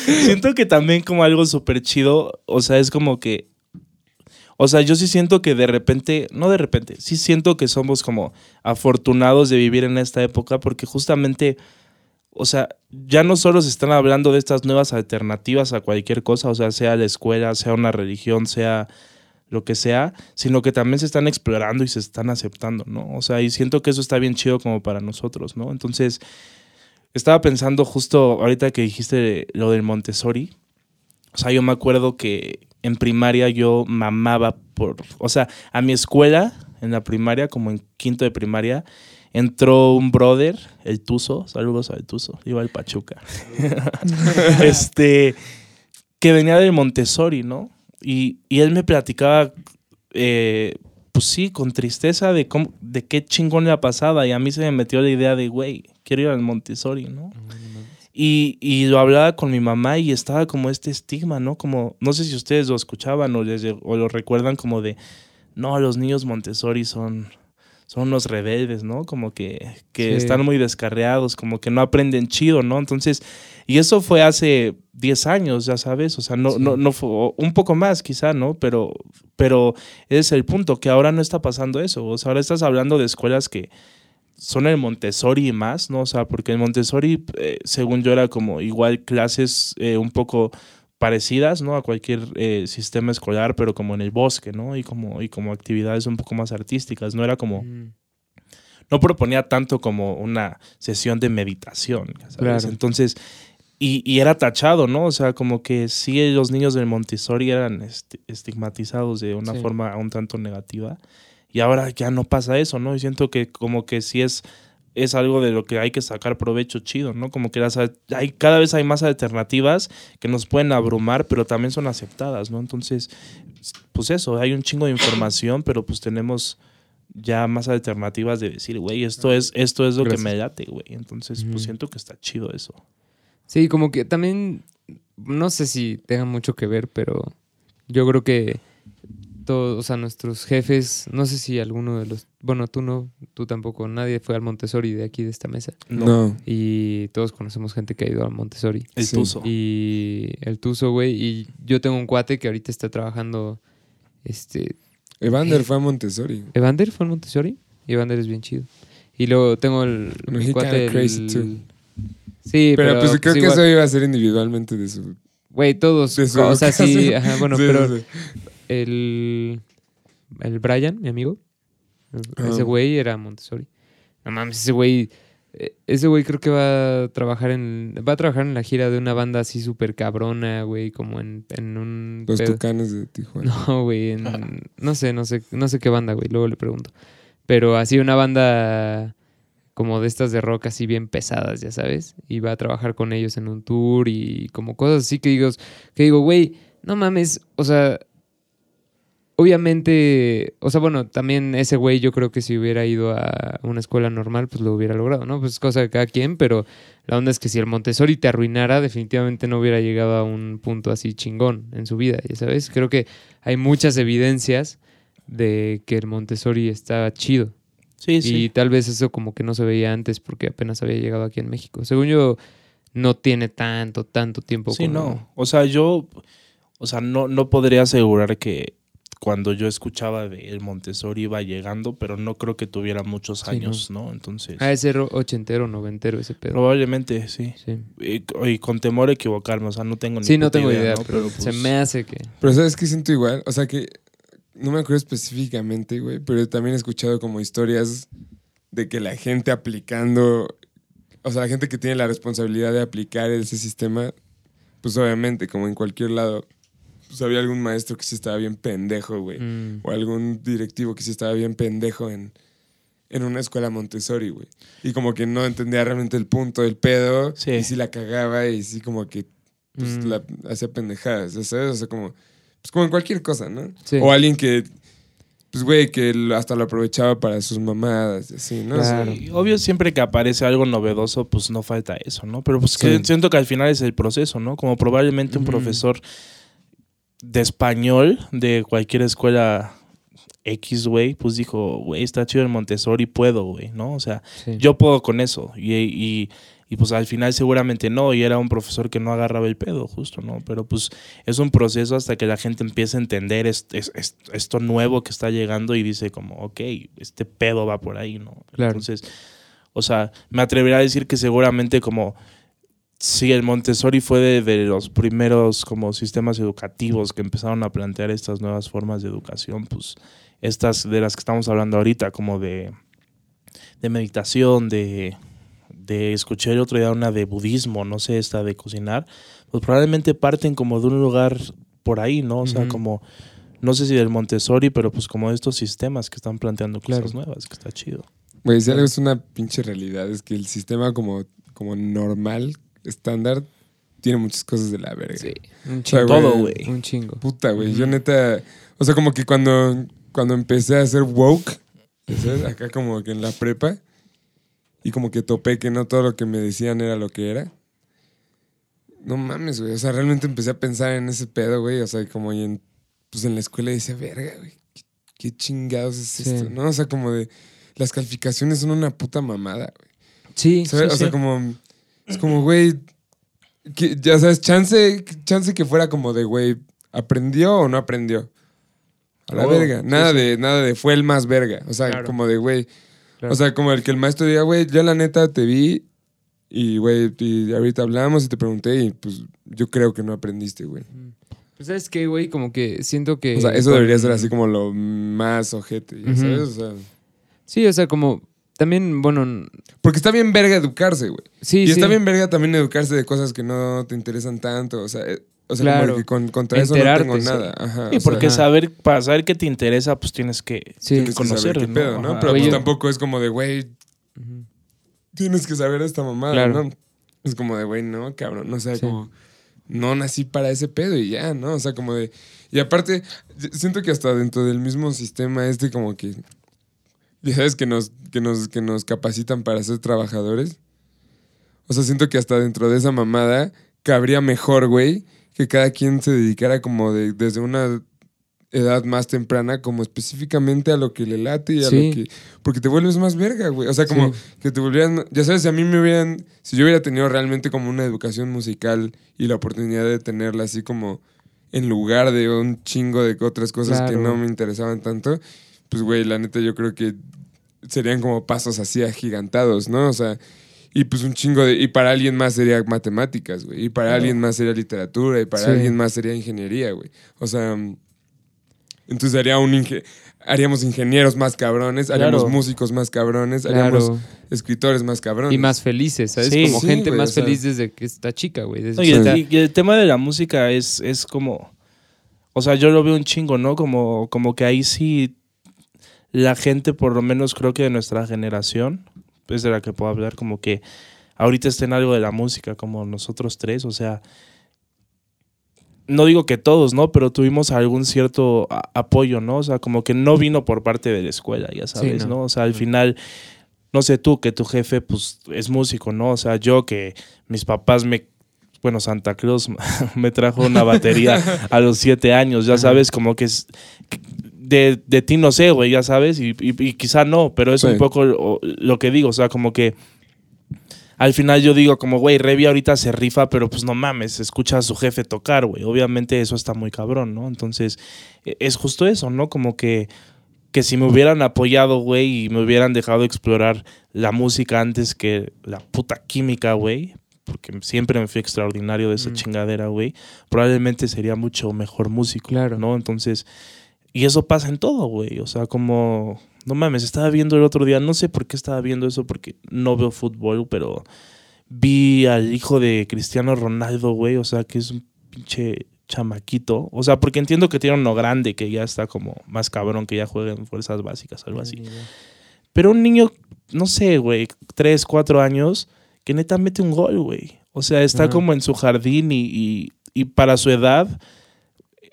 Speaker 3: Siento que también como algo súper chido, o sea, es como que, o sea, yo sí siento que de repente, no de repente, sí siento que somos como afortunados de vivir en esta época porque justamente, o sea, ya no solo se están hablando de estas nuevas alternativas a cualquier cosa, o sea, sea la escuela, sea una religión, sea lo que sea, sino que también se están explorando y se están aceptando, ¿no? O sea, y siento que eso está bien chido como para nosotros, ¿no? Entonces, estaba pensando justo ahorita que dijiste lo del Montessori. O sea, yo me acuerdo que en primaria yo mamaba por. O sea, a mi escuela, en la primaria, como en quinto de primaria, entró un brother, el Tuzo. Saludos al Tuzo. Iba al Pachuca. este. Que venía del Montessori, ¿no? Y, y él me platicaba. eh, pues sí, con tristeza de, cómo, de qué chingón le pasaba. Y a mí se me metió la idea de, güey, quiero ir al Montessori, ¿no? Y, y lo hablaba con mi mamá y estaba como este estigma, ¿no? Como, no sé si ustedes lo escuchaban o, les, o lo recuerdan como de, no, los niños Montessori son, son unos rebeldes, ¿no? Como que, que
Speaker 2: Sí.
Speaker 3: están muy descarriados, como que no aprenden chido, ¿no? Entonces, y eso fue hace 10 años, ya sabes, o sea, no,
Speaker 2: Sí.
Speaker 3: no, no fue, un poco más quizá, ¿no? Pero, pero ese es el punto, que ahora no está pasando eso, o sea, ahora estás hablando de escuelas que son el Montessori y más, ¿no? O sea, porque el Montessori, eh, según yo, era como igual clases eh, un poco parecidas, ¿no? A cualquier eh, sistema escolar, pero como en el bosque, ¿no? Y como, y como actividades un poco más artísticas, no era como,
Speaker 2: Mm.
Speaker 3: no proponía tanto como una sesión de meditación, ¿sabes?
Speaker 2: Claro.
Speaker 3: Entonces, y, y era tachado, ¿no? O sea, como que sí los niños del Montessori eran este, estigmatizados de una
Speaker 2: Sí.
Speaker 3: forma un tanto negativa. Y ahora ya no pasa eso, ¿no? Y siento que como que sí es es algo de lo que hay que sacar provecho chido, ¿no? Como que las, hay, cada vez hay más alternativas que nos pueden abrumar, pero también son aceptadas, ¿no? Entonces, pues eso, hay un chingo de información, pero pues tenemos ya más alternativas de decir, güey, esto es, esto es lo
Speaker 2: Gracias.
Speaker 3: que me late, güey. Entonces, pues siento que está chido eso.
Speaker 2: Sí, como que también, no sé si tenga mucho que ver, pero yo creo que todos, o sea, nuestros jefes, no sé si alguno de los, bueno, tú no, tú tampoco, nadie fue al Montessori de aquí de esta mesa.
Speaker 1: No.
Speaker 2: Y todos conocemos gente que ha ido al Montessori.
Speaker 3: El
Speaker 1: Sí.
Speaker 3: tuzo.
Speaker 2: Y el Tuzo, güey, y yo tengo un cuate que ahorita está trabajando, este,
Speaker 1: Evander fue a Montessori.
Speaker 2: Evander fue al Montessori. Y Evander es bien chido. Y luego tengo el, mi cuate,
Speaker 1: kinda crazy
Speaker 2: el-
Speaker 1: too.
Speaker 2: Sí,
Speaker 1: Pero,
Speaker 2: pero,
Speaker 1: pues creo que
Speaker 2: igual-
Speaker 1: eso iba a ser individualmente de su.
Speaker 2: Güey, todos.
Speaker 1: de su
Speaker 2: o sea, sí, ajá, bueno,
Speaker 1: Sí,
Speaker 2: pero
Speaker 1: sí.
Speaker 2: El. El Brian, mi amigo. Ese
Speaker 1: Ah.
Speaker 2: güey era Montessori. No mames, ese güey. eh, Ese güey creo que va a trabajar en. Va a trabajar en la gira de una banda así súper cabrona, güey. Como en, en un.
Speaker 1: Los
Speaker 2: pedo-
Speaker 1: tucanes de Tijuana.
Speaker 2: No, güey. en- No sé, no sé, no sé qué banda, güey. Luego le pregunto. Pero así una banda como de estas de rock así bien pesadas, ya sabes. Y va a trabajar con ellos en un tour y como cosas así que digo, que digo, güey, no mames, o sea, obviamente, o sea, bueno, también ese güey yo creo que si hubiera ido a una escuela normal, pues lo hubiera logrado, ¿no? Pues es cosa de cada quien, pero la onda es que si el Montessori te arruinara, definitivamente no hubiera llegado a un punto así chingón en su vida, ya sabes. Creo que hay muchas evidencias de que el Montessori está chido.
Speaker 3: Sí, sí.
Speaker 2: Y tal vez eso como que no se veía antes porque apenas había llegado aquí en México. Según yo, no tiene tanto, tanto tiempo.
Speaker 3: Sí,
Speaker 2: como-
Speaker 3: no. O sea, yo, o sea, no, no podría asegurar que cuando yo escuchaba de el Montessori iba llegando, pero no creo que tuviera muchos
Speaker 2: Sí,
Speaker 3: años, ¿no? Entonces,
Speaker 2: Ah, ese ro- ochentero, noventero ese pedo.
Speaker 3: probablemente sí.
Speaker 2: Sí,
Speaker 3: Y, y con temor a equivocarme, o sea, no tengo ni
Speaker 2: Sí, no tengo idea,
Speaker 3: ¿no?
Speaker 2: pero, se
Speaker 3: pues,
Speaker 2: me hace que...
Speaker 1: Pero sabes que siento igual, o sea que no me acuerdo específicamente, güey, pero también he escuchado como historias de que la gente aplicando, o sea, la gente que tiene la responsabilidad de aplicar ese sistema, pues obviamente, como en cualquier lado, pues había algún maestro que sí estaba bien pendejo, güey,
Speaker 2: mm,
Speaker 1: o algún directivo que sí estaba bien pendejo en, en una escuela Montessori, güey. Y como que no entendía realmente el punto del pedo,
Speaker 3: Sí.
Speaker 1: y sí la cagaba, y sí como que pues,
Speaker 2: mm,
Speaker 1: la hacía pendejadas, ¿sabes? O sea, como, pues como en cualquier cosa, ¿no?
Speaker 2: Sí.
Speaker 1: O alguien que, pues, güey, que hasta lo aprovechaba para sus mamadas, y así, ¿no?
Speaker 2: Claro.
Speaker 3: Y obvio, siempre que aparece algo novedoso, pues no falta eso, ¿no? Pero pues que
Speaker 1: Sí.
Speaker 3: siento que al final es el proceso, ¿no? Como probablemente un profesor de español de cualquier escuela X, güey, pues dijo, güey, está chido el Montessori, puedo, güey, ¿no? O sea,
Speaker 2: sí.
Speaker 3: yo puedo con eso. Y, y, y, pues al final seguramente no, y era un profesor que no agarraba el pedo, justo, ¿no? Pero pues es un proceso hasta que la gente empiece a entender est- es- es- esto nuevo que está llegando y dice como, ok, este pedo va por ahí, ¿no?
Speaker 2: Claro.
Speaker 3: Entonces, o sea, me atrevería a decir que seguramente como... Sí, el Montessori fue de, de los primeros como sistemas educativos que empezaron a plantear estas nuevas formas de educación, pues estas de las que estamos hablando ahorita, como de, de meditación, de, de escuché el otro día una de budismo, no sé, esta de cocinar, pues probablemente parten como de un lugar por ahí, ¿no? O sea, como, no sé si del Montessori, pero pues como de estos sistemas que están planteando cosas
Speaker 2: Claro.
Speaker 3: nuevas, que está chido.
Speaker 1: Güey, si algo es una pinche realidad, es que el sistema como, como normal, estándar, tiene muchas cosas de la verga.
Speaker 2: Sí, un
Speaker 1: sea,
Speaker 2: chingo.
Speaker 3: Todo, güey.
Speaker 2: Un chingo.
Speaker 1: Puta, güey. Yo neta. O sea, como que cuando, cuando empecé a hacer woke, ¿sabes? acá como que en la prepa, y como que topé que no todo lo que me decían era lo que era. No mames, güey. O sea, realmente empecé a pensar en ese pedo, güey. O sea, como y en, pues en la escuela decía, verga, güey. ¿Qué, qué chingados es
Speaker 2: Sí.
Speaker 1: esto? ¿No? O sea, como de. Las calificaciones son una puta mamada, güey.
Speaker 2: Sí,
Speaker 1: ¿Sabes?
Speaker 2: sí,
Speaker 1: o sea,
Speaker 2: sí.
Speaker 1: como. Es como, güey. ya sabes, chance, chance que fuera como de, güey, ¿aprendió o no aprendió? A la
Speaker 3: Oh,
Speaker 1: verga. Nada
Speaker 3: sí.
Speaker 1: de, nada de fue el más verga. O sea,
Speaker 2: Claro.
Speaker 1: como de, güey.
Speaker 2: Claro.
Speaker 1: O sea, como el que el maestro diga, güey, yo la neta te vi y, güey, y ahorita hablamos y te pregunté y pues yo creo que no aprendiste, güey.
Speaker 2: Pues, ¿sabes qué, güey? Como que siento que...
Speaker 1: O sea, eso debería ser así como lo más ojete, ya. ¿sabes? O sea,
Speaker 2: Sí, o sea, como... También, bueno...
Speaker 1: porque está bien verga educarse, güey.
Speaker 2: Sí,
Speaker 1: Y
Speaker 2: sí.
Speaker 1: está bien verga también educarse de cosas que no te interesan tanto. O sea, eh, o sea
Speaker 2: Claro.
Speaker 1: como que con, contra eso no
Speaker 2: Enterarte,
Speaker 1: tengo
Speaker 2: sí.
Speaker 1: nada. Ajá,
Speaker 3: Y
Speaker 1: sea,
Speaker 3: porque
Speaker 2: ajá.
Speaker 3: saber, para saber qué te interesa, pues tienes que
Speaker 2: Sí.
Speaker 1: tienes que
Speaker 3: conocer,
Speaker 1: saber qué pedo, ¿no?
Speaker 3: Ajá.
Speaker 1: Pero pues tampoco es como de, güey,
Speaker 2: Ujú.
Speaker 1: tienes que saber esta mamada,
Speaker 2: Claro.
Speaker 1: ¿no? Es como de, güey, no, cabrón, no sé,
Speaker 2: Sí.
Speaker 1: como, no nací para ese pedo y ya, ¿no? O sea, como de, y aparte, siento que hasta dentro del mismo sistema este como que, ya sabes, que nos, que nos, que nos capacitan para ser trabajadores. O sea, siento que hasta dentro de esa mamada cabría mejor, güey, que cada quien se dedicara como de, desde una edad más temprana, como específicamente a lo que le late y a
Speaker 2: Sí.
Speaker 1: lo que... Porque te vuelves más verga, güey. O sea, como
Speaker 2: Sí.
Speaker 1: que te volvieran... Ya sabes, si a mí me hubieran... Si yo hubiera tenido realmente como una educación musical y la oportunidad de tenerla así como en lugar de un chingo de otras cosas que no me interesaban tanto, pues, güey, la neta yo creo que serían como pasos así agigantados, ¿no? O sea, y pues un chingo de... Y para alguien más sería matemáticas, güey. Y para alguien más sería literatura. Y para
Speaker 2: Sí.
Speaker 1: alguien más sería ingeniería, güey. O sea, entonces haría un inge- haríamos ingenieros más cabrones, haríamos
Speaker 3: Claro.
Speaker 1: músicos más cabrones, haríamos
Speaker 2: Claro.
Speaker 1: escritores más cabrones.
Speaker 2: Y más felices, ¿sabes?
Speaker 3: Sí.
Speaker 2: Como
Speaker 1: Sí,
Speaker 2: gente
Speaker 1: güey,
Speaker 2: más
Speaker 1: o sea.
Speaker 2: feliz desde que está chica, güey.
Speaker 3: No, y el tema de la música es, es como. O sea, yo lo veo un chingo, ¿no? Como, como que ahí sí la gente, por lo menos creo que de nuestra generación, es de la que puedo hablar, como que ahorita está en algo de la música, como nosotros tres, o sea. No digo que todos, ¿no? Pero tuvimos algún cierto apoyo, ¿no? O sea, como que no vino por parte de la escuela, ya sabes,
Speaker 2: no.
Speaker 3: ¿no? O sea, al final, no sé tú, que tu jefe, pues, es músico, ¿no? O sea, yo que mis papás me bueno, Santa Cruz me trajo una batería a los siete años, ya sabes, como que es... De, de ti no sé, güey, ya sabes, y, y- y quizá no, pero es
Speaker 1: Sí.
Speaker 3: un poco lo, lo que digo, o sea, como que al final yo digo como, güey, Revi ahorita se rifa, pero pues no mames, escucha a su jefe tocar, güey, obviamente eso está muy cabrón, ¿no? Entonces, e- es justo eso, ¿no? Como que, que si me hubieran apoyado, güey, y me hubieran dejado explorar la música antes que la puta química, güey, porque siempre me fui extraordinario de esa
Speaker 2: Mm.
Speaker 3: chingadera, güey, probablemente sería mucho mejor músico,
Speaker 2: Claro.
Speaker 3: ¿no? Entonces, y eso pasa en todo, güey, o sea, como, no mames, estaba viendo el otro día, no sé por qué estaba viendo eso, porque no veo fútbol, pero vi al hijo de Cristiano Ronaldo, güey, o sea, que es un pinche chamaquito, o sea, porque entiendo que tiene uno grande que ya está como más cabrón, que ya juega en fuerzas básicas, algo así. Pero un niño, no sé, güey, tres, cuatro años, que neta mete un gol, güey. O sea, está como en su jardín y, y- y para su edad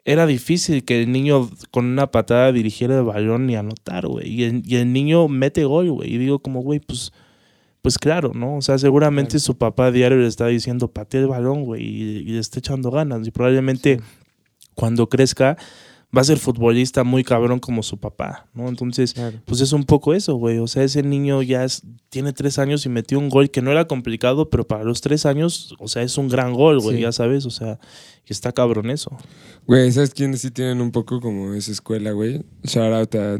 Speaker 3: era difícil que el niño con una patada dirigiera el balón y anotar, güey. Y el, y el niño mete gol, güey. Y digo como, güey, pues, pues claro, ¿no? O sea, seguramente
Speaker 2: Claro.
Speaker 3: su papá a diario le está diciendo, patea el balón, güey, y, y le está echando ganas. Y probablemente cuando crezca va a ser futbolista muy cabrón como su papá, ¿no? Entonces,
Speaker 2: Claro.
Speaker 3: pues es un poco eso, güey. O sea, ese niño ya es- tiene tres años y metió un gol que no era complicado, pero para los tres años, o sea, es un gran gol, güey,
Speaker 2: Sí.
Speaker 3: ya sabes. O sea, está cabrón eso.
Speaker 1: Güey, ¿sabes quiénes sí tienen un poco como esa escuela, güey? Shout out a,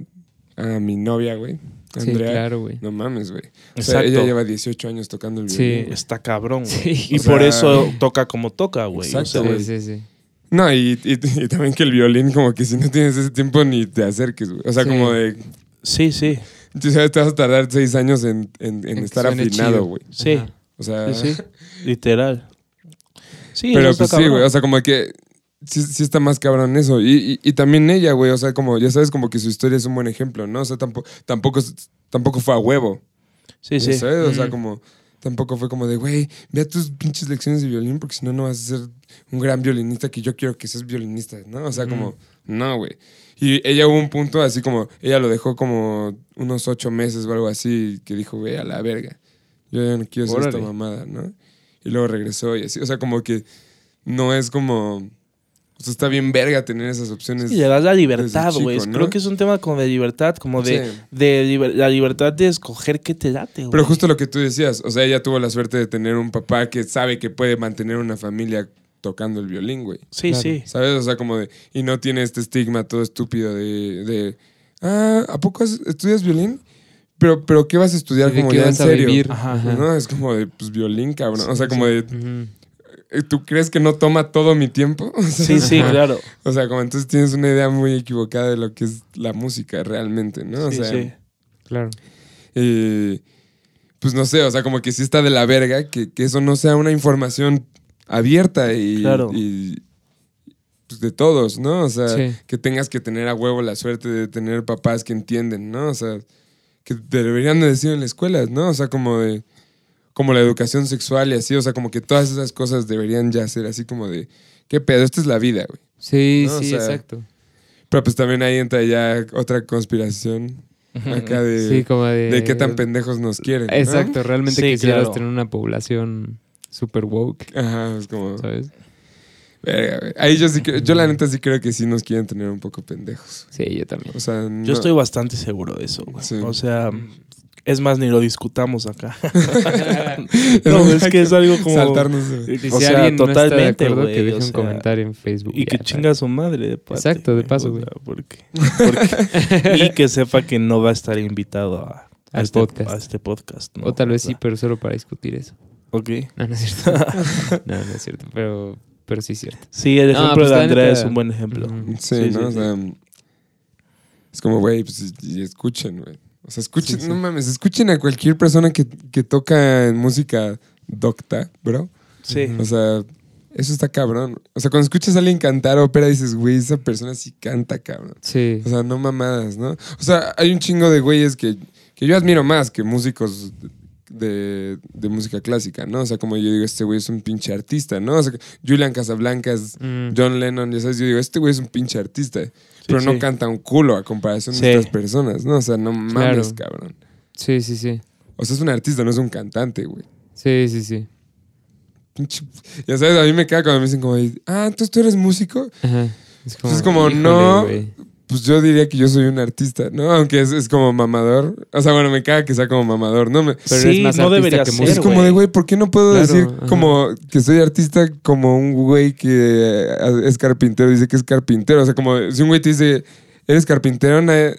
Speaker 1: a mi novia, güey.
Speaker 2: Sí,
Speaker 1: Andrea.
Speaker 2: claro, güey.
Speaker 1: No mames, güey. O sea, ella lleva 18 años tocando el
Speaker 2: Sí.
Speaker 1: violín. güey.
Speaker 3: Está cabrón, güey.
Speaker 2: Sí.
Speaker 3: Y
Speaker 1: O sea-
Speaker 3: por eso toca como toca, güey. O
Speaker 1: Exacto,
Speaker 3: sea,
Speaker 1: güey.
Speaker 2: Sí, sí, sí.
Speaker 1: No, y, y- y también que el violín, como que si no tienes ese tiempo ni te acerques, güey. O sea,
Speaker 2: Sí.
Speaker 1: como de.
Speaker 3: sí, sí.
Speaker 1: Tú sabes, te vas a tardar seis años en, en- estar afinado, güey.
Speaker 3: Sí.
Speaker 2: Ajá.
Speaker 1: O sea.
Speaker 3: Sí, sí. Literal. Sí,
Speaker 1: Pero pues sí, güey. O sea, como que. Sí, sí está más cabrón eso. Y, y- también ella, güey. O sea, como ya sabes, como que su historia es un buen ejemplo, ¿no? O sea, tampoco, tampoco, tampoco fue a huevo.
Speaker 3: sí, sí.
Speaker 1: ¿sabes? O sea, como. Tampoco fue como de, güey, ve a tus pinches lecciones de violín porque si no, no vas a ser un gran violinista que yo quiero que seas violinista, ¿no? O sea, como, no, güey. Y ella hubo un punto así como, ella lo dejó como unos ocho meses o algo así, que dijo, güey, a la verga. Yo ya no quiero ser esta mamada, ¿no? Y luego regresó y así. O sea, como que no es como. O sea, está bien verga tener esas opciones.
Speaker 3: Sí, le das la libertad, güey. Creo que es un tema como de libertad, como de,
Speaker 1: Sí.
Speaker 3: de liber- la libertad de escoger qué te late, güey.
Speaker 1: Pero justo lo que tú decías, o sea, ella tuvo la suerte de tener un papá que sabe que puede mantener una familia tocando el violín, güey.
Speaker 3: Sí,
Speaker 2: Claro.
Speaker 3: sí.
Speaker 1: ¿Sabes? O sea, como de. Y no tiene este estigma todo estúpido de. de ah, ¿a poco estudias violín? Pero, pero ¿qué vas a estudiar
Speaker 2: ¿De
Speaker 1: como ya en
Speaker 2: vas a
Speaker 1: serio?
Speaker 2: vivir?
Speaker 3: Ajá,
Speaker 2: Ajá.
Speaker 1: No, es como de, pues, violín, cabrón. O sea, como de, ¿tú crees que no toma todo mi tiempo? O sea,
Speaker 3: Sí, sí, claro.
Speaker 1: O sea, como entonces tienes una idea muy equivocada de lo que es la música realmente, ¿no? O
Speaker 3: Sí,
Speaker 1: sea,
Speaker 3: sí.
Speaker 2: Claro.
Speaker 1: eh, pues no sé, o sea, como que sí está de la verga que, que eso no sea una información abierta y,
Speaker 3: Claro.
Speaker 1: y, pues, de todos, ¿no? O sea,
Speaker 2: Sí.
Speaker 1: que tengas que tener a huevo la suerte de tener papás que entienden, ¿no? O sea, que te deberían de decir en la escuela, ¿no? O sea, como de, como la educación sexual y así, o sea, como que todas esas cosas deberían ya ser así como de, ¿qué pedo? Esta es la vida, güey.
Speaker 2: Sí,
Speaker 1: No, o
Speaker 2: sí,
Speaker 1: sea,
Speaker 2: exacto.
Speaker 1: Pero pues también ahí entra ya otra conspiración acá de,
Speaker 2: Sí, como de...
Speaker 1: de qué tan pendejos nos quieren. ¿no?
Speaker 2: Exacto, realmente
Speaker 3: Sí,
Speaker 2: quisieras
Speaker 3: claro.
Speaker 2: tener una población super woke,
Speaker 1: Ajá, es como...
Speaker 2: ¿sabes?
Speaker 1: Güey. Ahí yo sí creo- yo la neta sí creo que sí nos quieren tener un poco pendejos.
Speaker 2: Sí, yo también.
Speaker 1: O sea, no-
Speaker 3: Yo estoy bastante seguro de eso, güey.
Speaker 1: Sí.
Speaker 3: O sea, es más, ni lo discutamos acá. No, es que es algo como...
Speaker 1: Saltarnos. de-
Speaker 3: O
Speaker 2: si
Speaker 3: sea,
Speaker 2: alguien no está de
Speaker 3: totalmente,
Speaker 2: acuerdo, que deje
Speaker 3: o
Speaker 2: un comentario en Facebook.
Speaker 3: Y que chinga a su madre de parte,
Speaker 2: Exacto, de paso, güey.
Speaker 3: porque, porque- y que sepa que no va a estar invitado a, a
Speaker 2: Al
Speaker 3: este,
Speaker 2: podcast.
Speaker 3: a este podcast. ¿no?
Speaker 2: O tal vez
Speaker 3: sea,
Speaker 2: sí, pero solo para discutir eso.
Speaker 3: Ok.
Speaker 2: No, no es cierto. no, no es cierto, pero, pero sí es cierto.
Speaker 3: Sí, el
Speaker 2: No,
Speaker 3: ejemplo
Speaker 2: pues,
Speaker 3: de Andrea es un buen ejemplo.
Speaker 1: Sí,
Speaker 3: Sí,
Speaker 1: ¿no?
Speaker 3: sí,
Speaker 1: o
Speaker 3: sí.
Speaker 1: sea, es como, güey, pues y escuchen, güey. O sea, escuchen,
Speaker 2: Sí, sí.
Speaker 1: no mames, escuchen a cualquier persona que, que toca en música docta, bro.
Speaker 3: Sí.
Speaker 1: O sea, eso está cabrón. O sea, cuando escuchas a alguien cantar ópera, dices, güey, esa persona sí canta, cabrón.
Speaker 2: Sí.
Speaker 1: O sea, no mamadas, ¿no? O sea, hay un chingo de güeyes que, que yo admiro más que músicos de, de música clásica, ¿no? O sea, como yo digo, este güey es un pinche artista, ¿no? O sea, Julian Casablancas,
Speaker 2: Mm.
Speaker 1: John Lennon, ya sabes, yo digo, este güey es un pinche artista, pero no canta un culo a comparación
Speaker 3: Sí.
Speaker 1: de estas personas, ¿no? O sea, no mames, cabrón.
Speaker 2: Sí, sí, sí.
Speaker 1: O sea, es un artista, no es un cantante, güey.
Speaker 2: Sí, sí, sí.
Speaker 1: Pinche- Ya sabes, a mí me queda cuando me dicen como, ah, entonces tú eres músico.
Speaker 2: Ajá. Es como,
Speaker 1: Es como, no. Pues yo diría que yo soy un artista, ¿no? Aunque es, es como mamador. O sea, bueno, me caga que sea como mamador, ¿no? Me,
Speaker 2: Pero
Speaker 3: Sí,
Speaker 2: eres más
Speaker 3: no debería
Speaker 2: que
Speaker 3: ser,
Speaker 1: es como de, güey, ¿por qué no puedo
Speaker 2: Claro,
Speaker 1: decir
Speaker 2: ajá.
Speaker 1: como que soy artista como un güey que eh, es carpintero dice que es carpintero? O sea, como si un güey te dice, eres carpintero, nadie,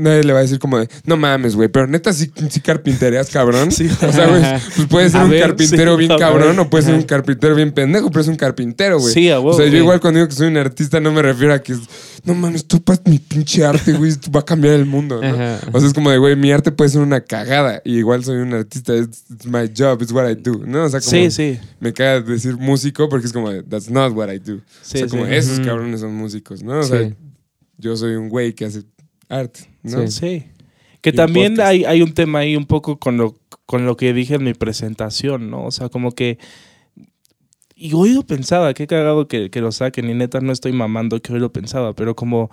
Speaker 1: nadie le va a decir como de, no mames, güey, pero neta sí, sí carpinterías, cabrón.
Speaker 3: Sí.
Speaker 1: O sea, güey, pues puede ser
Speaker 3: A
Speaker 1: un
Speaker 3: ver,
Speaker 1: carpintero
Speaker 3: sí,
Speaker 1: bien cabrón o puede ser un carpintero bien pendejo, pero es un carpintero, güey.
Speaker 3: Sí, a huevo,
Speaker 1: O sea, yo igual cuando digo que soy un artista no me refiero a que, no mames, tú pas mi pinche arte, güey, va a cambiar el mundo, ¿no?
Speaker 2: Ajá.
Speaker 1: O sea, es como de, güey, mi arte puede ser una cagada y igual soy un artista, it's, it's my job, it's what I do, ¿no? O sea, como
Speaker 3: Sí, sí.
Speaker 1: me caga decir músico porque es como, de, that's not what I do. O sea, como esos cabrones son músicos, ¿no? O sea, yo soy un güey que hace arte, ¿no?
Speaker 2: Sí.
Speaker 3: Sí. Que
Speaker 1: Y
Speaker 3: también hay, hay un tema ahí un poco con lo, con lo que dije en mi presentación, ¿no? O sea, como que. Y hoy lo pensaba, qué cagado que, que lo saquen, y neta no estoy mamando que hoy lo pensaba, pero como.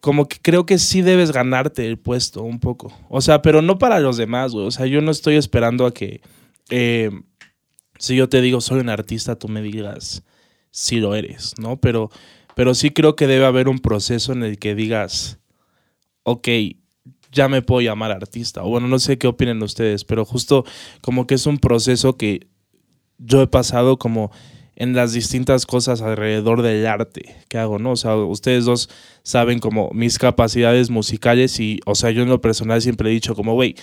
Speaker 3: Como que creo que sí debes ganarte el puesto un poco. O sea, pero no para los demás, güey. O sea, yo no estoy esperando a que. eh, si yo te digo soy un artista, tú me digas si lo eres, ¿no? Pero, pero sí creo que debe haber un proceso en el que digas ok, ya me puedo llamar artista. O bueno, no sé qué opinen ustedes, pero justo como que es un proceso que yo he pasado como en las distintas cosas alrededor del arte que hago, ¿no? O sea, ustedes dos saben como mis capacidades musicales y, o sea, yo en lo personal siempre he dicho como, güey,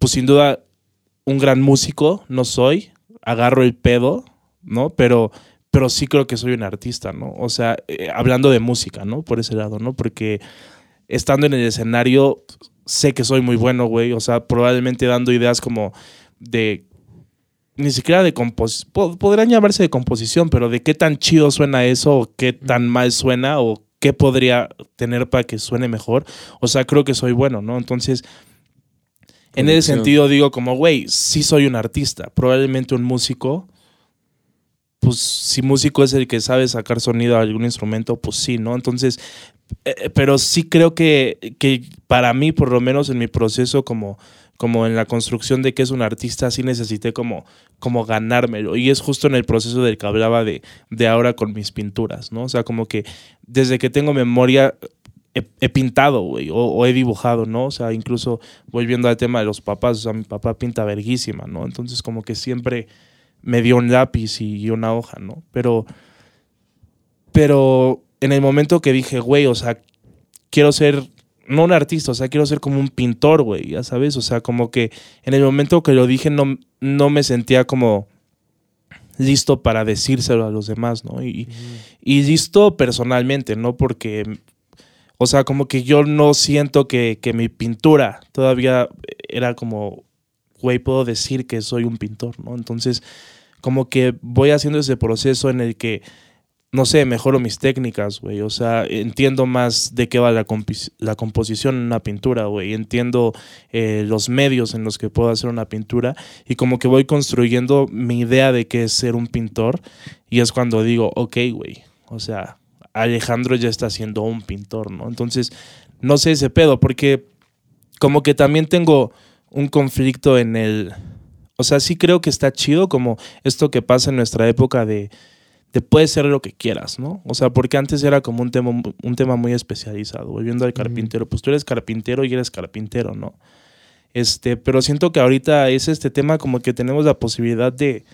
Speaker 3: pues sin duda un gran músico no soy, agarro el pedo, ¿no? Pero, pero sí creo que soy un artista, ¿no? O sea, eh, hablando de música, ¿no? Por ese lado, ¿no? Porque estando en el escenario, sé que soy muy bueno, güey. O sea, probablemente dando ideas como de. Ni siquiera de composición. Podrían llamarse de composición, pero de qué tan chido suena eso, o qué tan mal suena, o qué podría tener para que suene mejor. O sea, creo que soy bueno, ¿no? Entonces. En ese sentido digo como, güey, sí soy un artista. Probablemente un músico. Pues si músico es el que sabe sacar sonido a algún instrumento, pues sí, ¿no? Entonces, eh, pero sí creo que, que para mí, por lo menos en mi proceso como, como en la construcción de que es un artista, sí necesité como, como ganármelo. Y es justo en el proceso del que hablaba de, de ahora con mis pinturas, ¿no? O sea, como que desde que tengo memoria he, he pintado, güey, o, o he dibujado, ¿no? O sea, incluso volviendo al tema de los papás, o sea, mi papá pinta verguísima, ¿no? Entonces como que siempre me dio un lápiz y, y una hoja, ¿no? Pero, pero en el momento que dije, güey, o sea, quiero ser, no un artista, o sea, quiero ser como un pintor, güey, ya sabes, o sea, como que en el momento que lo dije no, no me sentía como listo para decírselo a los demás, ¿no? Y, y listo personalmente, ¿no? Porque, o sea, como que yo no siento que, que mi pintura todavía era como, güey, puedo decir que soy un pintor, ¿no? Entonces, como que voy haciendo ese proceso en el que no sé, mejoro mis técnicas, güey. O sea, entiendo más de qué va la, composición en una pintura, güey. Entiendo eh, los medios en los que puedo hacer una pintura y como que voy construyendo mi idea de qué es ser un pintor y es cuando digo, ok, güey. O sea, Alejandro ya está siendo un pintor, ¿no? Entonces, no sé ese pedo porque como que también tengo un conflicto en el... O sea, sí creo que está chido como esto que pasa en nuestra época de te puedes ser lo que quieras, ¿no? O sea, porque antes era como un tema, un tema muy especializado. Volviendo al carpintero, pues tú eres carpintero y eres carpintero, ¿no? Este, pero siento que ahorita es este tema como que tenemos la posibilidad de,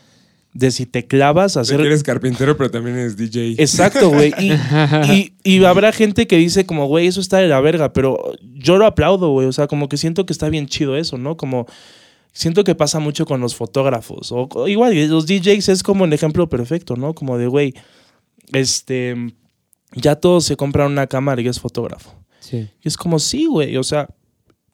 Speaker 3: de si te clavas a hacer...
Speaker 1: eres carpintero, pero también eres DJ.
Speaker 3: Exacto, güey. Y, y, y habrá gente que dice como, güey, eso está de la verga, pero yo lo aplaudo, güey. O sea, como que siento que está bien chido eso, ¿no? Como siento que pasa mucho con los fotógrafos. O, o igual, los DJs es como el ejemplo perfecto, ¿no? Como de, güey, este, ya todos se compran una cámara y es fotógrafo.
Speaker 2: Sí.
Speaker 3: Y es como, sí, güey, o sea,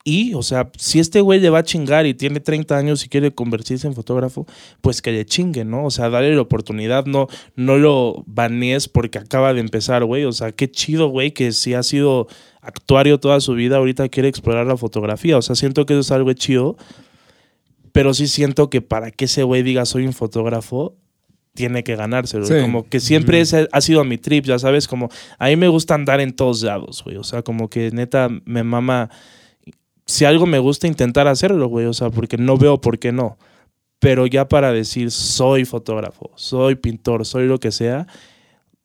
Speaker 3: y, o sea, si este güey le va a chingar y tiene 30 años y quiere convertirse en fotógrafo, pues que le chingue, ¿no? O sea, dale la oportunidad, no, no lo banees porque acaba de empezar, güey. O sea, qué chido, güey, que si ha sido actuario toda su vida, ahorita quiere explorar la fotografía. O sea, siento que eso es algo chido, pero sí siento que para que ese güey diga soy un fotógrafo, tiene que ganárselo.
Speaker 1: Sí.
Speaker 3: Como que siempre ese ha sido mi trip, ya sabes, como a mí me gusta andar en todos lados, güey. O sea, como que neta me mama. Si algo me gusta, intentar hacerlo, güey. O sea, porque no veo por qué no. Pero ya para decir soy fotógrafo, soy pintor, soy lo que sea,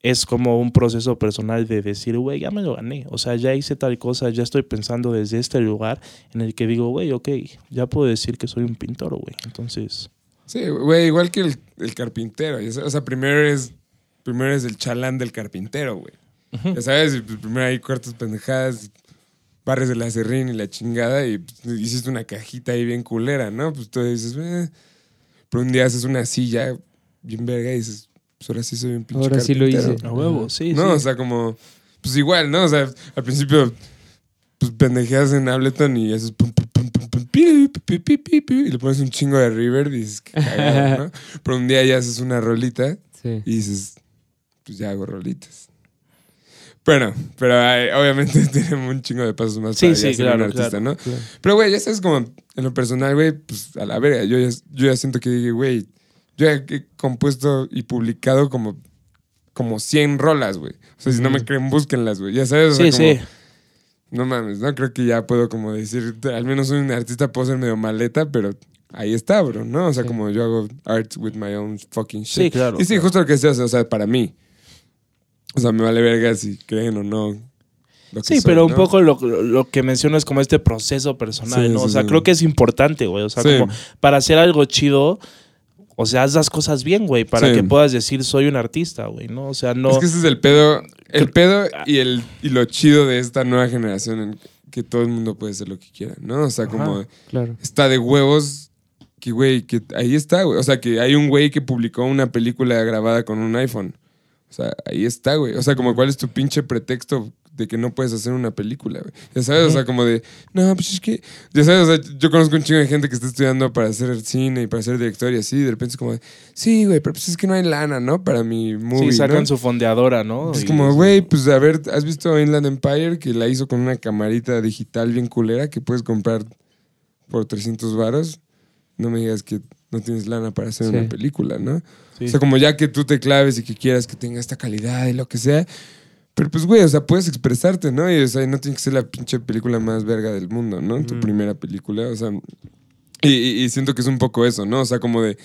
Speaker 3: es como un proceso personal de decir, güey, ya me lo gané. O sea, ya hice tal cosa, ya estoy pensando desde este lugar en el que digo, güey, ok, ya puedo decir que soy un pintor, güey. Entonces,
Speaker 1: Sí, güey, igual que el, el carpintero. O sea, primero es, primero es el chalán del carpintero, güey. Ya sabes, pues, primero hay cortas pendejadas, barres de la serrín y la chingada, y pues, hiciste una cajita ahí bien culera, ¿no? Pues tú dices, eh. Pero un día haces una silla bien verga y dices, pues ahora sí soy un pinche
Speaker 2: Ahora sí lo hice.
Speaker 3: a huevo, sí,
Speaker 1: No, o sea, como, pues igual, ¿no? O sea, al principio, pues pendejeas en Ableton y haces pum, pum, pum, pum, pum, pi, pi, pi, pi, pi, y le pones un chingo de reverb y dices, qué cagado, ¿no? Pero un día ya haces una rolita
Speaker 2: Sí.
Speaker 1: y dices, pues ya hago rolitas. Bueno, pero hay- obviamente tiene un chingo de pasos más
Speaker 3: Sí,
Speaker 1: para
Speaker 3: sí,
Speaker 1: ya ser un artista,
Speaker 3: claro,
Speaker 1: ¿no?
Speaker 2: claro.
Speaker 1: Pero, güey, ya sabes, como en lo personal, güey, pues a la verga. Yo ya, yo ya siento que dije, güey, yo ya he compuesto y publicado como, como 100 rolas, güey. O sea, si no me creen, búsquenlas, güey. Ya sabes, o sea,
Speaker 3: Sí,
Speaker 1: como,
Speaker 3: sí.
Speaker 1: no mames, no creo que ya puedo como decir, al menos soy un artista, puedo ser medio maleta, pero ahí está, bro, ¿no? O sea,
Speaker 2: Sí.
Speaker 1: como yo hago art with my own fucking shit.
Speaker 3: Sí, claro,
Speaker 1: Y sí,
Speaker 3: claro.
Speaker 1: justo lo que se hace, o sea, para mí. O sea, me vale verga si creen o no.
Speaker 3: Sí,
Speaker 1: soy,
Speaker 3: pero un poco lo, lo que menciono es como este proceso personal,
Speaker 1: Sí,
Speaker 3: ¿no? o sea,
Speaker 1: sí.
Speaker 3: creo que es importante, güey. O sea, como para hacer algo chido, o sea, haz las cosas bien, güey, para que puedas decir soy un artista, güey, ¿no? O sea, no.
Speaker 1: Es que ese es el pedo. El pedo y, el, y lo chido de esta nueva generación en que todo el mundo puede hacer lo que quiera, ¿no? O sea, como
Speaker 2: Claro.
Speaker 1: está de huevos que, güey, que ahí está, güey. O sea, que hay un güey que publicó una película grabada con un iPhone. Sea, ahí está, güey. O sea, como cuál es tu pinche pretexto de que no puedes hacer una película, güey. Ya sabes, o sea, como de, no, pues es que, ya sabes, o sea, yo conozco un chingo de gente que está estudiando para hacer cine y para ser director y así, y de repente es como, de, sí, güey, pero pues es que no hay lana, ¿no? Para mi movie,
Speaker 3: sí, sacan
Speaker 1: ¿no?
Speaker 3: su fondeadora, ¿no?
Speaker 1: Es
Speaker 3: Y-
Speaker 1: como, güey, pues a ver, ¿has visto Inland Empire que la hizo con una camarita digital bien culera que puedes comprar por 300 varos? No me digas que no tienes lana para hacer
Speaker 2: Sí.
Speaker 1: una película, ¿no?
Speaker 3: Sí.
Speaker 1: O sea, como ya que tú te claves y que quieras que tenga esta calidad y lo que sea. Pero pues, güey, o sea, puedes expresarte, ¿no? Y o sea, no tiene que ser la pinche película más verga del mundo, ¿no? Tu primera película, o sea. Y, y- y siento que es un poco eso, ¿no? O sea, como de.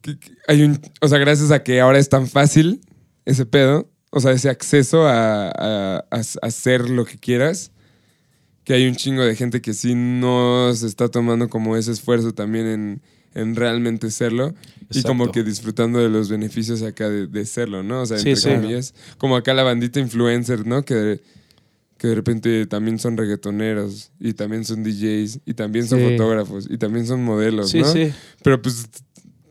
Speaker 1: que- que hay un. O sea, gracias a que ahora es tan fácil ese pedo, o sea, ese acceso a, a- a- a hacer lo que quieras, que hay un chingo de gente que sí no se está tomando como ese esfuerzo también en, en realmente serlo y como que disfrutando de los beneficios acá de, de serlo, ¿no? O sea,
Speaker 3: Sí,
Speaker 1: entre
Speaker 3: sí.
Speaker 1: comillas, como acá la bandita influencer, ¿no? Que de, que de repente también son reggaetoneros y también son DJs y también son
Speaker 2: Sí.
Speaker 1: fotógrafos y también son modelos,
Speaker 3: Sí,
Speaker 1: ¿no?
Speaker 3: sí.
Speaker 1: Pero pues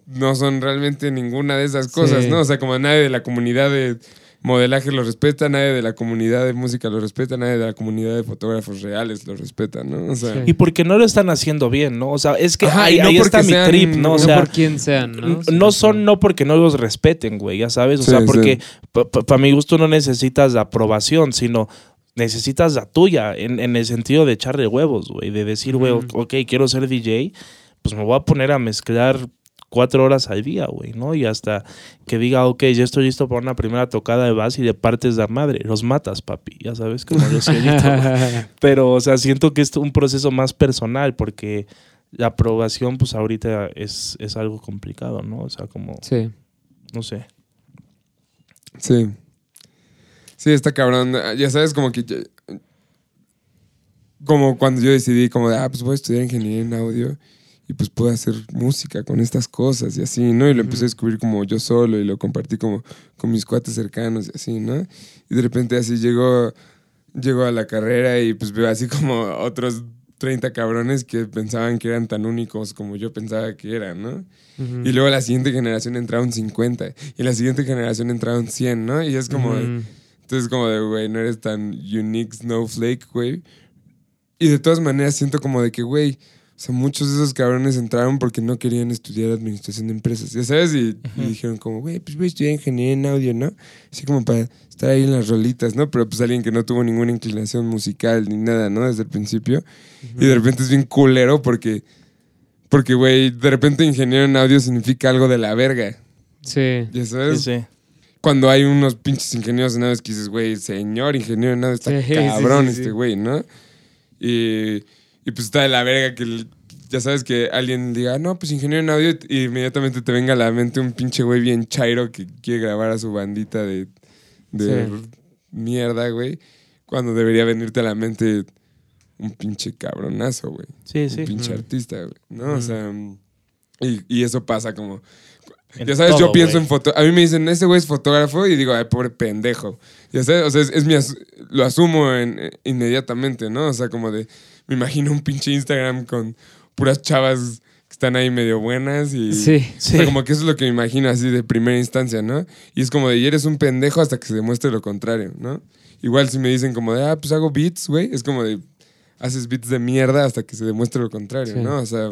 Speaker 1: no son realmente ninguna de esas cosas,
Speaker 2: Sí.
Speaker 1: ¿no? O sea, como nadie de la comunidad de, modelaje lo respeta, nadie de la comunidad de música lo respeta, nadie de la comunidad de fotógrafos reales lo respeta, ¿no? O sea,
Speaker 2: Sí.
Speaker 3: Y porque no lo están haciendo bien, ¿no? O sea, es que
Speaker 1: Ajá,
Speaker 3: ahí,
Speaker 1: no
Speaker 3: ahí está
Speaker 1: porque
Speaker 3: mi
Speaker 1: sean-
Speaker 3: trip, ¿no? O
Speaker 2: no
Speaker 3: sea,
Speaker 2: por quién sean, ¿no?
Speaker 3: No son no porque no los respeten, güey, ya sabes. O
Speaker 1: Sí,
Speaker 3: sea,
Speaker 1: sí.
Speaker 3: porque para mi gusto no necesitas la aprobación, sino necesitas la tuya, en, en el sentido de echarle huevos, güey, de decir, güey, ok, quiero ser DJ, pues me voy a poner a mezclar cuatro horas al día, güey, ¿no? Y hasta que diga, ok, ya estoy listo para una primera tocada de bass y de partes de madre, los matas, papi, ya sabes, como yo soy Pero, o sea, siento que es un proceso más personal porque la aprobación, pues ahorita es, es algo complicado, ¿no? O sea, como,
Speaker 2: sí.
Speaker 3: no sé.
Speaker 1: sí. Sí, está cabrón. Ya sabes, como que. ya- Como cuando yo decidí, como de, ah, pues voy a estudiar ingeniería en audio y pues puedo hacer música con estas cosas y así, ¿no? Y lo empecé a descubrir como yo solo y lo compartí como con mis cuates cercanos y así, ¿no? Y de repente así llego, llego a la carrera y pues veo así como otros 30 cabrones que pensaban que eran tan únicos como yo pensaba que eran, ¿no?
Speaker 2: Ujú.
Speaker 1: Y luego la siguiente generación entraron 50 y la siguiente generación entraron 100, ¿no? Y es como, de-
Speaker 2: Ujú.
Speaker 1: entonces como de, güey, no eres tan unique snowflake, güey. Y de todas maneras siento como de que, güey, sea, muchos de esos cabrones entraron porque no querían estudiar administración de empresas, ya sabes, y, y dijeron como, güey, pues voy a estudiar ingeniería en audio, ¿no? Así como para estar ahí en las rolitas, ¿no? Pero pues alguien que no tuvo ninguna inclinación musical ni nada, ¿no? Desde el principio. Y de repente es bien culero porque, porque, güey, de repente ingeniero en audio significa algo de la verga,
Speaker 2: Sí.
Speaker 1: ya sabes.
Speaker 3: sí.
Speaker 1: Cuando hay unos pinches ingenieros en audio que dices, güey, señor ingeniero en audio, está
Speaker 2: Sí,
Speaker 1: cabrón
Speaker 2: sí, sí.
Speaker 1: este güey, ¿no? Y, y pues está de la verga que el- ya sabes que alguien diga, no, pues ingeniero en audio y inmediatamente te venga a la mente un pinche güey bien chairo que quiere grabar a su bandita de, de
Speaker 2: Sí.
Speaker 1: mierda, güey. Cuando debería venirte a la mente un pinche cabronazo, güey.
Speaker 3: Sí, sí.
Speaker 1: Un pinche
Speaker 2: Mm.
Speaker 1: artista, güey. ¿No? O sea, y, y eso pasa como...
Speaker 3: En
Speaker 1: Ya sabes, yo pienso en foto. A mí me dicen, ese güey es fotógrafo y digo, ay, pobre pendejo. Ya sabes, o sea, es, es mi as- lo asumo en- inmediatamente, ¿no? O sea, como de, me imagino un pinche Instagram con puras chavas que están ahí medio buenas y...
Speaker 2: Sí.
Speaker 1: O sea, como que eso es lo que me imagino así de primera instancia, ¿no? Y es como de, y eres un pendejo hasta que se demuestre lo contrario, ¿no? Igual si me dicen como de, ah, pues hago beats, güey, es como de, haces beats de mierda hasta que se demuestre lo contrario,
Speaker 2: Sí.
Speaker 1: ¿no? O sea,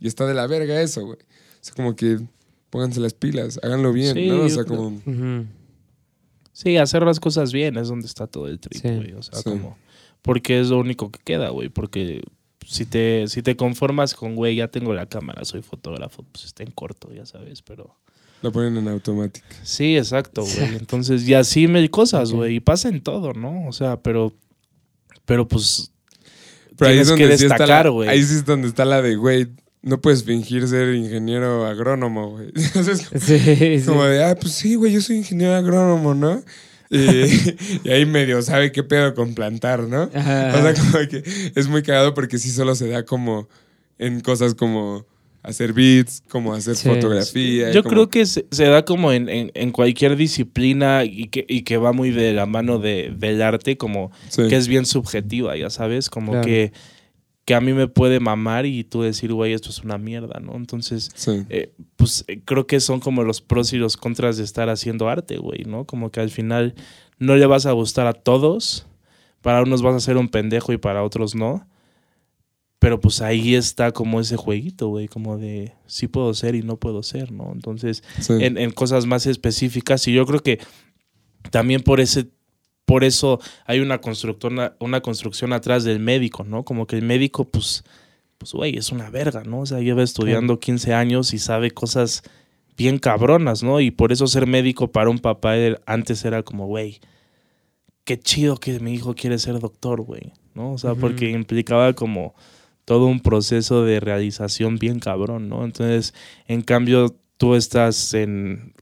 Speaker 1: y está de la verga eso, güey. O sea, como que pónganse las pilas, háganlo bien,
Speaker 3: Sí,
Speaker 1: ¿no? O sea, como...
Speaker 3: Sí, hacer las cosas bien es donde está todo el trip,
Speaker 2: Sí.
Speaker 3: güey. O sea,
Speaker 1: Sí.
Speaker 3: como. Porque es lo único que queda, güey. Porque si te, si te conformas con, güey, ya tengo la cámara, soy fotógrafo, pues está en corto, ya sabes, pero.
Speaker 1: Lo ponen en automático.
Speaker 3: Sí, exacto, güey. Entonces, y así mil cosas, güey. Y pasa en todo, ¿no? O sea, pero. Pero pues.
Speaker 1: Pero ahí es donde
Speaker 3: que
Speaker 1: sí está
Speaker 3: destacar,
Speaker 1: la-
Speaker 3: güey.
Speaker 1: Ahí sí es donde está la de, güey, no puedes fingir ser ingeniero agrónomo, güey.
Speaker 2: Sí, sí.
Speaker 1: Como de, ah, pues sí, güey, yo soy ingeniero agrónomo, ¿no? Y, y ahí medio sabe qué pedo con plantar, ¿no?
Speaker 2: Ajá.
Speaker 1: O sea, como que es muy cagado porque sí solo se da como en cosas como hacer beats, como hacer
Speaker 2: Sí.
Speaker 1: fotografía.
Speaker 3: Yo
Speaker 1: como-
Speaker 3: creo que se, se da como en, en- en cualquier disciplina y que, y que va muy de la mano de, del arte, como
Speaker 1: Sí.
Speaker 3: que es bien subjetiva, ya sabes, como
Speaker 2: Claro.
Speaker 3: que, que a mí me puede mamar y tú decir, güey, esto es una mierda, ¿no? Entonces,
Speaker 1: Sí.
Speaker 3: eh, pues eh, creo que son como los pros y los contras de estar haciendo arte, güey, ¿no? Como que al final no le vas a gustar a todos, para unos vas a ser un pendejo y para otros no. Pero pues ahí está como ese jueguito, güey, como de sí puedo ser y no puedo ser, ¿no? Entonces,
Speaker 1: sí.
Speaker 3: en, en cosas más específicas y yo creo que también por ese por eso hay una constructora una construcción atrás del médico no como que el médico pues pues güey es una verga no o sea lleva estudiando 15 años y sabe cosas bien cabronas no y por eso ser médico para un papá antes era como güey qué chido que mi hijo quiere ser doctor güey no o sea porque implicaba como todo un proceso de realización bien cabrón no entonces en cambio tú estás en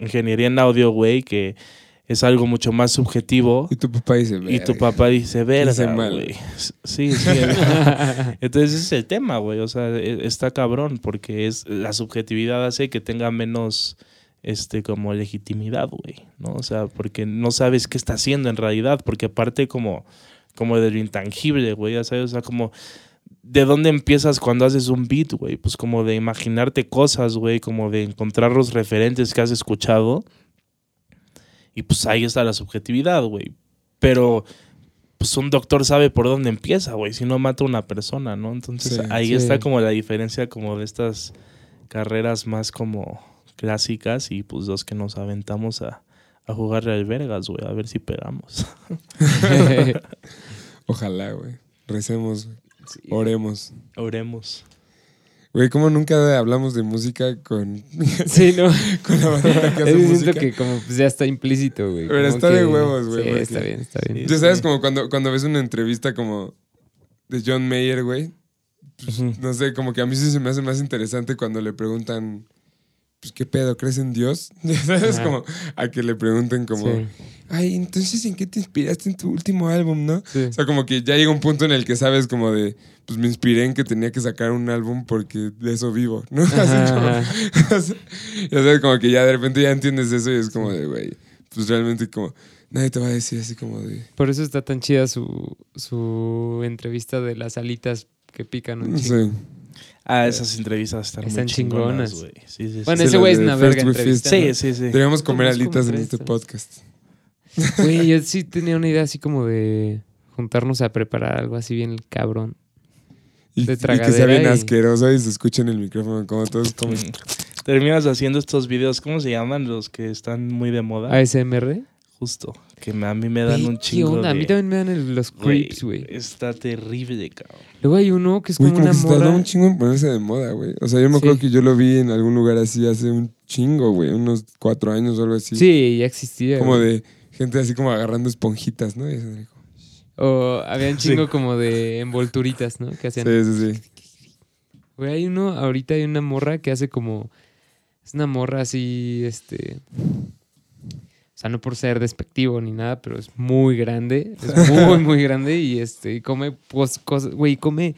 Speaker 3: ingeniería en audio, güey, que es algo mucho más subjetivo.
Speaker 1: Y tu papá dice,
Speaker 3: Y tu
Speaker 1: "Verga".
Speaker 3: papá dice, verga, güey. Sí, sí. Entonces ese es el tema, güey. O sea, e- está cabrón porque es la subjetividad hace que tenga menos este como legitimidad, güey, ¿no? O sea, porque no sabes qué está haciendo en realidad, porque aparte como como de lo intangible, güey, ya sabes, o sea, como ¿De dónde empiezas cuando haces un beat, güey? Pues como de imaginarte cosas, güey, como de encontrar los referentes que has escuchado. Y pues ahí está la subjetividad, güey. Pero pues un doctor sabe por dónde empieza, güey, si no mata a una persona, ¿no? Entonces
Speaker 1: Sí.
Speaker 3: ahí
Speaker 2: Sí.
Speaker 3: está como la diferencia como de estas carreras más como clásicas y pues dos que nos aventamos a, a jugarle al vergas, güey, a ver si pegamos.
Speaker 1: Ojalá, güey. Recemos, güey. oremos.
Speaker 3: Oremos.
Speaker 1: Güey, ¿cómo nunca hablamos de música con,
Speaker 2: sí, no.
Speaker 1: con la bandita que hace música?
Speaker 2: siento que como pues, ya está implícito, güey.
Speaker 1: Pero está de huevos, güey,
Speaker 2: Sí,
Speaker 1: porque-
Speaker 2: está bien, está bien.
Speaker 1: Tú sabes, como cuando, cuando ves una entrevista como de John Mayer, güey. pues. No sé, como que a mí sí se me hace más interesante cuando le preguntan, pues, ¿qué pedo? ¿Crees en Dios? ¿Sabes?
Speaker 2: Ajá.
Speaker 1: Como a que le pregunten como,
Speaker 2: Sí,
Speaker 1: ay, entonces, ¿en qué te inspiraste en tu último álbum, no?
Speaker 2: sí.
Speaker 1: O sea, como que ya llega un punto en el que sabes como de, pues me inspiré en que tenía que sacar un álbum porque de eso vivo, ¿no? Así
Speaker 2: Ajá,
Speaker 1: como,
Speaker 2: ajá.
Speaker 1: o sea, ya sabes, como que ya de repente ya entiendes eso y es como de, güey, pues realmente como, nadie te va a decir así como de...
Speaker 2: Por eso está tan chida su, su entrevista de las alitas que pican un
Speaker 1: No
Speaker 2: chingo.
Speaker 3: Ah, esas entrevistas están,
Speaker 2: Están
Speaker 3: muy chingonas,
Speaker 2: chingonas.
Speaker 3: güey. Sí, sí,
Speaker 2: Bueno, ese güey es una verga entrevistando.
Speaker 3: Sí, sí, sí.
Speaker 1: Deberíamos comer alitas en este podcast.
Speaker 2: Güey, yo sí tenía una idea así como de juntarnos a preparar algo así bien cabrón.
Speaker 1: Y,
Speaker 2: De
Speaker 1: y que sea bien
Speaker 2: y-
Speaker 1: asqueroso y se escucha en el micrófono como todos comen.
Speaker 3: Terminas haciendo estos videos, ¿cómo se llaman? Los que están muy de moda.
Speaker 2: ASMR.
Speaker 3: Justo. Que me- a mí me dan un
Speaker 2: ¿qué
Speaker 3: chingo
Speaker 2: onda?
Speaker 3: de...
Speaker 2: A mí también me dan el- los creeps, güey.
Speaker 3: Está terrible, cabrón.
Speaker 2: Luego hay uno que es como
Speaker 1: como
Speaker 2: una
Speaker 1: que se
Speaker 2: morra.
Speaker 1: un chingo en ponerse de moda, güey. O sea, yo me acuerdo
Speaker 2: Sí.
Speaker 1: que yo lo vi en algún lugar así hace un chingo, güey. Unos cuatro años o algo así.
Speaker 2: Sí, ya existía.
Speaker 1: Como
Speaker 2: güey.
Speaker 1: de gente así como agarrando esponjitas, ¿no? Y eso,
Speaker 2: O había un
Speaker 3: Sí.
Speaker 2: chingo como de envolturitas, ¿no? Que hacían.
Speaker 1: Sí, sí, sí.
Speaker 2: Güey, hay uno, ahorita hay una morra que hace como. Es una morra así, este. O sea, no por ser despectivo ni nada, pero es muy grande. Es muy, muy grande y este. Y come pues, cosas. Güey, come.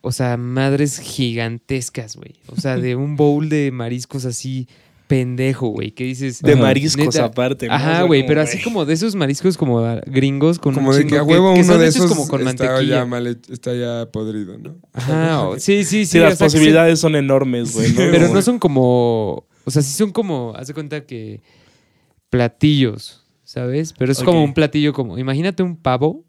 Speaker 2: O sea, madres gigantescas, güey. O sea, de un bowl de mariscos así pendejo, güey. Que dices.
Speaker 3: De mariscos
Speaker 2: Neta.
Speaker 3: aparte. ¿no?
Speaker 2: Ajá, güey, pero así como de esos mariscos como ah, gringos con
Speaker 1: Como
Speaker 2: un
Speaker 1: de que a huevo
Speaker 2: que
Speaker 1: uno de esos
Speaker 2: como con
Speaker 1: está
Speaker 2: mantequilla.
Speaker 1: ya mal hecho- está ya podrido, ¿no?
Speaker 2: Ajá, o- sí, sí, sí.
Speaker 3: Sí,
Speaker 2: o
Speaker 3: las
Speaker 2: sea, que sí-
Speaker 3: posibilidades son enormes, güey. ¿no?
Speaker 2: pero no son como. O sea, sí son como. Haz de cuenta que. Platillos, ¿sabes? Pero es como un platillo como. Imagínate un pavo,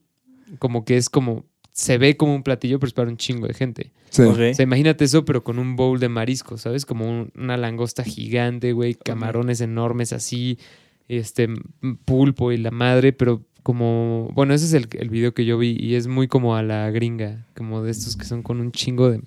Speaker 2: como que es como. Se ve como un platillo, pero es para un chingo de gente.
Speaker 1: Sí.
Speaker 2: O sea, imagínate eso, pero con un bowl de marisco, ¿sabes? Como un- una langosta gigante, güey, camarones enormes así, este, pulpo y la madre, pero como, bueno, ese es el, el video que yo vi y es muy como a la gringa, como de estos que son con un chingo de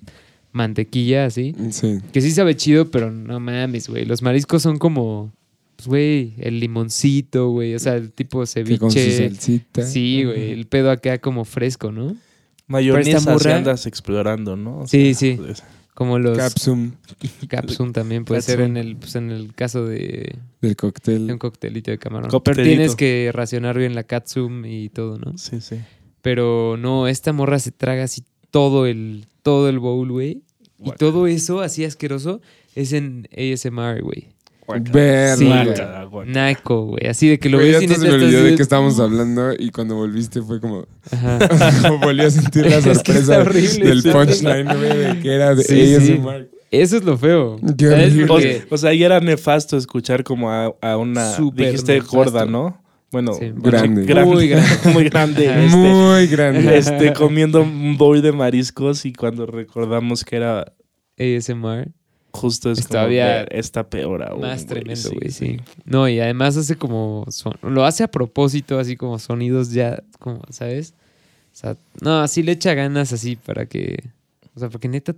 Speaker 2: mantequilla, así,
Speaker 1: Sí.
Speaker 2: que sí sabe chido, pero no mames, güey, los mariscos son como, pues, güey, el limoncito, güey, o sea, el tipo
Speaker 1: Que con su
Speaker 2: ceviche.
Speaker 1: salsita.
Speaker 2: Sí, güey, el pedo acá como fresco, ¿no?
Speaker 3: Mayonesa andas explorando, ¿no? O
Speaker 2: Sí,
Speaker 3: sea,
Speaker 2: sí.
Speaker 3: pues,
Speaker 2: Como los...
Speaker 1: Capsum
Speaker 2: Capsum también puede ser
Speaker 3: Capsum.
Speaker 2: en el, pues en el caso de,
Speaker 1: del
Speaker 2: de
Speaker 1: cóctel.
Speaker 2: un coctelito de camarón.
Speaker 3: Coctelito.
Speaker 2: Pero tienes que racionar bien la Katsum y todo, ¿no?
Speaker 3: Sí, sí.
Speaker 2: Pero no, esta morra se traga así todo el, todo el bowl, güey. Y todo eso así asqueroso es en ASMR, güey.
Speaker 1: Verga.
Speaker 2: Sí, güey.
Speaker 3: Guácala, guácala.
Speaker 2: Naco, güey. Así de que lo
Speaker 1: Güey,
Speaker 2: ves y
Speaker 1: se me olvidó
Speaker 2: estás
Speaker 1: de qué estábamos hablando y cuando volviste fue como,
Speaker 2: Ajá.
Speaker 1: como volví a sentir la
Speaker 2: Es que
Speaker 1: sorpresa
Speaker 2: está horrible,
Speaker 1: del
Speaker 2: sí.
Speaker 1: punchline, güey, de que era de
Speaker 2: Sí. Eso es lo feo.
Speaker 1: Qué
Speaker 2: ¿Sabes?
Speaker 1: horrible.
Speaker 3: O,
Speaker 2: Porque-
Speaker 3: o sea, y era nefasto escuchar como a, a una...
Speaker 2: Súper
Speaker 3: dijiste
Speaker 2: nefasto.
Speaker 3: gorda, ¿no? Bueno,
Speaker 2: Sí.
Speaker 1: Grande.
Speaker 2: Muy grande.
Speaker 3: muy grande. Este,
Speaker 1: Muy grande.
Speaker 3: este, comiendo un bowl de mariscos y cuando recordamos que era
Speaker 2: ASMR.
Speaker 3: Justo es
Speaker 2: Es
Speaker 3: como
Speaker 2: todavía
Speaker 3: está peor aún.
Speaker 2: Más tremendo,
Speaker 3: sí,
Speaker 2: güey, sí. No, y además hace como. son- lo hace a propósito, así como sonidos ya, como, ¿sabes? O sea, no, así le echa ganas así para que. O sea, porque neta.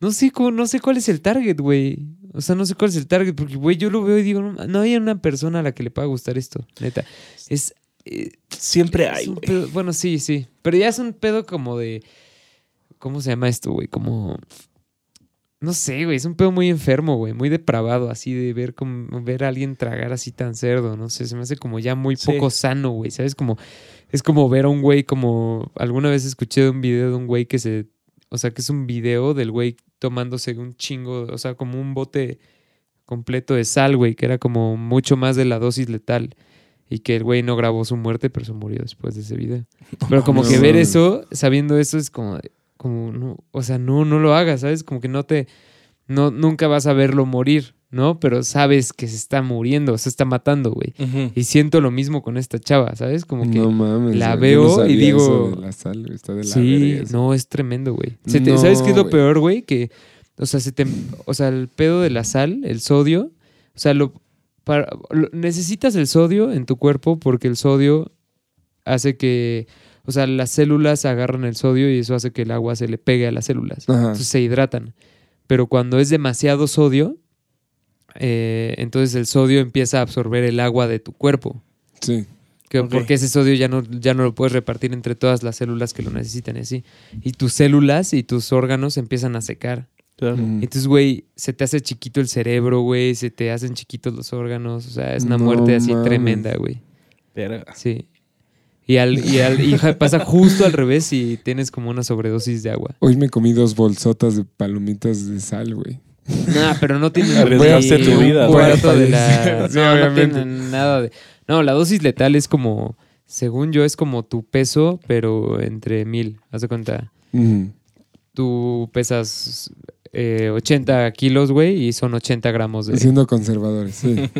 Speaker 2: No sé cómo, no sé cuál es el target, güey. O sea, no sé cuál es el target, porque, güey, yo lo veo y digo, no, no hay una persona a la que le pueda gustar esto, neta. Es. eh,
Speaker 3: Siempre
Speaker 2: es
Speaker 3: hay,
Speaker 2: pedo- bueno, sí, sí. Pero ya es un pedo como de. ¿Cómo se llama esto, güey? Como. No sé, güey. Es un pedo muy enfermo, güey. Muy depravado, así de ver como, ver a alguien tragar así tan cerdo. No sé, se me hace como ya muy
Speaker 3: Sí.
Speaker 2: poco sano, güey. ¿Sabes? Como. Es como ver a un güey como. Alguna vez escuché de un video de un güey que se. O sea, que es un video del güey tomándose un chingo. O sea, como un bote completo de sal, güey. Que era como mucho más de la dosis letal. Y que el güey no grabó su muerte, pero se murió después de ese video. Pero como
Speaker 1: No
Speaker 2: que ver eso, sabiendo eso, es como, como no, o sea, no, no lo hagas, ¿sabes? Como que no te, no, nunca vas a verlo morir, ¿no? Pero sabes que se está muriendo, se está matando, güey. Y siento lo mismo con esta chava, ¿sabes? Como que
Speaker 1: no mames.
Speaker 2: la veo y digo-
Speaker 1: eso de la sal, está de la
Speaker 2: Sí, no, es tremendo, güey. Se te-
Speaker 1: No,
Speaker 2: ¿Sabes qué es lo peor, güey? Que, o sea, se te, o sea, el pedo de la sal, el sodio, o sea, lo, para, lo- necesitas el sodio en tu cuerpo porque el sodio hace que, o sea, las células agarran el sodio y eso hace que el agua se le pegue a las células.
Speaker 1: Ajá.
Speaker 2: Entonces se hidratan. Pero cuando es demasiado sodio, eh, entonces el sodio empieza a absorber el agua de tu cuerpo.
Speaker 1: Sí.
Speaker 2: Que-. Porque ese sodio ya no, ya no lo puedes repartir entre todas las células que lo necesitan y así. Y tus células y tus órganos empiezan a secar.
Speaker 3: Claro.
Speaker 1: Mm.
Speaker 2: Entonces, güey, se te hace chiquito el cerebro, güey, se te hacen chiquitos los órganos. O sea, es una
Speaker 1: No
Speaker 2: muerte así
Speaker 1: mames.
Speaker 2: tremenda, güey.
Speaker 3: Verga.
Speaker 2: Sí. Y, al, y, al, y pasa justo al revés y tienes como una sobredosis de agua.
Speaker 1: Hoy me comí dos bolsotas de palomitas de sal, güey.
Speaker 2: Nah, pero no tiene
Speaker 3: Arriesgaste
Speaker 2: ni
Speaker 3: tu vida,
Speaker 2: un
Speaker 3: güey.
Speaker 2: cuarto de la...
Speaker 1: Sí,
Speaker 2: no, no tiene nada de... No, la dosis letal es como... Según yo, es como tu peso, pero entre mil. Haz de cuenta. Tú pesas eh, 80 kilos, güey, y son 80 gramos de...
Speaker 1: Siendo conservadores, sí.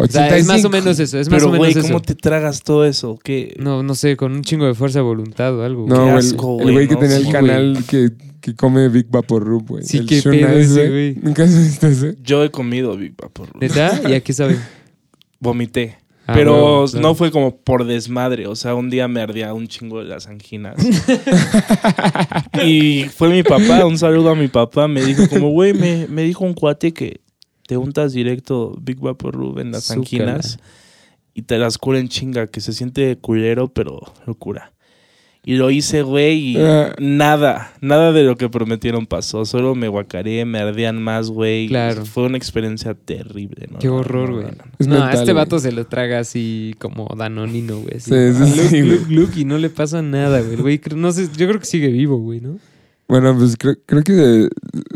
Speaker 2: Ok. O sea, es más o
Speaker 1: 85.
Speaker 2: menos eso, es más
Speaker 3: Pero,
Speaker 2: o menos
Speaker 3: güey, ¿cómo
Speaker 2: eso.
Speaker 3: te tragas todo eso? ¿Qué?
Speaker 2: No, no sé, con un chingo de fuerza de voluntad o algo.
Speaker 1: No,
Speaker 3: Qué
Speaker 1: el-
Speaker 3: asco,
Speaker 1: el
Speaker 3: güey,
Speaker 1: que
Speaker 3: no,
Speaker 1: tenía el
Speaker 2: sí,
Speaker 1: canal que, que come Big Vapor Rub, güey.
Speaker 2: Sí,
Speaker 1: El
Speaker 2: qué pedo ese, güey.
Speaker 1: ¿Nunca has visto ese?
Speaker 3: Yo he comido Big Vapor.
Speaker 2: ¿Neta? ¿Y a qué sabe?
Speaker 3: Vomité.
Speaker 2: Ah,
Speaker 3: Pero
Speaker 2: claro.
Speaker 3: no fue como por desmadre. O sea, un día me ardía un chingo de las anginas. y fue mi papá, un saludo a mi papá. Me dijo como, güey, me, me dijo un cuate que te untas directo Big Vapor Rub en las anginas y te las cura en chinga, que se siente culero, pero lo cura. Y lo hice, güey, y
Speaker 1: Ah.
Speaker 3: nada, nada de lo que prometieron pasó. Solo me guacaré, me ardían más, güey.
Speaker 2: Claro.
Speaker 3: Fue una experiencia terrible, ¿no?
Speaker 2: Qué horror, güey.
Speaker 3: no, no.
Speaker 1: Es
Speaker 2: No, a
Speaker 1: mental,
Speaker 2: este vato se lo traga así como danonino, güey.
Speaker 1: Sí, sí,
Speaker 2: Gluk,
Speaker 1: sí,
Speaker 2: y no le pasa nada, güey. El güey, cre- no sé, yo creo que sigue vivo, güey, ¿no?
Speaker 1: Bueno, pues creo, creo que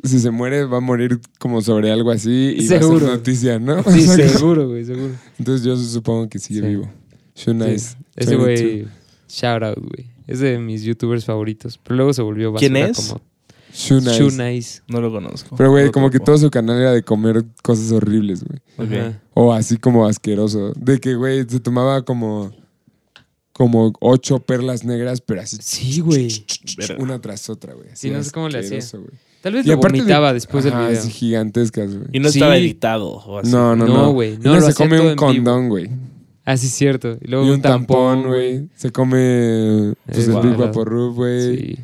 Speaker 1: si se muere va a morir como sobre algo así y va a
Speaker 2: Seguro.
Speaker 1: ser noticia, ¿no?
Speaker 2: Sí,
Speaker 1: O sea,
Speaker 2: seguro, güey, seguro.
Speaker 1: Entonces yo supongo que sigue
Speaker 2: Sí.
Speaker 1: vivo. Shunais.
Speaker 2: Sí. Ese güey, shout out, güey. Es de mis youtubers favoritos. Pero luego se volvió basura
Speaker 3: ¿Quién es?
Speaker 2: como
Speaker 1: Shunais.
Speaker 3: No lo conozco.
Speaker 1: Pero güey,
Speaker 3: No
Speaker 1: como que todo su canal era de comer cosas horribles, güey. O así como asqueroso. De que, güey, se tomaba como como ocho perlas negras, pero así
Speaker 2: Sí, güey.
Speaker 1: Una tras otra, güey.
Speaker 2: Sí, no sé cómo le hacía.
Speaker 1: güey.
Speaker 2: Tal vez
Speaker 1: Y
Speaker 2: lo
Speaker 1: aparte de-
Speaker 2: vomitaba después del
Speaker 1: Ajá,
Speaker 2: video.
Speaker 1: así gigantescas, güey.
Speaker 3: Y no
Speaker 2: Sí.
Speaker 3: estaba editado o así.
Speaker 1: No, no,
Speaker 2: No,
Speaker 1: no.
Speaker 2: güey, no,
Speaker 1: uno
Speaker 2: lo
Speaker 1: se come un condón, güey.
Speaker 2: Ah, sí, cierto. Y luego
Speaker 1: Y
Speaker 2: un,
Speaker 1: un tampón, güey. Se come pues,
Speaker 2: Es
Speaker 1: el Big
Speaker 2: guau.
Speaker 1: Vapor Rub, güey.
Speaker 2: Sí.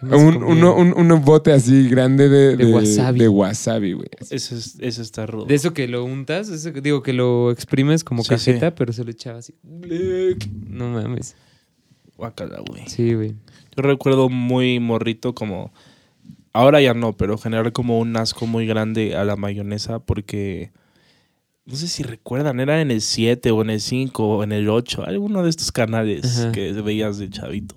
Speaker 2: ¿Qué más
Speaker 1: Un, uno, un, un bote así grande de,
Speaker 2: De
Speaker 1: de,
Speaker 2: wasabi.
Speaker 1: de wasabi, güey.
Speaker 3: Ese, es- ese está rudo.
Speaker 2: De eso que lo untas, eso digo que lo exprimes como
Speaker 3: Sí,
Speaker 2: cajeta, pero se lo echaba así. No mames.
Speaker 3: Guácala, güey.
Speaker 2: Sí, güey.
Speaker 3: Yo recuerdo muy morrito como... Ahora ya no, pero generar como un asco muy grande a la mayonesa porque... No sé si recuerdan, era en el 7 o en el 5 o en el 8, alguno de estos canales
Speaker 2: Ajá.
Speaker 3: que veías de chavito.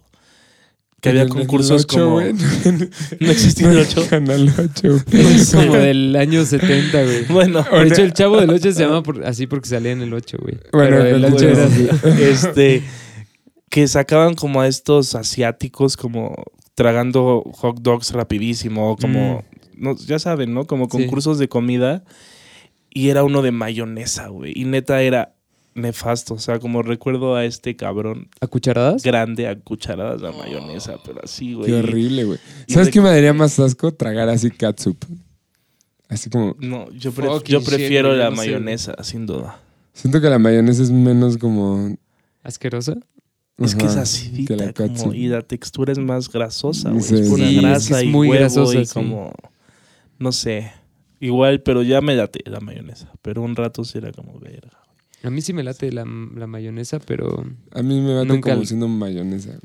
Speaker 3: Que había concursos
Speaker 1: ocho,
Speaker 3: como...
Speaker 1: güey.
Speaker 3: No existía el 8.
Speaker 1: Canal 8.
Speaker 2: Ese es como del año 70, güey.
Speaker 3: Bueno,
Speaker 2: De hecho, el chavo del 8 se llama por- así porque salía en el 8, güey.
Speaker 1: Bueno,
Speaker 2: Pero el
Speaker 1: el
Speaker 2: 8 era así.
Speaker 3: este que sacaban como a estos asiáticos como tragando hot dogs rapidísimo como no, ya saben, ¿no? Como
Speaker 2: Sí.
Speaker 3: concursos de comida y era uno de mayonesa, güey, y neta era nefasto, o sea, como recuerdo a este cabrón
Speaker 2: ¿A cucharadas?
Speaker 3: grande a cucharadas la mayonesa, pero así, güey.
Speaker 1: Qué horrible, güey. ¿Sabes qué me daría más asco? Tragar así catsup. Así como...
Speaker 3: No, yo, prefiero la
Speaker 2: no sé.
Speaker 3: mayonesa, sin duda.
Speaker 1: Siento que la mayonesa es menos como...
Speaker 2: ¿Asquerosa?
Speaker 3: Es que es acidita,
Speaker 1: que la
Speaker 3: como, y la textura es más grasosa, güey.
Speaker 1: Sí,
Speaker 3: es pura
Speaker 1: sí, es que
Speaker 3: grasa
Speaker 2: es
Speaker 3: y
Speaker 2: muy
Speaker 3: huevo
Speaker 2: grasosa,
Speaker 3: y
Speaker 2: sí.
Speaker 3: como... No sé. Igual, pero ya me late la mayonesa. Pero un rato sí era como verga.
Speaker 2: A mí sí me late la, la mayonesa, pero...
Speaker 1: A mí me mata
Speaker 2: Nunca
Speaker 1: como siendo mayonesa.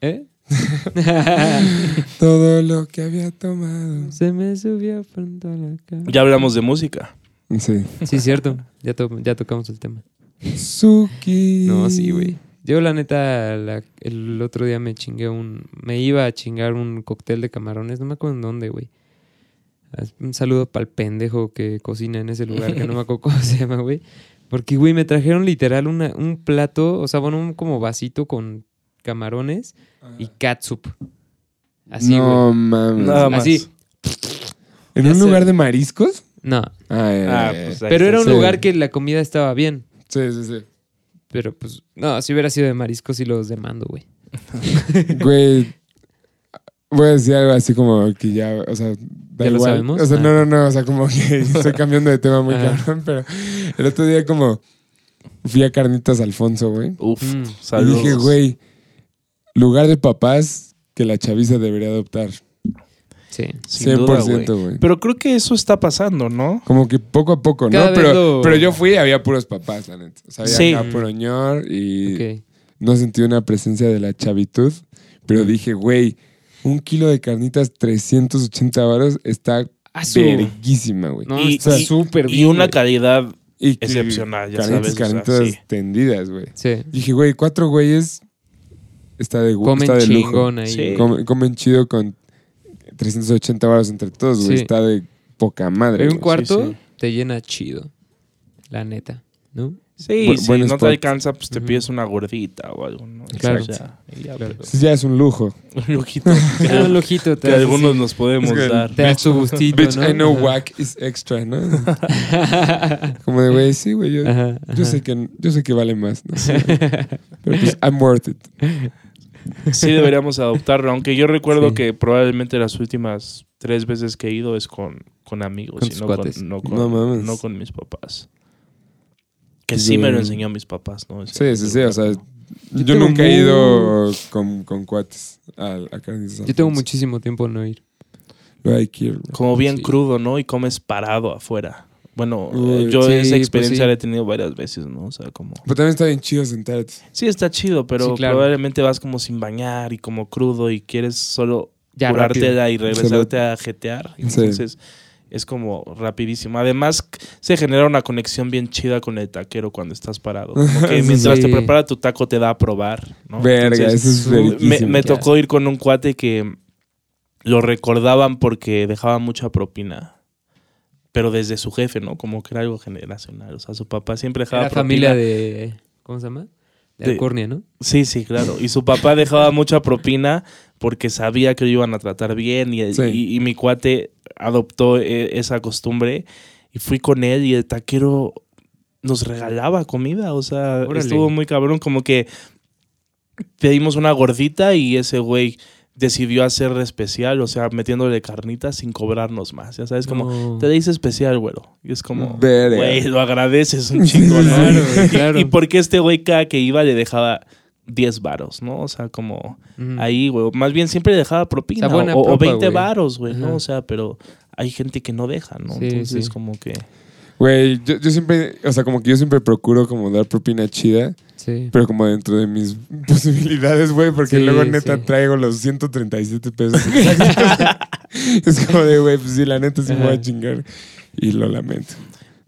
Speaker 2: ¿Eh?
Speaker 1: Todo lo que había tomado.
Speaker 2: Se me subió pronto a la cara.
Speaker 3: Ya hablamos de música.
Speaker 1: Sí.
Speaker 2: Sí, cierto. Ya, to- ya tocamos el tema.
Speaker 1: Suki.
Speaker 2: No, sí, güey. Yo, la neta, la- el otro día me chingué un. Me iba a chingar un cóctel de camarones, no me acuerdo en dónde, güey. Un saludo para el pendejo que cocina en ese lugar, que no me acuerdo cómo se llama, güey. Porque, güey, me trajeron literal una, un plato, o sea, bueno, un como vasito con camarones y catsup. Así,
Speaker 1: no
Speaker 2: güey.
Speaker 1: mames.
Speaker 3: Nada más.
Speaker 2: Así.
Speaker 1: ¿En
Speaker 3: Ya
Speaker 1: un
Speaker 3: sé.
Speaker 1: lugar de mariscos?
Speaker 2: No.
Speaker 1: Ah, ya,
Speaker 3: Ah, pues ahí
Speaker 2: Pero era un
Speaker 1: sí.
Speaker 2: lugar que la comida estaba bien.
Speaker 1: Sí, sí, sí.
Speaker 2: Pero pues, no, si hubiera sido de mariscos sí los demando, güey.
Speaker 1: Güey, voy a decir algo así como que ya, o sea, da
Speaker 2: ¿Ya lo
Speaker 1: igual.
Speaker 2: sabemos?
Speaker 1: O sea,
Speaker 2: Ah.
Speaker 1: no, no, no, o sea, como que estoy cambiando de tema muy
Speaker 2: Ajá.
Speaker 1: cabrón, pero el otro día como fui a Carnitas Alfonso, güey.
Speaker 3: Uf,
Speaker 2: Mm.
Speaker 1: Y
Speaker 3: saludos.
Speaker 1: dije, güey, lugar de papás que la chaviza debería adoptar.
Speaker 2: Sí.
Speaker 3: Sin duda,
Speaker 1: 100%, güey.
Speaker 3: Pero creo que eso está pasando, ¿no?
Speaker 1: Como que poco a poco, ¿no?
Speaker 2: Cada
Speaker 1: Pero,
Speaker 2: lo-
Speaker 1: pero yo fui y había puros papás, la neta. O sea, había
Speaker 3: Sí.
Speaker 1: acá puro ñor y no sentí una presencia de la chavitud. Pero dije, güey, un kilo de carnitas 380 varos está verguísima, güey.
Speaker 2: No,
Speaker 3: Y-
Speaker 2: súper bien.
Speaker 3: Y una calidad
Speaker 1: Y
Speaker 3: excepcional, ya
Speaker 1: carnitas,
Speaker 3: sabes. o sea,
Speaker 1: carnitas
Speaker 3: sí.
Speaker 1: tendidas, güey.
Speaker 2: Sí.
Speaker 1: Dije, güey, cuatro güeyes está de,
Speaker 2: Comen
Speaker 1: está de lujo.
Speaker 2: chingón ahí.
Speaker 3: Sí.
Speaker 1: Comen, comen chido con 380 varos entre todos, güey.
Speaker 2: Sí.
Speaker 1: Está de poca madre.
Speaker 2: Pero
Speaker 1: güey.
Speaker 2: un cuarto
Speaker 3: sí.
Speaker 2: te llena chido. La neta. ¿no?
Speaker 3: Sí,
Speaker 1: Bu-
Speaker 3: si no te alcanza, pues te pides una gordita o algo, ¿no?
Speaker 2: Claro.
Speaker 3: O sea, y ya,
Speaker 2: Claro.
Speaker 3: pero-
Speaker 1: Sí, ya es un lujo.
Speaker 3: un lujito que,
Speaker 2: Ah, un lojito. Te
Speaker 3: que algunos nos podemos
Speaker 1: Es que-
Speaker 3: dar.
Speaker 2: Te das tu gustito,
Speaker 1: Bitch,
Speaker 2: ¿no?
Speaker 1: I know whack is extra, ¿no? Como de, güey, sí, güey, yo,
Speaker 2: Ajá,
Speaker 1: yo
Speaker 2: ajá.
Speaker 1: sé que yo sé que vale más, ¿no? Pero pues, I'm worth it.
Speaker 3: Sí deberíamos adoptarlo, aunque yo recuerdo
Speaker 2: Sí.
Speaker 3: que probablemente las últimas tres veces que he ido es con, con amigos
Speaker 2: Con
Speaker 3: y
Speaker 2: tus
Speaker 3: no
Speaker 2: cuates.
Speaker 3: con, no, con,
Speaker 1: No mames.
Speaker 3: no con mis papás. Que sí me lo enseñó mis papás, ¿no?
Speaker 1: Sí, sí, sí, o sea,
Speaker 2: Yo
Speaker 1: nunca he ido con, con cuates a, a
Speaker 2: Yo tengo muchísimo tiempo en no ir.
Speaker 1: Hay que ir.
Speaker 3: Como bien
Speaker 2: Sí.
Speaker 3: crudo, ¿no? Y comes parado afuera. Bueno,
Speaker 1: Uy,
Speaker 3: yo
Speaker 2: sí,
Speaker 3: esa
Speaker 2: pues
Speaker 3: experiencia
Speaker 2: sí.
Speaker 3: la he tenido varias veces, ¿no? O sea, como...
Speaker 1: Pero también está bien chido sentarte.
Speaker 3: Sí, está chido, pero
Speaker 2: Sí, claro.
Speaker 3: probablemente vas como sin bañar y como crudo y quieres solo
Speaker 2: Ya, rápido.
Speaker 3: curártela y regresarte a jetear.
Speaker 1: Sí.
Speaker 3: Entonces es como rapidísimo. Además, se genera una conexión bien chida con el taquero cuando estás parado. Como que
Speaker 1: Sí.
Speaker 3: mientras te prepara tu taco te da a probar, ¿no?
Speaker 1: Verga,
Speaker 3: Entonces,
Speaker 1: eso es
Speaker 3: me, me tocó ir con un cuate que lo recordaban porque dejaba mucha propina. Pero desde su jefe, ¿no? Como que era algo generacional. O sea, su papá siempre dejaba
Speaker 2: Era
Speaker 3: propina.
Speaker 2: familia de. ¿Cómo se llama? De
Speaker 3: De-
Speaker 2: Alcornia, ¿no?
Speaker 3: Sí, sí, claro. Y su papá dejaba mucha propina porque sabía que lo iban a tratar bien y,
Speaker 1: Sí.
Speaker 3: y- y mi cuate adoptó eh, esa costumbre y fui con él y el taquero nos regalaba comida. O sea,
Speaker 2: Órale.
Speaker 3: estuvo muy cabrón. Como que pedimos una gordita y ese güey decidió hacer especial, o sea, metiéndole carnitas sin cobrarnos más. Ya sabes, como
Speaker 2: No.
Speaker 3: te dice especial, güero. Y es como, güey, lo agradeces un chingo, ¿no?
Speaker 2: Claro, claro.
Speaker 3: Y porque este güey cada que iba le dejaba 10 varos, ¿no? O sea, como ahí, güey. Más bien siempre le dejaba propina.
Speaker 2: O sea, buena
Speaker 3: o, o
Speaker 2: propa,
Speaker 3: 20
Speaker 2: güey.
Speaker 3: varos, güey, ¿no? O sea, pero hay gente que no deja, ¿no?
Speaker 2: Sí,
Speaker 3: Entonces,
Speaker 2: sí.
Speaker 3: como que...
Speaker 1: Güey, yo, yo siempre, o sea, como que yo siempre procuro como dar propina chida,
Speaker 2: Sí.
Speaker 1: pero como dentro de mis posibilidades, güey, porque
Speaker 2: Sí,
Speaker 1: luego neta
Speaker 2: sí.
Speaker 1: traigo los 137 pesos. es como de, güey, pues sí, la neta sí me voy a chingar y lo lamento.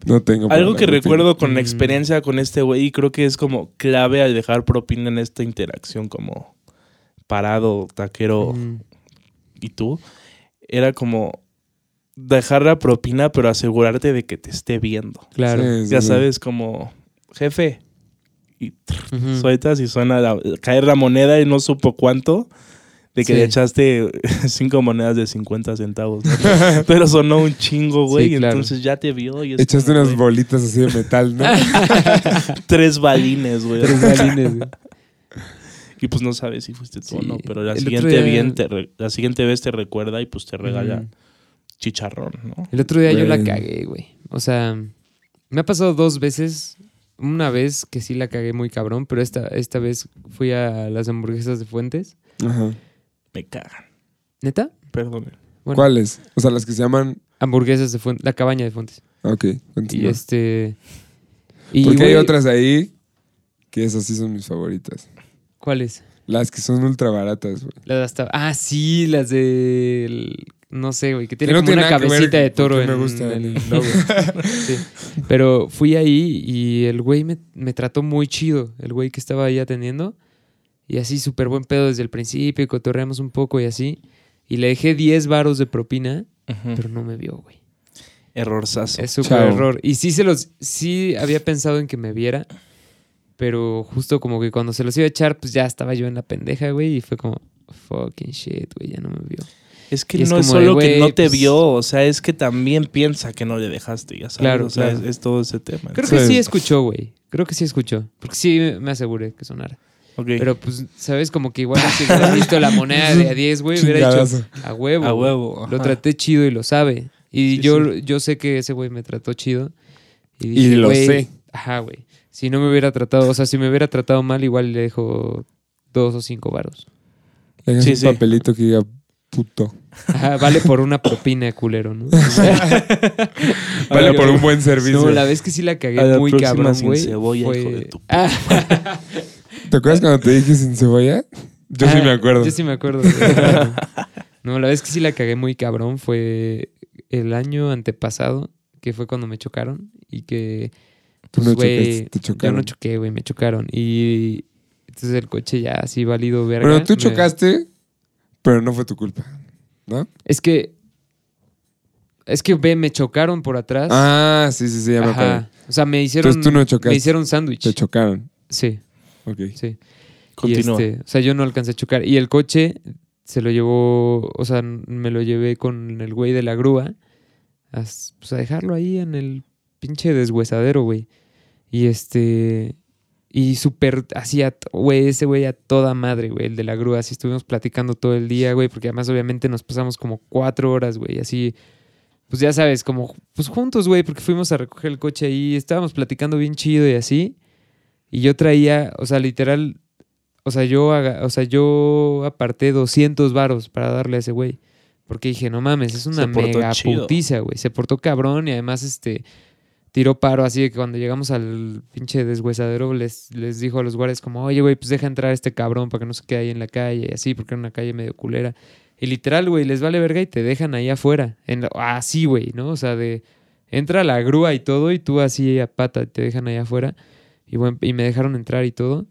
Speaker 1: No tengo
Speaker 3: Algo que
Speaker 1: propina.
Speaker 3: recuerdo con la
Speaker 2: Mm.
Speaker 3: experiencia con este güey y creo que es como clave al dejar propina en esta interacción como parado, taquero y tú, era como dejar la propina pero asegurarte de que te esté viendo.
Speaker 2: Claro.
Speaker 1: Sí, sí,
Speaker 3: Ya
Speaker 1: sí.
Speaker 3: sabes, como jefe. Y
Speaker 2: Ujú.
Speaker 3: sueltas y suena la- caer la moneda y no supo cuánto. De que
Speaker 2: Sí.
Speaker 3: le echaste cinco monedas de 50 centavos. ¿no? Pero sonó un chingo, güey.
Speaker 2: Sí, claro.
Speaker 3: entonces ya te vio y
Speaker 1: Echaste
Speaker 3: como,
Speaker 1: unas
Speaker 3: güey,
Speaker 1: bolitas así de metal, ¿no?
Speaker 3: tres balines, güey.
Speaker 2: Tres balines, güey.
Speaker 3: Y pues no sabes si fuiste tú o no. Pero la
Speaker 2: El
Speaker 3: siguiente,
Speaker 2: día-
Speaker 3: bien te re- la siguiente vez te recuerda y pues te regala chicharrón, ¿no?
Speaker 2: El otro día yo la cagué, güey. O sea, me ha pasado dos veces. Una vez que sí la cagué muy cabrón, pero esta, esta vez fui a las hamburguesas de Fuentes.
Speaker 1: Ajá.
Speaker 3: Me cagan.
Speaker 2: ¿Neta?
Speaker 3: Perdón.
Speaker 2: Bueno,
Speaker 1: ¿Cuáles? O sea, las que se llaman...
Speaker 2: Hamburguesas de Fuentes, la cabaña de Fuentes.
Speaker 1: Ok,
Speaker 2: Y
Speaker 1: continúa.
Speaker 2: este... Y,
Speaker 1: Porque hay otras ahí que esas sí son mis favoritas.
Speaker 2: ¿Cuáles?
Speaker 1: Las que son ultra baratas, güey.
Speaker 2: Las de hasta... Ah, sí, las de... No sé, güey, que tiene
Speaker 1: no
Speaker 2: como
Speaker 1: tiene
Speaker 2: una cabecita de toro en
Speaker 1: me gusta
Speaker 2: el
Speaker 1: el-
Speaker 2: logo. Sí. Pero fui ahí y el güey me, me trató muy chido, el güey que estaba ahí atendiendo. Y así súper buen pedo desde el principio y cotorreamos un poco y así. Y le dejé 10 varos de propina, pero no me vio, güey.
Speaker 3: Errorzazo.
Speaker 2: Es súper error. Y sí se los... Sí había pensado en que me viera, pero justo como que cuando se los iba a echar, pues ya estaba yo en la pendeja, güey. Y fue como, fucking shit, güey, ya no me vio.
Speaker 3: Es que
Speaker 2: Y es
Speaker 3: no es
Speaker 2: de,
Speaker 3: solo que no te
Speaker 2: pues-
Speaker 3: vio, o sea, es que también piensa que no le dejaste, ya sabes.
Speaker 2: Claro,
Speaker 3: o sea,
Speaker 2: claro.
Speaker 3: es, es todo ese tema.
Speaker 2: Creo que
Speaker 1: Sí.
Speaker 2: escuchó, güey. Creo que sí escuchó. Porque sí me aseguré que sonara.
Speaker 3: Ok.
Speaker 2: Pero pues, ¿sabes? Como que igual si hubiera visto la moneda de a 10, güey, hubiera dicho a huevo.
Speaker 3: A huevo.
Speaker 2: Lo traté chido y lo sabe. Y
Speaker 3: Sí,
Speaker 2: yo, yo sé que ese güey me trató chido. Y,
Speaker 1: Y
Speaker 2: dije,
Speaker 1: lo
Speaker 2: güey,
Speaker 1: sé.
Speaker 2: Ajá, güey. Si no me hubiera tratado, o sea, si me hubiera tratado mal, igual le dejo dos o cinco varos.
Speaker 1: Hagas
Speaker 3: Sí,
Speaker 1: un
Speaker 3: sí.
Speaker 1: papelito que diga puto.
Speaker 2: Ajá, vale por una propina, culero, ¿no?
Speaker 1: Vale por un buen servicio.
Speaker 2: No, la vez que sí la cagué
Speaker 3: A la
Speaker 2: muy
Speaker 3: próxima
Speaker 2: cabrón,
Speaker 3: sin
Speaker 2: güey.
Speaker 3: cebolla,
Speaker 2: fue-
Speaker 3: hijo de tu
Speaker 2: Ah,
Speaker 1: ¿Te acuerdas cuando te dije sin cebolla? Yo sí
Speaker 2: ah,
Speaker 1: me acuerdo.
Speaker 2: Yo sí me acuerdo. güey. no, la vez que sí la cagué muy cabrón fue el año antepasado, que fue cuando me chocaron y que
Speaker 1: Tú
Speaker 2: pues,
Speaker 1: no
Speaker 2: güey,
Speaker 1: chocaste, te
Speaker 2: yo
Speaker 1: chocaron.
Speaker 2: no choqué, güey, me chocaron. Y entonces el coche ya así válido verga.
Speaker 1: Bueno, tú
Speaker 2: me-
Speaker 1: chocaste, pero no fue tu culpa. ¿No?
Speaker 2: Es que. Es que ve, me chocaron por atrás.
Speaker 1: Ah, sí, sí, sí, ya me acuerdo.
Speaker 2: O sea, me hicieron.
Speaker 1: Entonces tú no chocaste.
Speaker 2: Me hicieron sándwich.
Speaker 1: Te chocaron.
Speaker 2: Sí,
Speaker 1: Ok.
Speaker 2: sí.
Speaker 3: Continúa.
Speaker 2: Este, o sea, yo no alcancé a chocar. Y el coche se lo llevó, o sea, me lo llevé con el güey de la grúa a, pues, a dejarlo ahí en el pinche deshuesadero, güey. Y este, y súper, así, güey, ese güey a toda madre, güey, el de la grúa. Así estuvimos platicando todo el día, güey, porque además obviamente nos pasamos como cuatro horas, güey, así. Pues ya sabes, como, pues juntos, güey, porque fuimos a recoger el coche ahí, estábamos platicando bien chido y así. Y yo traía, o sea, literal, o sea, yo, o sea, yo aparté 200 varos para darle a ese güey. Porque dije, no mames, es una mega
Speaker 3: chido.
Speaker 2: putiza, güey. Se portó cabrón y además, este, tiró paro así que cuando llegamos al pinche deshuesadero les, les dijo a los guardias como, oye, güey, pues deja entrar a este cabrón para que no se quede ahí en la calle y así, porque era una calle medio culera. Y literal, güey, les vale verga y te dejan ahí afuera. En así, güey, ¿no? O sea, de... Entra la grúa y todo y tú así a pata te dejan ahí afuera. Y, bueno, y me dejaron entrar y todo.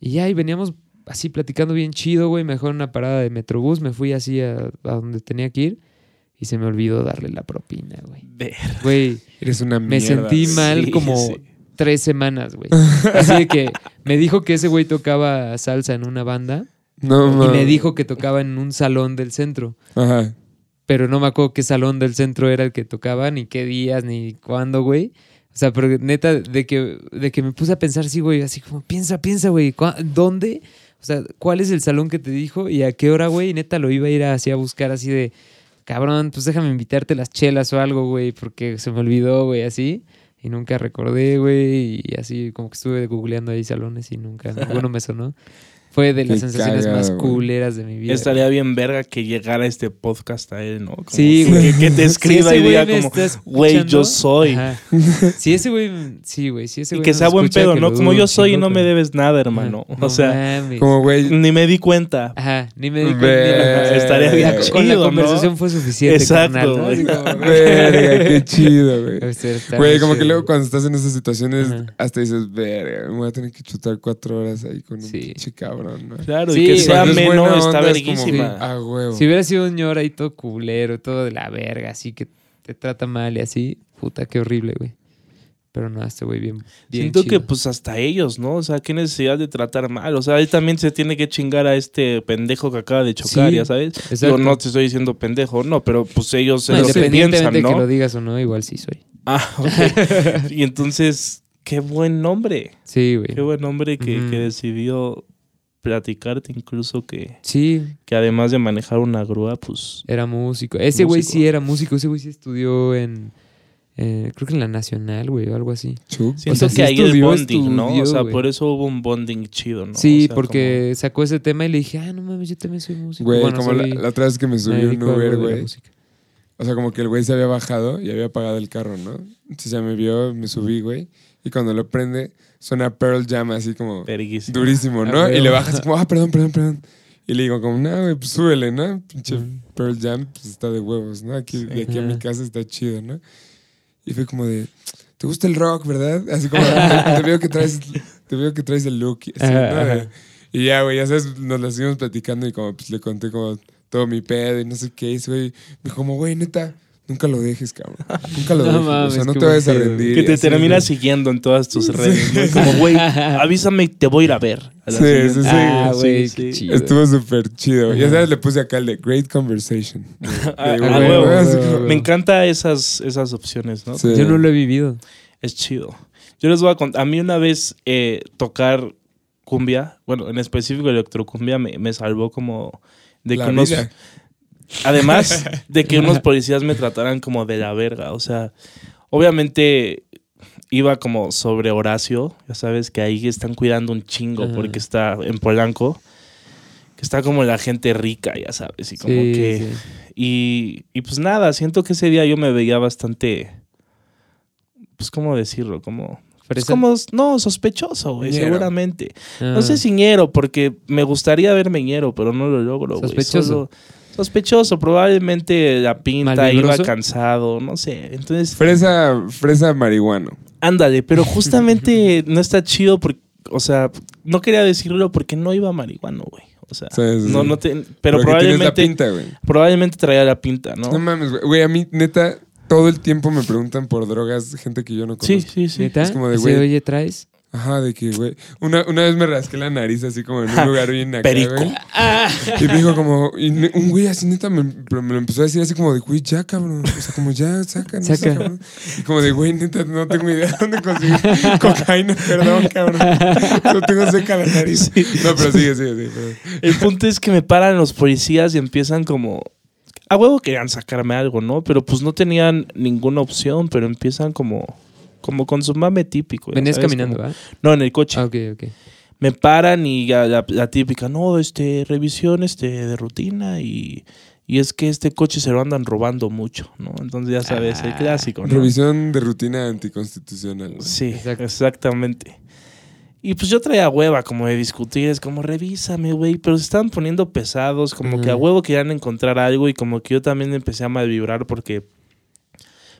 Speaker 2: Y ya, y veníamos así platicando bien chido, güey. Me dejaron una parada de Metrobús. Me fui así a donde tenía que ir. Y se me olvidó darle la propina, güey.
Speaker 3: Ver.
Speaker 2: Güey,
Speaker 1: Eres una
Speaker 2: me
Speaker 1: mierda.
Speaker 2: sentí mal
Speaker 3: Sí,
Speaker 2: como
Speaker 3: sí.
Speaker 2: tres semanas, güey. Así de que me dijo que ese güey tocaba salsa en una banda.
Speaker 1: No,
Speaker 2: Y
Speaker 1: mames.
Speaker 2: me dijo que tocaba en un salón del centro.
Speaker 1: Ajá.
Speaker 2: Pero no me acuerdo qué salón del centro era el que tocaba, ni qué días, ni cuándo, güey. O sea, pero neta, de que, de que me puse a pensar, sí, güey, así como, piensa, piensa, güey, ¿cuá- ¿dónde? O sea, ¿cuál es el salón que te dijo y a qué hora, güey? Y neta lo iba a ir así a buscar, así de, cabrón, pues déjame invitarte las chelas o algo, güey, porque se me olvidó, güey, así. Y nunca recordé, güey, y así como que estuve googleando ahí salones y nunca, ninguno me sonó. Fue de las
Speaker 1: Qué
Speaker 2: sensaciones
Speaker 1: cagado,
Speaker 2: más
Speaker 1: güey.
Speaker 2: culeras de mi vida.
Speaker 3: Estaría bien verga que llegara este podcast a él, ¿no? Como
Speaker 2: Sí,
Speaker 3: que-
Speaker 2: güey.
Speaker 3: Que, te escriba
Speaker 2: Si
Speaker 3: y diga como, güey, yo soy.
Speaker 2: ajá. Si ese güey, sí, güey, si ese
Speaker 3: Y
Speaker 2: güey
Speaker 3: que
Speaker 2: nos
Speaker 3: sea buen pedo,
Speaker 2: que
Speaker 3: ¿no? Como yo soy y no me debes nada, hermano.
Speaker 2: No
Speaker 3: O sea,
Speaker 2: mames.
Speaker 1: Como, güey.
Speaker 3: ni me di cuenta.
Speaker 2: Ajá, ni me di cuenta.
Speaker 1: Verga.
Speaker 3: Estaría bien
Speaker 2: La-
Speaker 3: chido,
Speaker 2: Con la
Speaker 3: ¿no?
Speaker 2: conversación fue suficiente,
Speaker 3: Exacto,
Speaker 1: Verga, qué chido, güey. Güey, como que luego cuando estás en esas situaciones, hasta dices, verga, me voy a tener que chutar cuatro horas ahí con un
Speaker 2: Sí.
Speaker 1: pinche cabrón, ¿no?
Speaker 3: Claro,
Speaker 2: Sí,
Speaker 3: y que sea
Speaker 1: es buena
Speaker 3: está
Speaker 1: onda, es como,
Speaker 3: verguísima.
Speaker 1: A huevo.
Speaker 2: Si hubiera sido un ñor ahí todo culero, todo de la verga, así que te trata mal y así, puta, qué horrible, güey. Pero no, este güey bien, bien
Speaker 3: Siento que pues hasta ellos, ¿no? O sea, qué necesidad de tratar mal. O sea, él también se tiene que chingar a este pendejo que acaba de chocar,
Speaker 2: Sí,
Speaker 3: ya sabes.
Speaker 2: exacto.
Speaker 3: Yo no te estoy diciendo pendejo, no, pero pues ellos
Speaker 2: No,
Speaker 3: es lo que
Speaker 2: independientemente
Speaker 3: piensan,
Speaker 2: de que lo
Speaker 3: ¿no?
Speaker 2: digas o no, igual sí soy.
Speaker 3: Ah, ok. y entonces, qué buen nombre.
Speaker 2: Sí, güey.
Speaker 3: Qué buen hombre que, que decidió platicarte incluso que,
Speaker 2: Sí,
Speaker 3: que además de manejar una grúa, pues...
Speaker 2: Era músico. Ese güey sí era músico. Ese güey sí estudió en. eh, creo que en la Nacional, güey, o algo así.
Speaker 3: Siento
Speaker 2: sea, sí
Speaker 3: que ahí el
Speaker 2: estudió,
Speaker 3: bonding, ¿no? O sea, por eso hubo un bonding chido, ¿no?
Speaker 2: sí,
Speaker 3: O sea,
Speaker 2: porque sacó ese tema y le dije, ah, no mames, yo también soy músico.
Speaker 1: Güey,
Speaker 2: Bueno,
Speaker 1: como la,
Speaker 2: soy-
Speaker 1: la otra vez que me subí un Uber, güey. O sea, como que el güey se había bajado y había apagado el carro, ¿no? Entonces ya me vio, me subí, güey. Y cuando lo prende, suena Pearl Jam así como durísimo,
Speaker 2: Ah,
Speaker 1: ¿no?
Speaker 2: güey.
Speaker 1: Y le baja así como, ah, perdón, perdón, perdón. Y le digo como, no, güey, pues súbele, ¿no? Pinche. Pearl Jam, pues está de huevos, ¿no? Aquí, de aquí a mi casa está chido, ¿no? Y fue como de, ¿te gusta el rock, verdad? Así como, te, te veo que traes, te veo que traes el look. Así,
Speaker 2: Ajá,
Speaker 1: ¿no?
Speaker 2: ajá.
Speaker 1: Y ya, güey, ya sabes, nos la seguimos platicando y como pues le conté como todo mi pedo y no sé qué. Y ese güey me dijo como, güey, neta, nunca lo dejes, cabrón. Nunca lo
Speaker 2: No
Speaker 1: dejes.
Speaker 2: mames,
Speaker 1: o sea, no te vayas a rendir.
Speaker 3: Que te
Speaker 1: así,
Speaker 3: termina
Speaker 1: güey.
Speaker 3: siguiendo en todas tus redes. ¿no? Como, güey, avísame y te voy a ir a ver. a
Speaker 1: Sí, sí, sí.
Speaker 2: Ah,
Speaker 3: Sí,
Speaker 2: güey,
Speaker 3: sí.
Speaker 2: qué chido.
Speaker 1: Estuvo súper chido. Ya sabes, le puse acá el de Great Conversation. De-
Speaker 3: Ah,
Speaker 1: de-
Speaker 3: ah, Me encanta esas, esas opciones, ¿no?
Speaker 1: Sí.
Speaker 2: Yo no lo he vivido.
Speaker 3: Es chido. Yo les voy a contar. A mí una vez eh, tocar cumbia, bueno, en específico electrocumbia, me, me salvó como de
Speaker 1: La
Speaker 3: que unos. Además de que unos policías me trataran como de la verga. O sea, obviamente iba como sobre Horacio. Ya sabes que ahí están cuidando un chingo
Speaker 2: Ajá.
Speaker 3: porque está en Polanco. Que está como la gente rica, ya sabes. Y como
Speaker 2: Sí,
Speaker 3: que.
Speaker 2: sí.
Speaker 3: Y, y pues nada, siento que ese día yo me veía bastante. Pues, ¿cómo decirlo? Como. Pues
Speaker 2: ¿Fresa?
Speaker 3: como no, sospechoso, güey, seguramente.
Speaker 2: Ah.
Speaker 3: No sé si ñero, porque me gustaría verme ñero, pero no lo logro, güey.
Speaker 2: Sospechoso.
Speaker 3: Solo- Sospechoso, probablemente la pinta iba cansado, no sé. Entonces,
Speaker 1: Fresa, fresa marihuano.
Speaker 3: ándale, pero justamente no está chido porque, o sea, no quería decirlo porque no iba marihuano, güey. O sea,
Speaker 1: Sí, sí,
Speaker 3: no,
Speaker 1: sí.
Speaker 3: no te, pero,
Speaker 1: que tienes la
Speaker 3: probablemente,
Speaker 1: pinta, güey.
Speaker 3: probablemente traía la pinta, ¿no?
Speaker 1: No mames, güey. Güey, a mí, neta, todo el tiempo me preguntan por drogas gente que yo no conozco.
Speaker 3: sí, sí, sí.
Speaker 2: ¿Neta?
Speaker 1: Es como de, güey.
Speaker 2: oye, ¿traes?
Speaker 1: Ajá, de que, güey. Una, una vez me rasqué la nariz así como en un lugar bien acá,
Speaker 3: Perico.
Speaker 1: güey. Y me dijo como, y ne- un güey así neta me, pero me lo empezó a decir así como de, güey, ya, cabrón. O sea, como ya, saca, no sé,
Speaker 2: Saca.
Speaker 1: cabrón. Y como de, güey, neta, no tengo idea de dónde conseguir cocaína, perdón, cabrón. No tengo seca la nariz. No, pero sigue, sigue, sigue. perdón.
Speaker 3: El punto es que me paran los policías y empiezan como... A huevo querían sacarme algo, ¿no? Pero pues no tenían ninguna opción, pero empiezan como... Como con su mame típico.
Speaker 2: Venías
Speaker 3: sabes,
Speaker 2: caminando,
Speaker 3: como-
Speaker 2: ¿verdad?
Speaker 3: No, en el coche.
Speaker 2: Ah, ok, ok.
Speaker 3: Me paran y ya la, la típica, no, este, revisión este, de rutina y, y es que este coche se lo andan robando mucho, ¿no? Entonces ya sabes, el
Speaker 2: Ah,
Speaker 3: clásico, ¿no?
Speaker 1: Revisión de rutina anticonstitucional.
Speaker 3: Sí,
Speaker 2: Exacto.
Speaker 3: exactamente. Y pues yo traía hueva como de discutir, es como revísame, güey, pero se estaban poniendo pesados, como que a huevo querían encontrar algo y como que yo también empecé a mal vibrar porque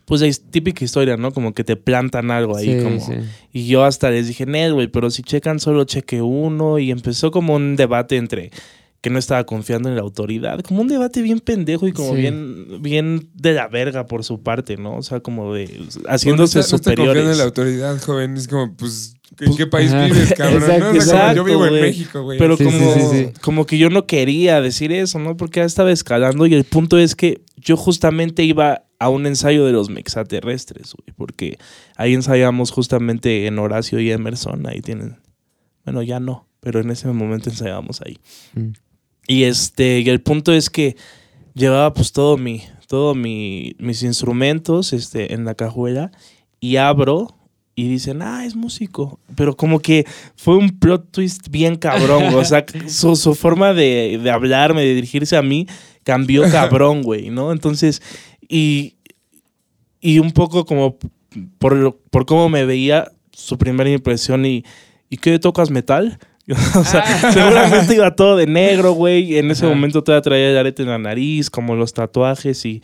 Speaker 3: pues es típica historia, ¿no? Como que te plantan algo ahí,
Speaker 2: Sí,
Speaker 3: como
Speaker 2: sí.
Speaker 3: y yo hasta les dije, Ned, güey, pero si checan solo cheque uno y empezó como un debate entre que no estaba confiando en la autoridad, como un debate bien pendejo y como
Speaker 2: Sí.
Speaker 3: bien bien de la verga por su parte, ¿no? O sea, como de haciéndose
Speaker 1: no está, no está confiando
Speaker 3: superiores.
Speaker 1: en la autoridad, joven. Es como, pues, ¿en
Speaker 3: Pues,
Speaker 1: qué país
Speaker 2: ajá.
Speaker 1: vives, cabrón?
Speaker 2: Exacto,
Speaker 1: ¿no? O sea, como
Speaker 3: exacto,
Speaker 1: yo vivo en. México, güey.
Speaker 3: Pero
Speaker 2: Sí,
Speaker 3: como,
Speaker 2: sí, sí, sí.
Speaker 3: como que yo no quería decir eso, ¿no? Porque ya estaba escalando y el punto es que yo justamente iba a un ensayo de los mexaterrestres, güey, porque ahí ensayamos justamente en Horacio y Emerson, ahí tienen, bueno, ya no, pero en ese momento ensayábamos ahí.
Speaker 2: Mm.
Speaker 3: Y este, y el punto es que llevaba pues todo mi, todo mi, mis instrumentos, este, en la cajuela y abro y dicen, ah, es músico. Pero como que fue un plot twist bien cabrón, o sea, su, su forma de, de hablarme, de dirigirse a mí, cambió cabrón, güey, ¿no? Entonces, y, y un poco como por, lo- por cómo me veía, su primera impresión y, ¿y qué tocas metal? o sea, seguramente iba todo de negro, güey. En ese momento todavía traía el arete en la nariz, como los tatuajes. Y,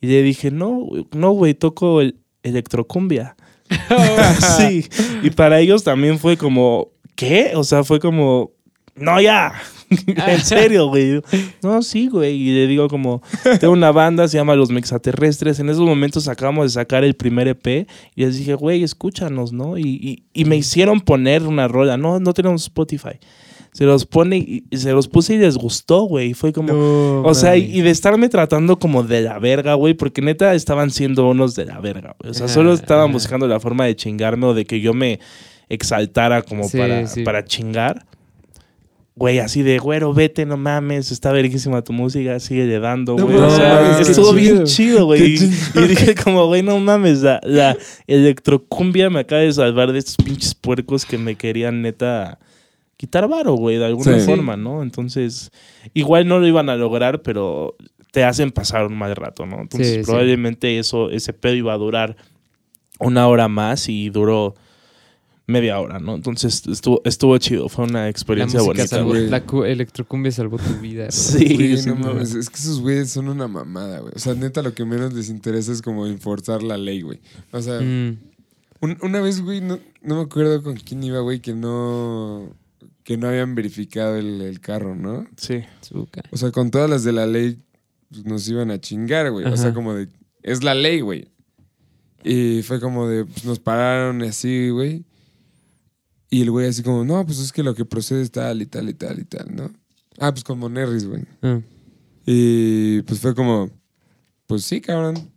Speaker 3: y le dije, no, no, güey, toco el electrocumbia. sí. Y para ellos también fue como, ¿qué? O sea, fue como, no, ya. en serio, güey. No, sí, güey. Y le digo como, tengo una banda, se llama Los Mexaterrestres. En esos momentos acabamos de sacar el primer EP. Y les dije, güey, escúchanos, ¿no? Y, y- y me hicieron poner una rola. No, no tenemos Spotify. Se los pone y, se los puse y les gustó, güey. Y fue como,
Speaker 2: No,
Speaker 3: o sea, y, de estarme tratando como de la verga, güey, porque neta estaban siendo unos de la verga, güey. O sea, solo estaban buscando la forma de chingarme o de que yo me exaltara como
Speaker 2: Sí,
Speaker 3: para,
Speaker 2: sí.
Speaker 3: para chingar. Güey, así de, güero, vete, no mames, está verguísima tu música, sigue
Speaker 1: No
Speaker 3: güey. o sea,
Speaker 1: mames,
Speaker 3: estuvo bien
Speaker 2: chido.
Speaker 3: güey. Y, dije como, güey, no mames, la, la electrocumbia me acaba de salvar de estos pinches puercos que me querían neta quitar varo, güey, de alguna
Speaker 1: Sí.
Speaker 3: forma, ¿no? Entonces, igual no lo iban a lograr, pero te hacen pasar un mal rato, ¿no? Entonces,
Speaker 2: Sí, sí.
Speaker 3: probablemente eso, ese pedo iba a durar una hora más y duró media hora, ¿no? Entonces, estuvo, estuvo chido, fue una
Speaker 2: La
Speaker 3: experiencia
Speaker 2: música
Speaker 3: bonita,
Speaker 2: salvó,
Speaker 1: güey.
Speaker 2: la cu- electrocumbia salvó tu vida. güey.
Speaker 3: Sí,
Speaker 1: Güey,
Speaker 3: sí,
Speaker 1: no mames, es que esos güeyes son una mamada, güey. O sea, neta, lo que menos les interesa es como enforzar la ley, güey. O sea,
Speaker 2: Mm.
Speaker 1: un- una vez, güey, no, no me acuerdo con quién iba, güey, que no, que no habían verificado el, el carro, ¿no?
Speaker 3: Sí.
Speaker 1: O sea, con todas las de la ley pues, nos iban a chingar, güey. O sea, como de... es la ley, güey. Y fue como de, pues nos pararon y así, güey. Y el güey así como, no, pues es que lo que procede es tal y tal y tal y tal, ¿no? Ah, pues como Nerris, güey.
Speaker 2: Ah.
Speaker 1: Y pues fue como, pues sí, cabrón.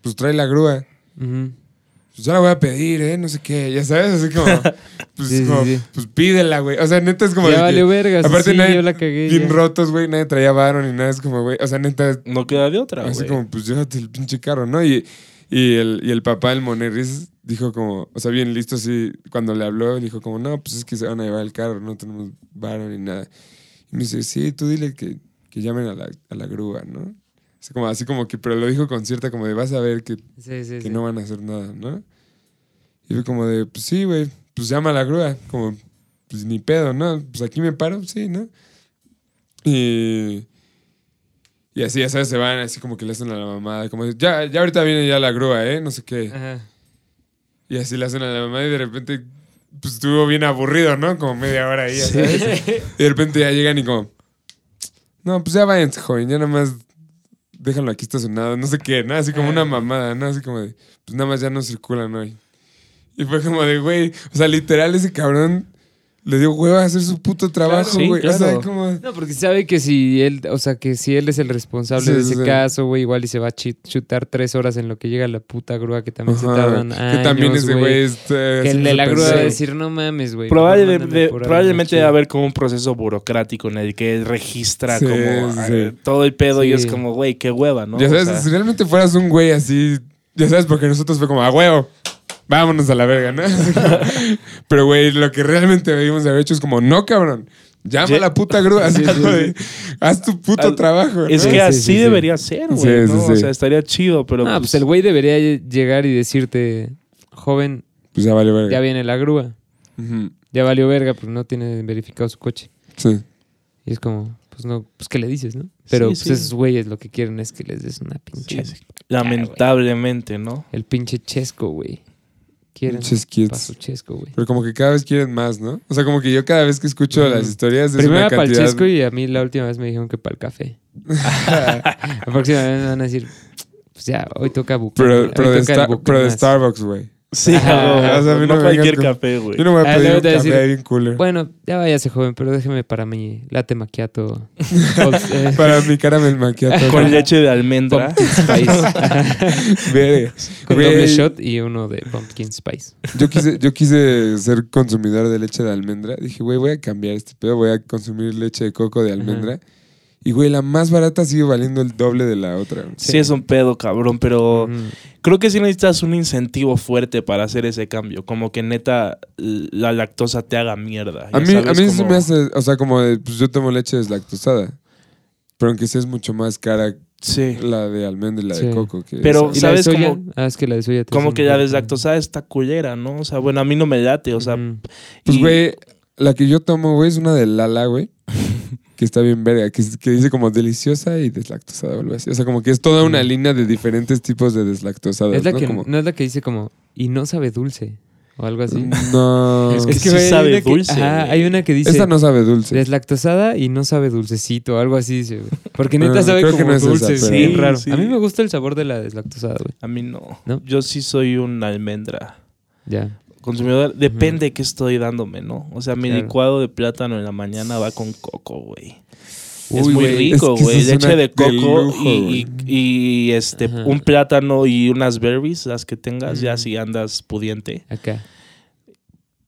Speaker 1: Pues trae la grúa. Pues yo la voy a pedir, ¿eh? No sé qué, ya sabes, así como, pues,
Speaker 2: Sí,
Speaker 1: como,
Speaker 2: sí.
Speaker 1: pues pídela, güey. O sea, neta es como.
Speaker 2: Ya
Speaker 1: que-
Speaker 2: valió verga.
Speaker 1: Aparte,
Speaker 2: sí,
Speaker 1: nadie,
Speaker 2: yo la cagué.
Speaker 1: bien
Speaker 2: ya.
Speaker 1: rotos, güey, nadie traía varo ni nada. Es como, güey, o sea, neta,
Speaker 3: No queda de otra,
Speaker 1: así
Speaker 3: güey.
Speaker 1: como, pues llévate el pinche carro, ¿no? Y, y, el, y el papá, el Monerris, dijo como, o sea, bien listo, así, cuando le habló, dijo como, no, pues es que se van a llevar el carro, no tenemos varo ni nada. Y me dice, sí, tú dile que, que llamen a la, a la grúa, ¿no? Así como, así como que, pero lo dijo con cierta, como de, vas a ver que
Speaker 2: Sí, sí,
Speaker 1: que
Speaker 2: sí.
Speaker 1: no van a hacer nada, ¿no? Y fue como de, pues sí, güey, pues llama a la grúa, como, pues ni pedo, ¿no? Pues aquí me paro, sí, ¿no? Y, y así, ya sabes, se van así como que le hacen a la mamada, como, ya, ya ahorita viene ya la grúa, ¿eh? No sé qué.
Speaker 2: Ajá.
Speaker 1: Y así le hacen a la mamá y de repente, pues estuvo bien aburrido, ¿no? Como media hora ahí, ¿sabes? Y de repente ya llegan y como, no, pues ya váyanse, joven, ya nada más déjalo aquí estacionado, no sé qué, ¿no? Así como una mamada, ¿no? Así como de, pues nada más ya no circulan hoy. Y fue como de, güey, o sea, literal ese cabrón le dio hueva a hacer su puto trabajo,
Speaker 3: sí,
Speaker 1: güey. O sea,
Speaker 3: claro.
Speaker 1: como...
Speaker 2: No, porque sabe que si él, o sea, que si él es el responsable
Speaker 1: Sí,
Speaker 2: de
Speaker 1: sí,
Speaker 2: ese
Speaker 1: sí.
Speaker 2: caso, güey, igual y se va a chutar tres horas en lo que llega la puta grúa, que también se
Speaker 1: Ajá,
Speaker 2: tardan
Speaker 1: que
Speaker 2: años,
Speaker 1: también ese güey está
Speaker 2: Que el de la grúa va a decir, no mames, güey.
Speaker 3: Probable- probablemente va a
Speaker 2: chido".
Speaker 3: haber como un proceso burocrático en el que registra
Speaker 1: Sí,
Speaker 3: como
Speaker 1: sí, sí.
Speaker 3: todo el pedo y
Speaker 2: Sí.
Speaker 3: es como, güey, qué hueva, ¿no?
Speaker 1: Ya
Speaker 3: O
Speaker 1: sabes,
Speaker 3: sea,
Speaker 1: si realmente fueras un güey así, ya sabes, porque nosotros fue como, a huevo, vámonos a la verga, ¿no? Pero, güey, lo que realmente debimos de haber hecho es como, no, cabrón, llama
Speaker 3: Sí.
Speaker 1: a la puta grúa, así como de, haz tu puto
Speaker 3: Al-
Speaker 1: trabajo.
Speaker 3: es
Speaker 1: ¿no?
Speaker 3: que
Speaker 2: Sí,
Speaker 3: así
Speaker 2: sí, sí.
Speaker 3: debería ser, güey.
Speaker 1: Sí, sí,
Speaker 3: ¿no?
Speaker 1: sí.
Speaker 3: O sea, estaría chido, pero.
Speaker 2: No,
Speaker 3: pues,
Speaker 2: pues el güey debería llegar y decirte, joven,
Speaker 1: Pues ya vale verga.
Speaker 2: ya viene la grúa. Ya valió verga, pero no tiene verificado su coche.
Speaker 1: Sí.
Speaker 2: Y es como, pues no, pues ¿qué le dices, no? Pero
Speaker 3: Sí,
Speaker 2: pues
Speaker 3: sí.
Speaker 2: esos güeyes lo que quieren es que les des una pinche...
Speaker 3: sí, sí. Lamentablemente, ¿no?
Speaker 2: El pinche chesco, güey. Quieren
Speaker 1: kids.
Speaker 2: chesco, güey.
Speaker 1: Pero como que cada vez quieren más, ¿no? O sea, como que yo cada vez que escucho las historias es
Speaker 2: Primero para el chesco y a mí la última vez me dijeron que para el café. la próxima vez me van a decir, pues ya, hoy toca buque.
Speaker 1: Pero, pero, de, Star- pero de. Starbucks, güey.
Speaker 3: Sí,
Speaker 2: Ajá,
Speaker 3: no,
Speaker 1: o sea, a mí
Speaker 3: no
Speaker 1: no me
Speaker 3: cualquier
Speaker 1: con-
Speaker 3: café, güey.
Speaker 1: Yo no voy a
Speaker 2: Ah,
Speaker 1: pedir
Speaker 2: luego
Speaker 1: un café
Speaker 2: decir,
Speaker 1: bien cooler.
Speaker 2: Bueno, ya váyase joven, pero déjeme para mi latte macchiato. Old- eh,
Speaker 1: Para mi caramel macchiato.
Speaker 3: Con leche de almendra.
Speaker 2: pumpkin spice. Con doble shot y uno de pumpkin spice.
Speaker 1: Yo quise, yo quise ser consumidor de leche de almendra. Dije, güey, voy a cambiar este pedo. Voy a consumir leche de coco de almendra. Y, güey, la más barata sigue valiendo el doble de la otra.
Speaker 3: Sí, es un pedo, cabrón, pero creo que sí necesitas un incentivo fuerte para hacer ese cambio. Como que neta la lactosa te haga mierda.
Speaker 1: A mí, a
Speaker 3: sabes,
Speaker 1: mí sí
Speaker 3: como-
Speaker 1: me hace... O sea, como de, pues yo tomo leche deslactosada. Pero aunque sí es mucho más cara
Speaker 3: Sí.
Speaker 1: la de almendra y la de coco. Que
Speaker 3: Pero-
Speaker 2: ¿Y
Speaker 3: ¿Sabes cómo-
Speaker 2: Ah, es que la de soya te
Speaker 3: Como que la deslactosada está culera, ¿no? O sea, bueno, a mí no me late, o sea...
Speaker 1: Pues,
Speaker 3: y-
Speaker 1: güey, la que yo tomo, güey, es una de Lala, güey. que está bien verga, que, que dice como deliciosa y deslactosada o algo así. O sea, como que es toda una
Speaker 2: Mm.
Speaker 1: línea de diferentes tipos de deslactosadas.
Speaker 2: Es la
Speaker 1: ¿no?
Speaker 2: que,
Speaker 1: Como-
Speaker 2: no es la que dice como, y no sabe dulce, o algo así.
Speaker 1: No.
Speaker 3: Es que sí
Speaker 2: hay
Speaker 3: sabe
Speaker 2: una que-
Speaker 3: dulce,
Speaker 2: ajá, hay una que dice
Speaker 1: Esta no sabe dulce.
Speaker 2: deslactosada y no sabe dulcecito, algo así dice, güey. Porque neta
Speaker 1: Ah,
Speaker 2: sabe
Speaker 1: que
Speaker 2: como
Speaker 1: no es
Speaker 2: dulce,
Speaker 3: Sí,
Speaker 2: raro.
Speaker 3: sí.
Speaker 2: A mí me gusta el sabor de la deslactosada, güey.
Speaker 3: A mí no.
Speaker 2: ¿No?
Speaker 3: Yo sí soy un almendra.
Speaker 2: Ya.
Speaker 3: Consumidor, depende de qué estoy dándome, ¿no? O sea, mi
Speaker 2: Claro.
Speaker 3: licuado de plátano en la mañana va con coco, güey. es
Speaker 1: Uy,
Speaker 3: muy rico,
Speaker 1: es que
Speaker 3: güey.
Speaker 1: eso
Speaker 3: Leche de coco
Speaker 1: de lujo,
Speaker 3: y,
Speaker 1: güey.
Speaker 3: y- y, este
Speaker 2: Ajá.
Speaker 3: un plátano y unas berries, las que tengas, ya si andas pudiente.
Speaker 2: Acá.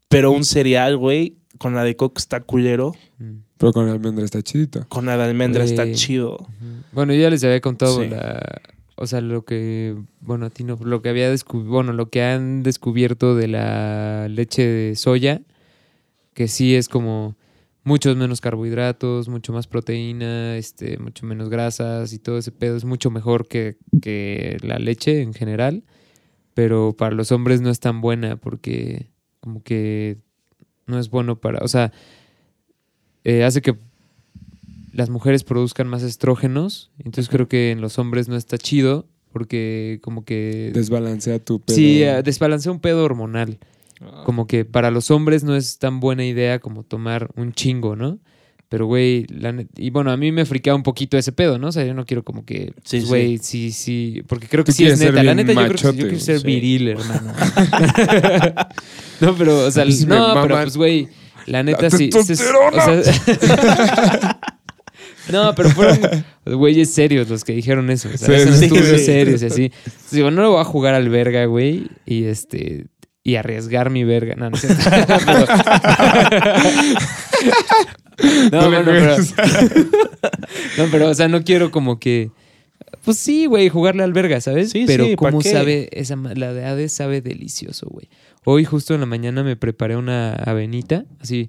Speaker 3: Pero un cereal, güey, con la de coco está culero,
Speaker 2: Mm.
Speaker 1: Pero con almendra está chidito.
Speaker 3: con la de almendra está chido.
Speaker 2: Bueno, yo ya les había contado
Speaker 3: Sí.
Speaker 2: la... O sea, lo que... Bueno, a ti no. Lo que había descubierto... Bueno, lo que han descubierto de la leche de soya. Que sí es como... Muchos menos carbohidratos, mucho más proteína, este, mucho menos grasas y todo ese pedo es mucho mejor que, que la leche en general. Pero para los hombres no es tan buena porque como que no es bueno para... O sea, eh, hace que las mujeres produzcan más estrógenos. Entonces creo que en los hombres no está chido porque como que...
Speaker 1: Desbalancea tu pedo.
Speaker 2: Sí, eh, desbalancea un pedo hormonal. Como que para los hombres no es tan buena idea como tomar un chingo, ¿no? Pero, güey, la y bueno, a mí me friquea un poquito ese pedo, ¿no? O sea, yo no quiero como que,
Speaker 3: Sí,
Speaker 2: pues, güey, sí. sí, porque creo que sí es neta. La neta, yo creo que yo quiero ser
Speaker 3: sí.
Speaker 2: viril, hermano. no, pero, o sea,
Speaker 1: me
Speaker 2: no, pero pues, güey, la neta
Speaker 1: la
Speaker 2: sí.
Speaker 1: testosterona.
Speaker 2: o sea- no, pero fueron güeyes serios los que dijeron eso. O sea,
Speaker 1: Sí,
Speaker 2: serios y así. Entonces, digo, no lo voy a jugar al verga, güey, y este y arriesgar mi verga. No, no. Pero- no,
Speaker 1: No
Speaker 2: bueno, pero, no, pero, o sea, no quiero como que. Pues sí, güey, jugarle al verga, ¿sabes?
Speaker 3: Sí,
Speaker 2: pero
Speaker 3: sí, ¿pa'
Speaker 2: cómo sabe, esa, la de Hades sabe delicioso, güey. Hoy justo en la mañana me preparé una avenita, así,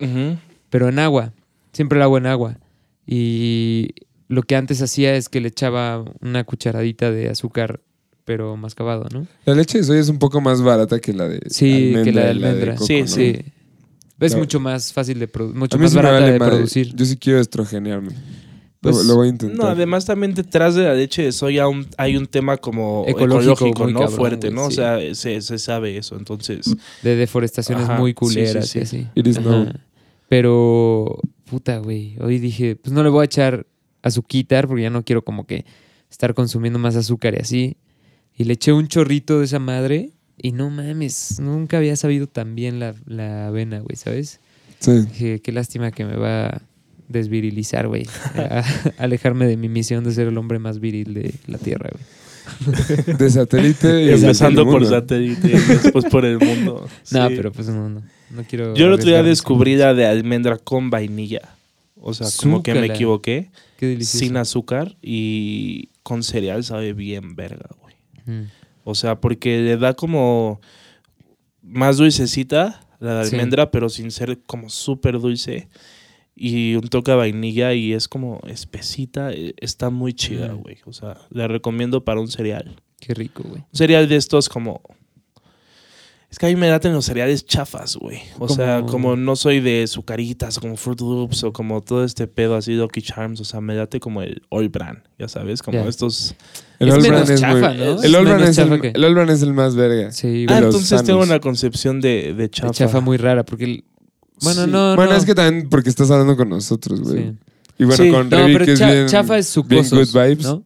Speaker 2: pero en agua. Siempre el agua en agua. Y lo que antes hacía es que le echaba una cucharadita de azúcar, pero mascabado, ¿no?
Speaker 1: La leche de soya es un poco más barata que la de
Speaker 2: Sí, que la de
Speaker 1: y
Speaker 2: almendra.
Speaker 1: coco,
Speaker 3: Sí,
Speaker 1: ¿no?
Speaker 2: Sí. Es mucho más fácil de producir, mucho
Speaker 1: A mí
Speaker 2: más barata
Speaker 1: vale
Speaker 2: de
Speaker 1: madre.
Speaker 2: producir.
Speaker 1: Yo sí quiero estrogenearme.
Speaker 2: Pues,
Speaker 1: lo, lo voy a intentar.
Speaker 3: No, además también detrás de la leche de soya un- hay un tema como
Speaker 2: Ecológico,
Speaker 3: ¿no?
Speaker 2: cabrón,
Speaker 3: Fuerte, ¿no?
Speaker 2: sí.
Speaker 3: O sea, se, se sabe eso. Entonces,
Speaker 2: De deforestaciones
Speaker 3: Ajá,
Speaker 2: muy
Speaker 3: sí,
Speaker 2: culeras
Speaker 3: sí,
Speaker 2: y
Speaker 3: sí.
Speaker 2: así.
Speaker 1: It is known.
Speaker 2: Pero, puta, güey. Hoy dije, pues no le voy a echar azuquitar porque ya no quiero como que estar consumiendo más azúcar y así. Y le eché un chorrito de esa madre y no mames, nunca había sabido tan bien la, la avena, güey, ¿sabes?
Speaker 1: Sí.
Speaker 2: Dije, qué lástima que me va a desvirilizar, güey. A- alejarme de mi misión de ser el hombre más viril de la Tierra, güey.
Speaker 1: De satélite y
Speaker 3: empezando por satélite y después por el mundo.
Speaker 2: No,
Speaker 3: Sí.
Speaker 2: pero pues no, no, no quiero...
Speaker 3: Yo el otro día descubrí la de almendra con vainilla. O sea, como que me equivoqué.
Speaker 2: Qué delicioso.
Speaker 3: Sin azúcar y con cereal sabe bien verga, güey.
Speaker 2: Mm.
Speaker 3: O sea, porque le da como más dulcecita la de
Speaker 2: Sí.
Speaker 3: almendra, pero sin ser como súper dulce. Y un toque de vainilla y es como espesita. eh, Está muy chida,
Speaker 2: Mm.
Speaker 3: güey. O sea, la recomiendo para un cereal.
Speaker 2: Qué rico, güey.
Speaker 3: Un cereal de estos como... Es que a mí me laten los cereales chafas, güey. O sea,
Speaker 2: Como-
Speaker 3: no soy de sucaritas o como Fruit Loops o como todo este pedo así, Lucky Charms. O sea, me late como el All Brand, ya sabes, como estos...
Speaker 1: El
Speaker 2: Es
Speaker 1: All Brand es
Speaker 2: chafa,
Speaker 1: muy-
Speaker 2: ¿no?
Speaker 1: El All Brand
Speaker 2: menos
Speaker 1: es el,
Speaker 2: chafa que-
Speaker 1: el All Brand es el más verga.
Speaker 2: Sí,
Speaker 3: Ah, entonces tengo una concepción de, de
Speaker 2: De
Speaker 3: chafa.
Speaker 2: chafa muy rara, porque... el- Bueno,
Speaker 3: Sí.
Speaker 2: no,
Speaker 1: bueno,
Speaker 2: no.
Speaker 1: es que también porque estás hablando con nosotros, güey.
Speaker 2: Sí.
Speaker 1: Y bueno,
Speaker 3: Sí.
Speaker 1: con
Speaker 2: No,
Speaker 1: Revi,
Speaker 2: pero
Speaker 1: que es
Speaker 2: cha-
Speaker 1: bien,
Speaker 2: chafa es
Speaker 1: bien
Speaker 2: sucosos,
Speaker 1: good vibes.
Speaker 2: ¿no?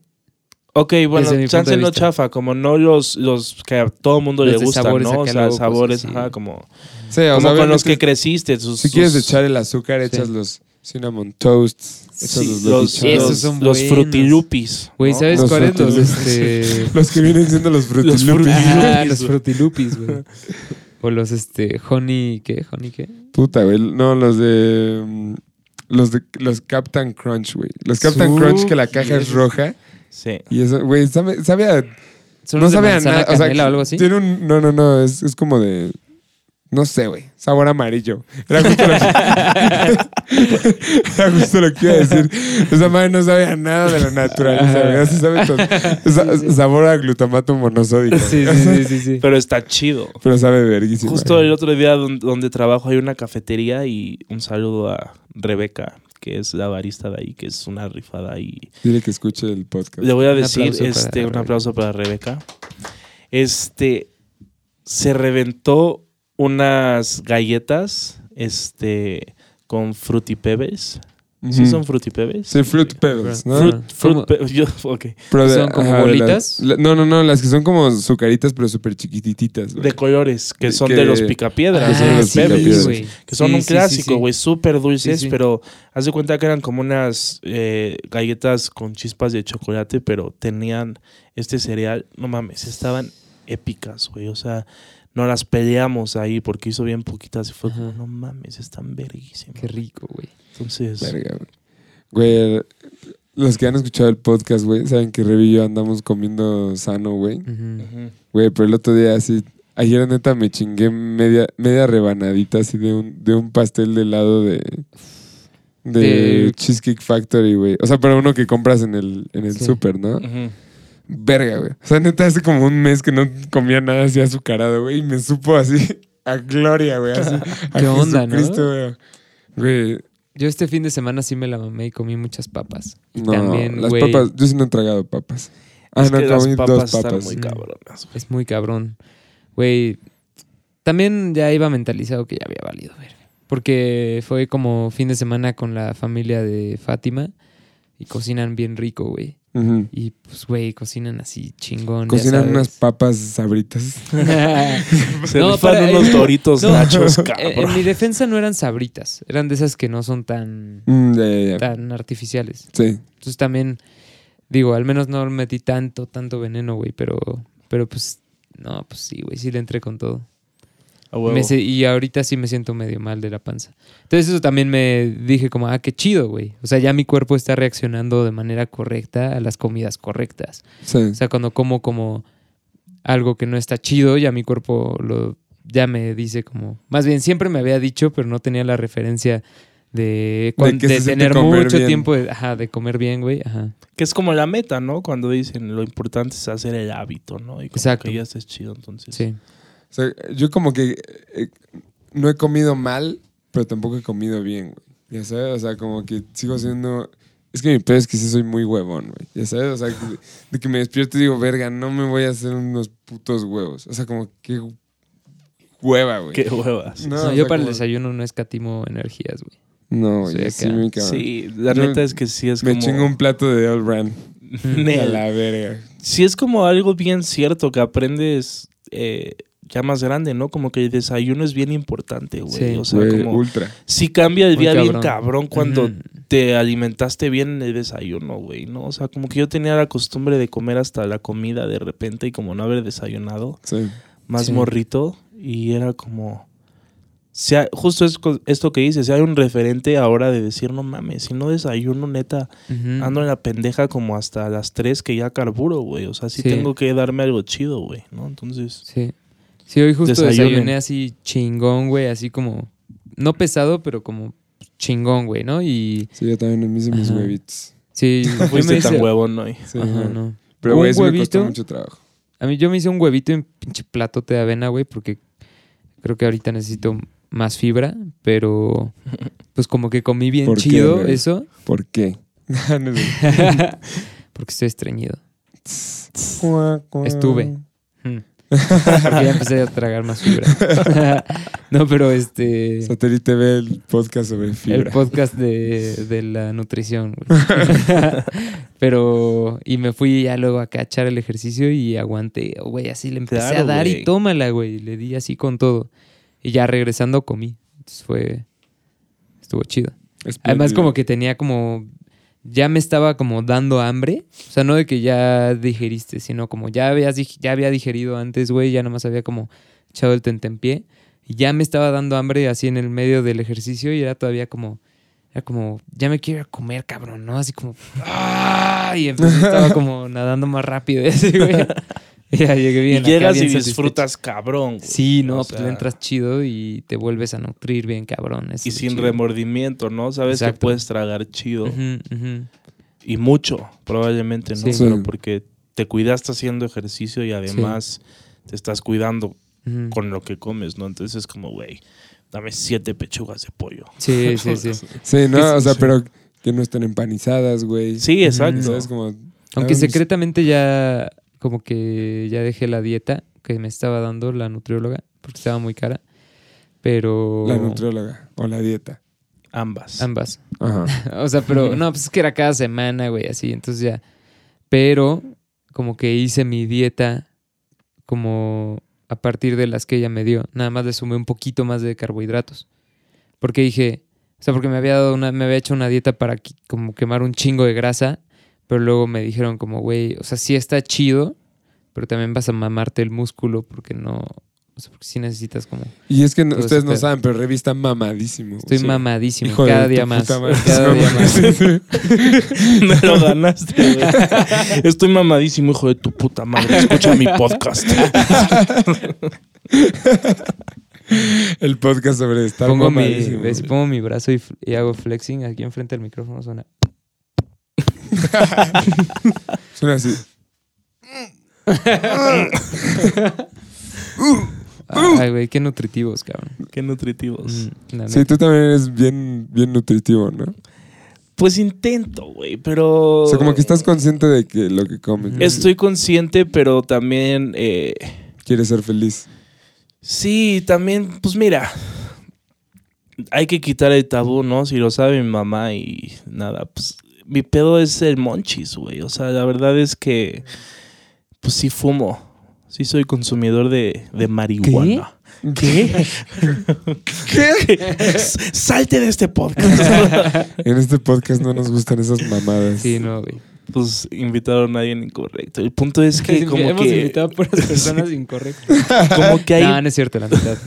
Speaker 3: Ok, bueno, chance no chafa, como no los, los que a todo mundo
Speaker 2: Los
Speaker 3: le gustan,
Speaker 2: sabores
Speaker 3: ¿no? O sea,
Speaker 2: locos,
Speaker 3: sabores, ajá, como,
Speaker 1: Sí, o
Speaker 3: como
Speaker 1: sea,
Speaker 3: con los que creciste. sus-
Speaker 1: Si quieres echar el azúcar, echas
Speaker 2: Sí.
Speaker 1: los cinnamon toasts, echas
Speaker 3: sí,
Speaker 1: los,
Speaker 3: los, los,
Speaker 1: Charms.
Speaker 2: Esos son
Speaker 3: los
Speaker 2: buenos.
Speaker 3: frutilupis.
Speaker 2: Güey,
Speaker 3: ¿no?
Speaker 2: ¿sabes
Speaker 1: Los
Speaker 2: cuáles? Los,
Speaker 1: Frutilupis.
Speaker 2: este...
Speaker 1: Los que vienen siendo los Fruity
Speaker 3: Los. Fruity
Speaker 2: ah, los frutilupis, güey. O los, este, honey, ¿qué? ¿Honey qué?
Speaker 1: Puta, güey. No, los de. mm, Los de los Captain Crunch, güey. Los Captain
Speaker 2: Su-
Speaker 1: Crunch que la caja es roja.
Speaker 3: Sí.
Speaker 1: Y eso, güey, sabe, sabe a.
Speaker 2: ¿Son
Speaker 1: no sabe a nada. O sea,
Speaker 2: canela o algo así?
Speaker 1: tiene un. No, no, no. Es, es como de. No sé, güey. Sabor amarillo. Era justo, lo que, era justo lo que iba a decir. Esa madre no sabe a nada de la naturaleza, güey. Así sabe todo. Sa- Sabor a glutamato monosódico.
Speaker 2: Sí, sí, sí, sí, sí.
Speaker 3: Pero está chido.
Speaker 1: Pero sabe verguísimo.
Speaker 3: Justo el otro día donde, donde trabajo hay una cafetería y un saludo a Rebeca, que es la barista de ahí, que es una rifada y
Speaker 1: Dile que escuche el podcast.
Speaker 3: Le voy a
Speaker 2: Un
Speaker 3: decir
Speaker 2: para
Speaker 3: este, un aplauso para Rebeca. Este se reventó unas galletas este con fruity pebbles. ¿Sí son fruity pebbles?
Speaker 1: Sí, Fruit Pebbles, ¿no?
Speaker 3: Fruit,
Speaker 2: ¿Cómo?
Speaker 3: fruit pe- yo- ok.
Speaker 1: Pero
Speaker 2: ¿Son como bolitas?
Speaker 1: la- no, no, no, las que son como sucaritas, pero súper chiquitititas, güey.
Speaker 3: De colores, que son
Speaker 1: Que-
Speaker 3: de los picapiedras,
Speaker 1: son
Speaker 3: de
Speaker 1: los
Speaker 3: los
Speaker 2: sí,
Speaker 3: pebbles.
Speaker 1: picapiedras.
Speaker 2: güey.
Speaker 3: Que son
Speaker 2: Sí,
Speaker 3: un clásico,
Speaker 2: sí.
Speaker 3: güey, súper dulces,
Speaker 2: Sí, sí.
Speaker 3: pero haz de cuenta que eran como unas eh, galletas con chispas de chocolate, pero tenían este cereal, no mames, estaban épicas, güey, o sea, no las peleamos ahí porque hizo bien poquitas y fue como, no mames, están verguísimas.
Speaker 2: Qué rico, güey.
Speaker 3: Entonces,
Speaker 1: Verga, güey. Güey, los que han escuchado el podcast, güey, saben que Revi y yo andamos comiendo sano, güey.
Speaker 2: Ujú.
Speaker 1: Güey, pero el otro día así, ayer neta me chingué media, media rebanadita así de un, de un pastel de helado de, de,
Speaker 2: De-
Speaker 1: Cheesecake Factory, güey. O sea, para uno que compras en el, en el
Speaker 2: Sí.
Speaker 1: súper, ¿no?
Speaker 3: Ujú.
Speaker 1: Verga, güey. O sea, neta, hace como un mes que no comía nada así azucarado, güey. Y me supo así a gloria, güey. Así, a
Speaker 2: ¿Qué onda, no?
Speaker 1: Güey. Güey,
Speaker 2: Yo este fin de semana sí me la mamé y comí muchas papas. Y
Speaker 1: no,
Speaker 2: también,
Speaker 1: las
Speaker 2: güey,
Speaker 1: papas, yo sí no he tragado papas. Ah,
Speaker 3: es
Speaker 1: no,
Speaker 3: que las
Speaker 1: comí
Speaker 3: papas
Speaker 1: dos
Speaker 3: están
Speaker 1: papas.
Speaker 3: muy cabronas. güey.
Speaker 2: es muy cabrón. Güey, también ya iba mentalizado que ya había valido ver. Porque fue como fin de semana con la familia de Fátima y cocinan bien rico, güey. Y pues, güey, cocinan así chingón.
Speaker 1: Cocinan unas papas sabritas.
Speaker 3: Se
Speaker 2: No, para-
Speaker 3: unos
Speaker 2: eh,
Speaker 3: doritos
Speaker 2: no.
Speaker 3: nachos,
Speaker 2: Eh,
Speaker 3: cabrón.
Speaker 2: en mi defensa no eran sabritas, eran de esas que no son tan,
Speaker 1: Mm,
Speaker 2: tan artificiales.
Speaker 1: Sí.
Speaker 2: Entonces también, digo, al menos no metí tanto, tanto veneno, güey, pero, pero pues, no, pues sí, güey, sí le entré con todo.
Speaker 3: A huevo.
Speaker 2: Me se- y ahorita sí me siento medio mal de la panza. Entonces eso también me dije como, ah, qué chido, güey. O sea, ya mi cuerpo está reaccionando de manera correcta a las comidas correctas.
Speaker 1: Sí.
Speaker 2: O sea, cuando como como algo que no está chido, ya mi cuerpo lo ya me dice como, más bien siempre me había dicho, pero no tenía la referencia de, de tener mucho
Speaker 1: bien.
Speaker 2: tiempo de, ajá, de comer bien, güey. Ajá.
Speaker 3: Que es como la meta, ¿no? Cuando dicen lo importante es hacer el hábito, ¿no? Y como
Speaker 2: Exacto.
Speaker 3: que ya estés chido, entonces.
Speaker 2: Sí.
Speaker 1: O sea, yo como que eh, no he comido mal, pero tampoco he comido bien, güey. Ya sabes, o sea, como que sigo siendo... Es que mi peor es que sí soy muy huevón, güey. Ya sabes, o sea, que- de que me despierto y digo, verga, no me voy a hacer unos putos huevos. O sea, como que hueva, güey.
Speaker 3: Qué huevas.
Speaker 1: No,
Speaker 2: No,
Speaker 1: o
Speaker 2: yo
Speaker 1: sea,
Speaker 2: para el desayuno no escatimo energías, güey.
Speaker 1: No,
Speaker 2: Sí,
Speaker 1: güey,
Speaker 2: acá.
Speaker 1: sí, mi cabrón.
Speaker 3: Sí, la
Speaker 1: Yo
Speaker 3: neta es que sí es
Speaker 1: Me
Speaker 3: como...
Speaker 1: chingo un plato de All Ran. A la verga.
Speaker 3: Sí es como algo bien cierto que aprendes eh, ya más grande, ¿no? Como que el desayuno es bien importante, güey.
Speaker 2: Sí.
Speaker 3: o sea,
Speaker 1: Güey,
Speaker 3: como...
Speaker 1: ultra.
Speaker 3: Sí cambia el día bien
Speaker 2: cabrón.
Speaker 3: cuando te alimentaste bien en el desayuno, güey, ¿no? O sea, como que yo tenía la costumbre de comer hasta la comida de repente y como no haber desayunado,
Speaker 1: Sí.
Speaker 3: más
Speaker 2: Sí.
Speaker 3: morrito, y era como... Si hay- justo es esto que dices, si hay un referente ahora de decir, no mames, si no desayuno, neta, ando en la pendeja como hasta las 3 que ya carburo, güey. O sea, sí,
Speaker 2: Sí.
Speaker 3: tengo que darme algo chido, güey, ¿no? Entonces,
Speaker 2: Sí. Sí, hoy justo
Speaker 3: Desayunen.
Speaker 2: desayuné así chingón, güey, así como, no pesado, pero como chingón, güey, ¿no? Y
Speaker 1: Sí, yo también me hice mis
Speaker 2: Ajá.
Speaker 1: huevitos.
Speaker 2: sí,
Speaker 3: no
Speaker 2: me
Speaker 3: fuiste tan
Speaker 2: hice-
Speaker 3: huevón hoy.
Speaker 1: Sí,
Speaker 2: Ajá, no.
Speaker 1: Pero, güey, sí me costó
Speaker 2: huevito.
Speaker 1: mucho trabajo.
Speaker 2: A mí yo me hice un huevito en pinche platote de avena, güey, porque creo que ahorita necesito más fibra, pero pues como que comí bien
Speaker 1: ¿Por qué,
Speaker 2: chido eso,
Speaker 1: ¿Por qué?
Speaker 2: Porque estoy estreñido. Estuve. Porque ya empecé a tragar más fibra. no, pero este...
Speaker 1: Satélite ve el podcast sobre
Speaker 2: El
Speaker 1: fibra.
Speaker 2: podcast de, de la nutrición. Pero, y me fui ya luego a cachar el ejercicio y aguanté, güey, así le empecé
Speaker 3: Claro,
Speaker 2: a dar
Speaker 3: güey.
Speaker 2: y tómala, güey. Le di así con todo. Y ya regresando comí. Entonces fue, estuvo chido. Además como que tenía como, ya me estaba como dando hambre. O sea, no de que ya digeriste, sino como ya, habías, ya había digerido antes, güey, ya nomás había como echado el tentempié. Y ya me estaba dando hambre así en el medio del ejercicio y era todavía como, era como, ya me quiero comer, cabrón, ¿no? Así como, ¡ah! Y entonces estaba como nadando más rápido así, güey. Y ya llegué bien.
Speaker 3: y llegas
Speaker 2: bien
Speaker 3: y
Speaker 2: satisfecho.
Speaker 3: disfrutas cabrón. güey.
Speaker 2: Sí, no,
Speaker 3: O
Speaker 2: pues
Speaker 3: sea,
Speaker 2: le entras chido y te vuelves a nutrir bien, cabrón. eso
Speaker 3: Y sin
Speaker 2: chido.
Speaker 3: remordimiento, ¿no? Sabes que puedes tragar chido. Y mucho, probablemente, ¿no?
Speaker 2: Sí.
Speaker 3: Pero porque te cuidaste haciendo ejercicio y además te estás cuidando con lo que comes, ¿no? Entonces es como, güey, dame siete pechugas de pollo.
Speaker 2: Sí, sí, sí.
Speaker 1: Sí, no, o sea,
Speaker 3: sí.
Speaker 1: pero que no estén empanizadas, güey.
Speaker 3: Sí, exacto.
Speaker 1: ¿Sabes? Como,
Speaker 2: Aunque secretamente ya, como que ya dejé la dieta que me estaba dando la nutrióloga, porque estaba muy cara. Pero.
Speaker 1: La nutrióloga o la dieta.
Speaker 3: Ambas.
Speaker 2: Ambas.
Speaker 1: Ajá.
Speaker 2: O sea, pero no, pues es que era cada semana, güey, así. Entonces ya. Pero, como que hice mi dieta como a partir de las que ella me dio. Nada más le sumé un poquito más de carbohidratos. Porque dije, o sea, porque me había dado una, me había hecho una dieta para como quemar un chingo de grasa, pero luego me dijeron como, güey, o sea, sí está chido, pero también vas a mamarte el músculo porque no, o sea, porque sí necesitas como,
Speaker 1: Y es que no- ustedes no
Speaker 2: pedo.
Speaker 1: saben, pero revista mamadísimo.
Speaker 2: estoy mamadísimo
Speaker 1: Hijo
Speaker 2: cada día más, cada día más.
Speaker 3: Me lo ganaste, güey. Estoy mamadísimo, hijo de tu puta madre. Escucha mi podcast.
Speaker 1: El podcast sobre estar
Speaker 2: Pongo mi, ves, pongo mi brazo y, y hago flexing aquí enfrente del micrófono suena.
Speaker 1: Suena así.
Speaker 2: Ay, güey, qué nutritivos, cabrón.
Speaker 3: Qué nutritivos.
Speaker 2: Mm,
Speaker 1: Sí, tú también eres bien, bien nutritivo, ¿no?
Speaker 3: Pues intento, güey, pero...
Speaker 1: O sea, como que estás consciente de que lo que comes. ¿no?
Speaker 3: Estoy consciente, pero también... eh,
Speaker 1: Quieres ser feliz.
Speaker 3: sí, también, pues mira... hay que quitar el tabú, ¿no? Si lo sabe mi mamá y nada, pues mi pedo es el monchis, güey. O sea, la verdad es que, pues sí fumo. Sí soy consumidor de, de marihuana. ¿Qué? ¿Qué? Salte de este podcast.
Speaker 1: En este podcast no nos gustan esas mamadas.
Speaker 2: Sí, no, güey.
Speaker 3: Pues invitaron a alguien incorrecto. El punto es que como
Speaker 2: Hemos
Speaker 3: que
Speaker 2: invitado a puras personas incorrectas.
Speaker 3: como que ahí
Speaker 2: No, no es cierto, la mitad.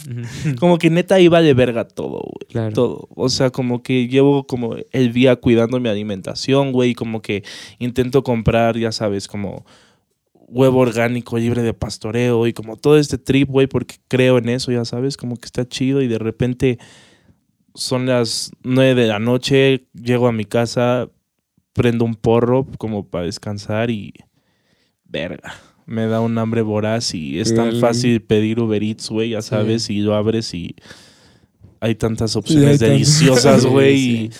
Speaker 3: como que neta iba de verga todo, güey.
Speaker 2: Claro.
Speaker 3: Todo. O sea, como que llevo como el día cuidando mi alimentación, güey. y Como que intento comprar, ya sabes, como huevo orgánico libre de pastoreo y como todo este trip, güey, porque creo en eso, ya sabes, como que está chido y de repente son las nueve de la noche, llego a mi casa, prendo un porro como para descansar y verga. Me da un hambre voraz y es tan fácil pedir Uber Eats, güey, ya
Speaker 2: Sí.
Speaker 3: sabes, y lo abres y hay tantas opciones
Speaker 1: hay
Speaker 3: deliciosas, güey,
Speaker 2: sí.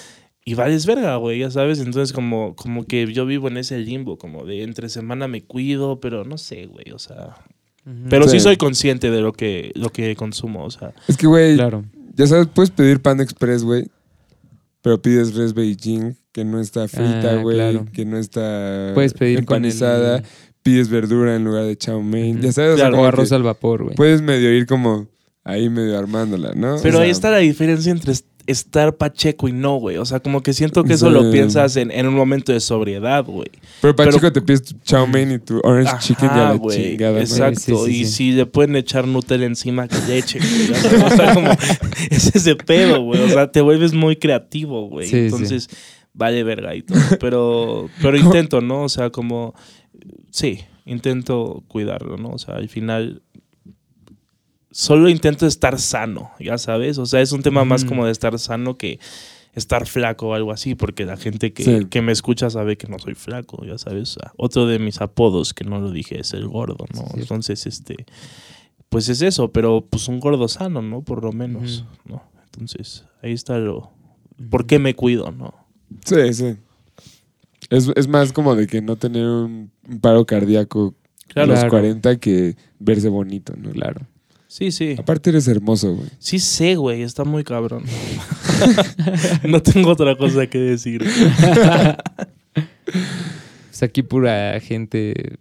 Speaker 3: y, y vales verga, güey, ya sabes. Entonces, como, como que yo vivo en ese limbo, como de entre semana me cuido, pero no sé, güey, o sea. Pero sí.
Speaker 1: Sí.
Speaker 3: soy consciente de lo que, lo que consumo, o sea.
Speaker 1: Es que, güey,
Speaker 2: Claro.
Speaker 1: ya sabes, puedes pedir pan express, güey. Pero pides res Beijing, que no está frita,
Speaker 2: Ah,
Speaker 1: güey.
Speaker 2: claro.
Speaker 1: Que no está
Speaker 2: Puedes pedir con el...
Speaker 1: empanizada. Pides verdura en lugar de chow mein. Ya sabes, o sea,
Speaker 3: Claro,
Speaker 2: O arroz
Speaker 1: que
Speaker 2: al vapor, güey.
Speaker 1: puedes medio ir como ahí medio armándola, ¿no?
Speaker 3: Pero
Speaker 1: O
Speaker 3: ahí
Speaker 1: sea,
Speaker 3: está la diferencia entre estar pacheco y no, güey. O sea, como que siento que eso
Speaker 1: Sí.
Speaker 3: lo piensas en, en un momento de sobriedad, güey.
Speaker 1: Pero para
Speaker 3: pero-
Speaker 1: te pides tu chow mein y tu orange
Speaker 3: Ajá,
Speaker 1: chicken y a la
Speaker 3: güey. Exacto.
Speaker 2: Sí, sí,
Speaker 3: y si le pueden echar Nutella encima, que le echen, güey. ya O sea, como, es ese pedo, güey. O sea, te vuelves muy creativo, güey.
Speaker 2: Sí, sí.
Speaker 3: Entonces, vale verga y todo. Pero, pero intento, ¿no? O sea, como, sí, intento cuidarlo, ¿no? O sea, al final solo intento estar sano, ya sabes. O sea, es un tema más como de estar sano que estar flaco o algo así, porque la gente que,
Speaker 1: Sí.
Speaker 3: que me escucha sabe que no soy flaco, ya sabes. O sea, otro de mis apodos que no lo dije es el gordo, ¿no?
Speaker 2: Sí.
Speaker 3: Entonces, este, pues es eso, pero pues un gordo sano, ¿no? Por lo menos, ¿no? Entonces, ahí está lo... ¿Por qué me cuido, no?
Speaker 1: Sí, sí. Es, es más como de que no tener un, un paro cardíaco a los
Speaker 2: Claro.
Speaker 1: 40 que verse bonito, ¿no?
Speaker 2: Claro.
Speaker 3: Sí, sí.
Speaker 1: Aparte eres hermoso, güey.
Speaker 3: Sí sé, güey, está muy cabrón. no tengo otra cosa que decir.
Speaker 2: Pues aquí pura gente.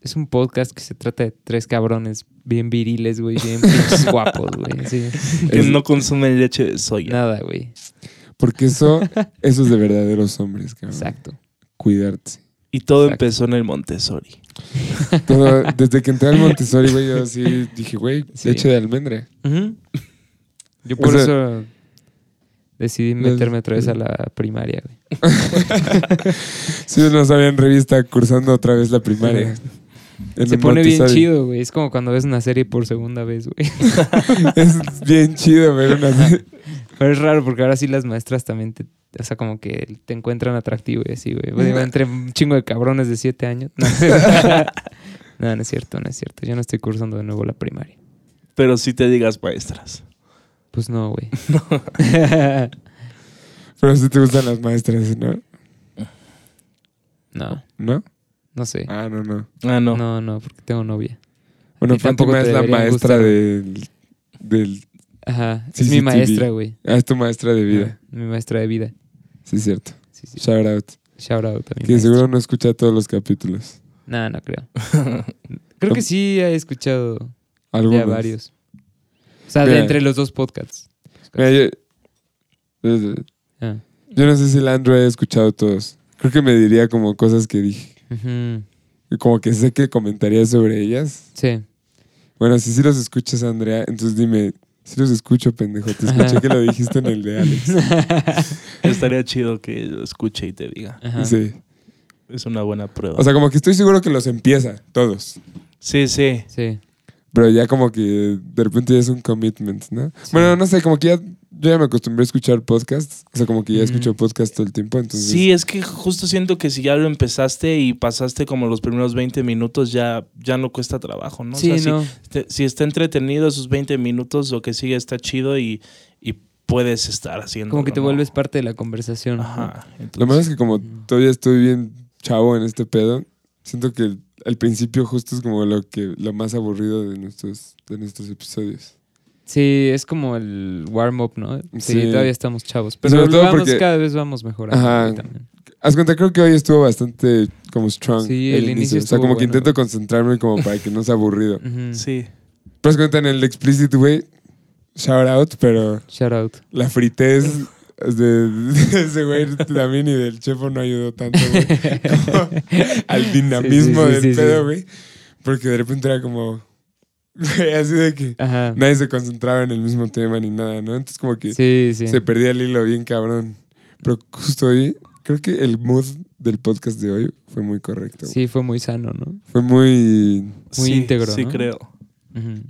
Speaker 2: Es un podcast que se trata de tres cabrones bien viriles, güey, bien guapos, güey. Sí.
Speaker 3: Que
Speaker 1: Es-
Speaker 3: no consumen leche de soya.
Speaker 2: Nada, güey.
Speaker 1: Porque eso, eso es de verdaderos hombres, cabrón.
Speaker 2: Exacto.
Speaker 1: Cuidarte.
Speaker 3: Y todo
Speaker 2: Exacto.
Speaker 3: empezó en el Montessori.
Speaker 1: Todo- desde que entré al Montessori, güey, yo así dije, güey,
Speaker 2: Sí.
Speaker 1: leche de almendra.
Speaker 2: Yo por
Speaker 1: O sea-
Speaker 2: eso decidí meterme otra vez a la primaria, güey.
Speaker 1: Si no sabían revista cursando otra vez la primaria. En
Speaker 2: Se pone bien chido, güey. Es como cuando ves una serie por segunda vez, güey.
Speaker 1: Es bien chido ver una
Speaker 2: Pero es raro porque ahora sí las maestras también te... O sea, como que te encuentran atractivo y así, güey. Entre un chingo de cabrones de siete años. No. no, no es cierto, no es cierto. Yo no estoy cursando de nuevo la primaria.
Speaker 3: Pero sí te digas maestras.
Speaker 2: Pues no, güey.
Speaker 1: Pero si te gustan las maestras, ¿no?
Speaker 2: No,
Speaker 1: ¿No?
Speaker 2: no sé.
Speaker 1: Ah, no, no.
Speaker 3: Ah, no.
Speaker 2: No, no, porque tengo novia.
Speaker 1: Bueno, Fátima
Speaker 2: te
Speaker 1: es la maestra
Speaker 2: gustar.
Speaker 1: del, del...
Speaker 2: Ajá.
Speaker 1: Sí,
Speaker 2: es
Speaker 1: sí,
Speaker 2: mi maestra, güey.
Speaker 1: Ah, es tu maestra de vida.
Speaker 2: Ah, Mi maestra de vida.
Speaker 1: Sí, cierto.
Speaker 2: Sí, sí.
Speaker 1: Shout out.
Speaker 2: Shout out a mi
Speaker 1: Que
Speaker 2: maestra.
Speaker 1: seguro no escucha todos los capítulos.
Speaker 2: No, no creo. Creo que sí he escuchado
Speaker 1: Algunos.
Speaker 2: ya varios. O sea, de entre los dos podcasts.
Speaker 1: Mira, yo, yo-
Speaker 2: Ah.
Speaker 1: yo no sé si Landro ha escuchado todos. Creo que me diría como cosas que dije. Y Como que sé que comentaría sobre ellas.
Speaker 2: Sí.
Speaker 1: Bueno, si sí los escuchas, Andrea, entonces dime, si los escucho, pendejo. Te escuché que lo dijiste en el de Alex.
Speaker 3: Estaría chido que lo escuche y te diga.
Speaker 2: Ajá.
Speaker 1: Sí.
Speaker 3: Es una buena prueba.
Speaker 1: O sea, como que estoy seguro que los empieza, todos.
Speaker 3: sí, sí.
Speaker 2: Sí.
Speaker 1: Pero ya como que de repente ya es un commitment, ¿no? Bueno, no sé, como que ya, yo ya me acostumbré a escuchar podcasts. O sea, como que ya escucho podcasts todo el tiempo, entonces...
Speaker 3: Sí, es que justo siento que si ya lo empezaste y pasaste como los primeros 20 minutos, ya, ya no cuesta trabajo, ¿no? O
Speaker 2: Sí,
Speaker 3: sea, si-
Speaker 2: no.
Speaker 3: te- si, está entretenido esos 20 minutos, lo que sigue está chido y, y puedes estar haciendo.
Speaker 2: Como que te vuelves parte de la conversación.
Speaker 3: Ajá.
Speaker 1: Lo malo es que como todavía estoy bien chavo en este pedo, siento que el, al principio justo es como lo que lo más aburrido de nuestros, de nuestros episodios.
Speaker 2: Sí, es como el warm-up, ¿no? Sí,
Speaker 1: Sí.
Speaker 2: todavía estamos chavos.
Speaker 1: Sobre
Speaker 2: Pero
Speaker 1: todo
Speaker 2: lo vamos,
Speaker 1: porque-
Speaker 2: cada vez vamos mejorando.
Speaker 1: Ajá.
Speaker 2: también.
Speaker 1: Haz cuenta, creo que hoy estuvo bastante como strong.
Speaker 2: Sí, el inicio
Speaker 1: O sea, como que intento concentrarme como para que no sea aburrido.
Speaker 3: Sí.
Speaker 1: Pero haz cuenta en el explicit, güey, shout out, pero
Speaker 2: Shout out.
Speaker 1: la fritez de, de ese güey también y del chefo no ayudó tanto, güey. Al dinamismo
Speaker 2: Sí, sí, sí,
Speaker 1: del pedo, güey. Porque de repente era como, así de que
Speaker 2: Ajá.
Speaker 1: nadie se concentraba en el mismo tema ni nada, ¿no? Entonces como que
Speaker 2: Sí, sí.
Speaker 1: se perdía el hilo bien cabrón. Pero justo hoy, creo que el mood del podcast de hoy fue muy correcto.
Speaker 2: Sí, fue muy sano, ¿no?
Speaker 1: Fue muy,
Speaker 2: Muy
Speaker 3: Sí,
Speaker 2: íntegro,
Speaker 3: Sí,
Speaker 2: ¿no?
Speaker 3: creo.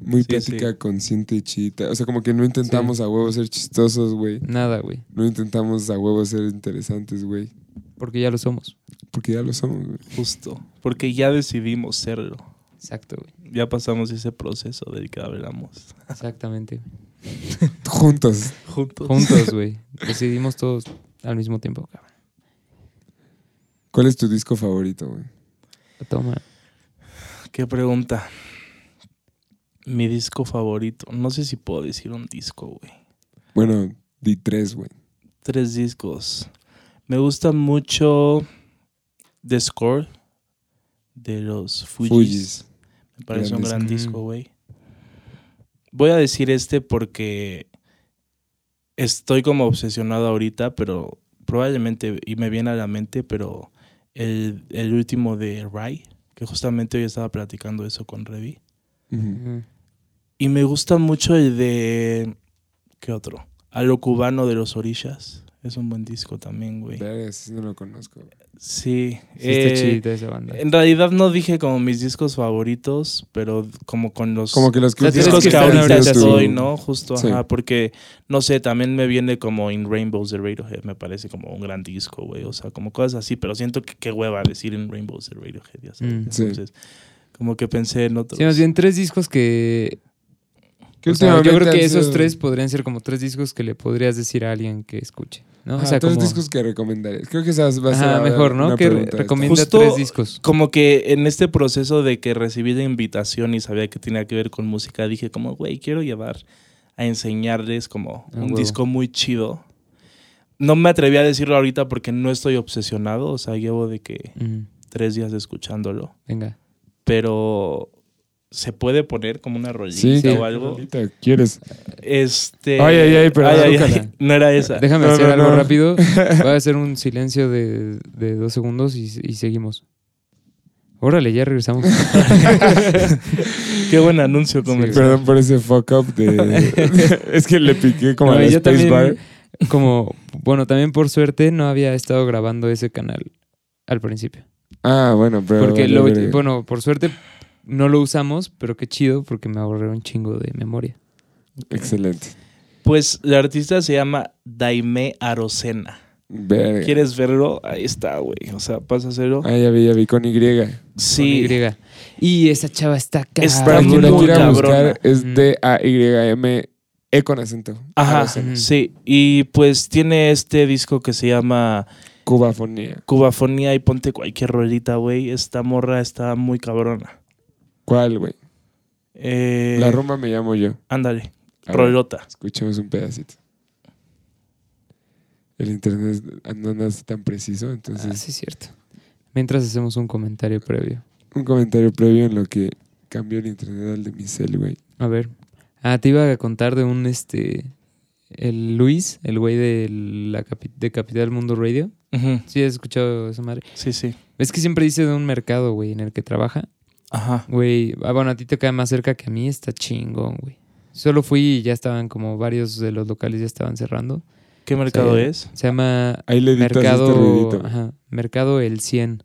Speaker 1: Muy
Speaker 3: Sí,
Speaker 1: plática consciente y chita. O sea, como que no intentamos a huevo ser chistosos, güey.
Speaker 2: Nada, güey.
Speaker 1: No intentamos a huevo ser interesantes, güey.
Speaker 2: Porque ya lo somos.
Speaker 1: Porque ya lo somos, güey.
Speaker 3: Justo. Porque ya decidimos serlo.
Speaker 2: Exacto, güey.
Speaker 3: Ya pasamos ese proceso del que hablamos.
Speaker 2: Exactamente.
Speaker 1: Juntos.
Speaker 3: Juntos.
Speaker 2: Juntos, güey. Decidimos todos al mismo tiempo, cabrón.
Speaker 1: ¿Cuál es tu disco favorito, güey?
Speaker 2: Toma.
Speaker 3: Qué pregunta. Mi disco favorito. No sé si puedo decir un disco, güey.
Speaker 1: Bueno, di tres, güey.
Speaker 3: Tres discos. Me gusta mucho The Score de los Fujis.
Speaker 1: Fujis.
Speaker 3: Me parece
Speaker 1: Gran
Speaker 3: un gran
Speaker 2: disco.
Speaker 3: güey. Voy a decir este porque estoy como obsesionado ahorita, pero probablemente, y me viene a la mente, pero el, el último de Rai, que justamente hoy estaba platicando eso con Revi. Y me gusta mucho el de. ¿Qué otro? A lo cubano de los orishas. Es un buen disco también, güey.
Speaker 1: No lo conozco.
Speaker 3: Sí.
Speaker 2: Sí, está
Speaker 3: eh,
Speaker 2: chidita esa banda.
Speaker 3: En realidad no dije como mis discos favoritos, pero como con los
Speaker 1: Como que los que
Speaker 2: O sea,
Speaker 3: discos que
Speaker 2: que
Speaker 3: ahorita estoy, ¿no? Justo,
Speaker 1: Sí.
Speaker 3: ajá, porque, no sé, también me viene como In Rainbows de Radiohead, me parece como un gran disco, güey, o sea, como cosas así, pero siento que qué hueva decir In Rainbows de Radiohead, ya sabes.
Speaker 2: Mm.
Speaker 1: Sí.
Speaker 3: Entonces, como que pensé en otros.
Speaker 2: Sí, más bien tres discos que...
Speaker 1: Que
Speaker 2: o sea, yo creo que esos tres podrían ser como tres discos que le podrías decir a alguien que escuche, ¿no?
Speaker 1: Ajá,
Speaker 2: o sea,
Speaker 1: tres
Speaker 2: como...
Speaker 1: discos que recomendarías. Creo que esas va a ser ahora
Speaker 2: mejor, ¿no? Que re- recomienda
Speaker 3: Justo-
Speaker 2: tres discos.
Speaker 3: Como que en este proceso de que recibí la invitación y sabía que tenía que ver con música, dije como, güey, quiero llevar a enseñarles como
Speaker 2: Ah,
Speaker 3: un disco muy chido. No me atreví a decirlo ahorita porque no estoy obsesionado, o sea, llevo de que tres días escuchándolo.
Speaker 2: Venga.
Speaker 3: pero se puede poner como una rolita
Speaker 1: Sí,
Speaker 2: Sí.
Speaker 3: o algo.
Speaker 1: Rolita, ¿Quieres?
Speaker 3: Este.
Speaker 1: Ay, ay, ay, pero.
Speaker 3: No era esa.
Speaker 2: Déjame
Speaker 1: No,
Speaker 2: hacer
Speaker 1: no,
Speaker 2: algo
Speaker 1: no.
Speaker 2: rápido. Voy a hacer un silencio de, de dos segundos y, y seguimos. Órale, ya regresamos.
Speaker 3: Qué buen anuncio
Speaker 2: Sí,
Speaker 3: comercial.
Speaker 1: Perdón por ese fuck up de... es que le piqué como
Speaker 2: No,
Speaker 1: a la
Speaker 2: y yo
Speaker 1: Space
Speaker 2: también,
Speaker 1: Bar.
Speaker 2: como, bueno, también por suerte no había estado grabando ese canal al principio.
Speaker 1: Ah, bueno, pero...
Speaker 2: Porque,
Speaker 1: vale,
Speaker 2: lo, bueno, por suerte no lo usamos, pero qué chido porque me ahorré un chingo de memoria.
Speaker 1: Excelente.
Speaker 3: Pues la artista se llama Daime Arocena.
Speaker 1: Verga.
Speaker 3: ¿Quieres verlo? Ahí está, güey. O sea, pasa a hacerlo.
Speaker 1: Ah, ya vi, ya vi, con Y.
Speaker 3: sí.
Speaker 2: Con Y. Y esa chava está cabrón.
Speaker 3: Está
Speaker 1: Para quien la quiera
Speaker 3: cabrona.
Speaker 1: buscar, es. D-A-Y-M, E con acento.
Speaker 3: Ajá,
Speaker 1: Arocena.
Speaker 3: sí. Y pues tiene este disco que se llama
Speaker 1: Cubafonía.
Speaker 3: Cubafonía y ponte cualquier rolita, güey. Esta morra está muy cabrona.
Speaker 1: ¿Cuál, güey?
Speaker 3: Eh,
Speaker 1: La rumba me llamo yo.
Speaker 3: Ándale, rolota.
Speaker 1: Escuchemos un pedacito. El internet no anda tan preciso, entonces...
Speaker 2: Ah, sí, es cierto. Mientras hacemos un comentario previo.
Speaker 1: Un comentario previo en lo que cambió el internet al de mi cel, güey.
Speaker 2: A ver. Ah, te iba a contar de un este. El Luis, el güey de la capi- de Capital Mundo Radio.
Speaker 3: Ujú,
Speaker 2: Sí, has escuchado esa madre.
Speaker 3: Sí, sí.
Speaker 2: Es que siempre dice de un mercado, güey, en el que trabaja.
Speaker 3: Ajá.
Speaker 2: Güey, ah, bueno, a ti te cae más cerca que a mí, está chingón, güey. Solo fui y ya estaban como varios de los locales ya estaban cerrando.
Speaker 3: ¿Qué mercado es?
Speaker 2: Se llama
Speaker 1: Ahí le editas
Speaker 2: Mercado,
Speaker 1: este
Speaker 2: ajá, Mercado El 100.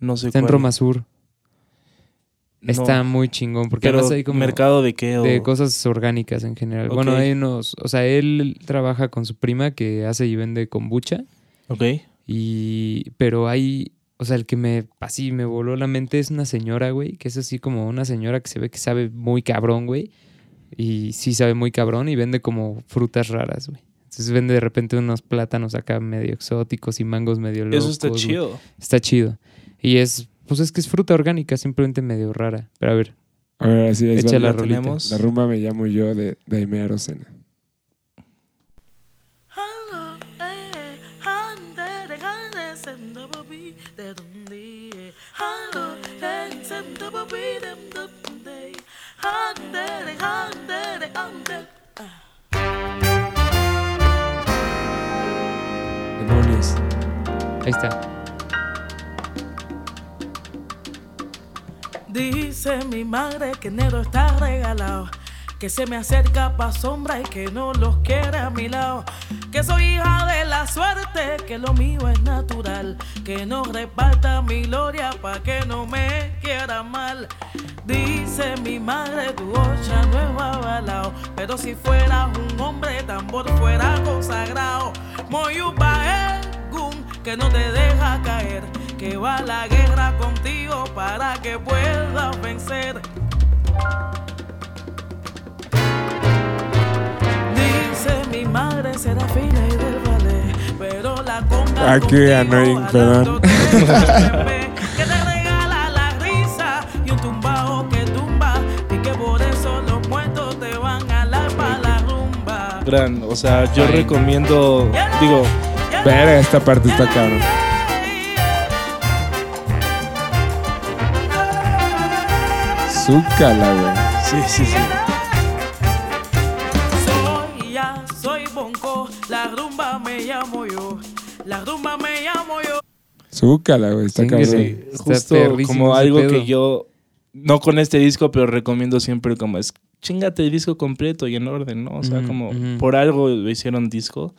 Speaker 3: No sé
Speaker 2: Está en
Speaker 3: cuál.
Speaker 2: Roma Sur.
Speaker 3: No.
Speaker 2: Está muy chingón porque
Speaker 3: Pero
Speaker 2: además hay como
Speaker 3: mercado de qué o
Speaker 2: de cosas orgánicas en general. Bueno, hay unos, o sea, él trabaja con su prima que hace y vende kombucha
Speaker 3: Ok.
Speaker 2: y pero hay, o sea, el que me así me voló la mente es una señora, güey, que es así como una señora que se ve que sabe muy cabrón, güey. Y sí sabe muy cabrón y vende como frutas raras, güey. Entonces vende de repente unos plátanos acá medio exóticos y mangos medio locos.
Speaker 3: Eso está
Speaker 2: güey.
Speaker 3: chido.
Speaker 2: Está chido. Y es, pues es que es fruta orgánica, simplemente medio rara. Pero a ver,
Speaker 1: Ahora sí, ahí va
Speaker 2: Echa la
Speaker 1: la,
Speaker 2: rolita.
Speaker 3: tenemos.
Speaker 1: la rumba me llamo yo de Daime Arocena. Demonios.
Speaker 2: Ahí está.
Speaker 5: Dice mi madre que enero está regalado. Que se me acerca pa' sombra y que no los quiere a mi lado. Que soy hija de la suerte, que lo mío es natural. Que no reparta mi gloria pa' que no me quiera mal. Dice mi madre, tu ocha no es avalao. Pero si fueras un hombre, tambor fuera consagrado. Moyupa que no te deja caer. Que va a la guerra contigo para que puedas vencer.
Speaker 1: Qué
Speaker 5: contigo
Speaker 1: annoying,
Speaker 5: jalando
Speaker 1: perdón.
Speaker 5: te bebé, que te regala la risa y un tumbao que tumba y que por eso los muertos te van a la pa' la rumba.
Speaker 3: Gran, o sea, yo recomiendo, digo,
Speaker 1: Verga, esta parte está cabrón. Zúcala, güey.
Speaker 3: sí, sí, sí.
Speaker 5: La rumba me llamo yo.
Speaker 1: Zúcala, güey. Está cabrón.
Speaker 2: sí. Está
Speaker 3: Justo como algo
Speaker 2: pedo.
Speaker 3: que yo, no con este disco, pero recomiendo siempre como es, chingate el disco completo y en orden, ¿no? O sea,
Speaker 2: Ujú,
Speaker 3: como por algo lo hicieron disco,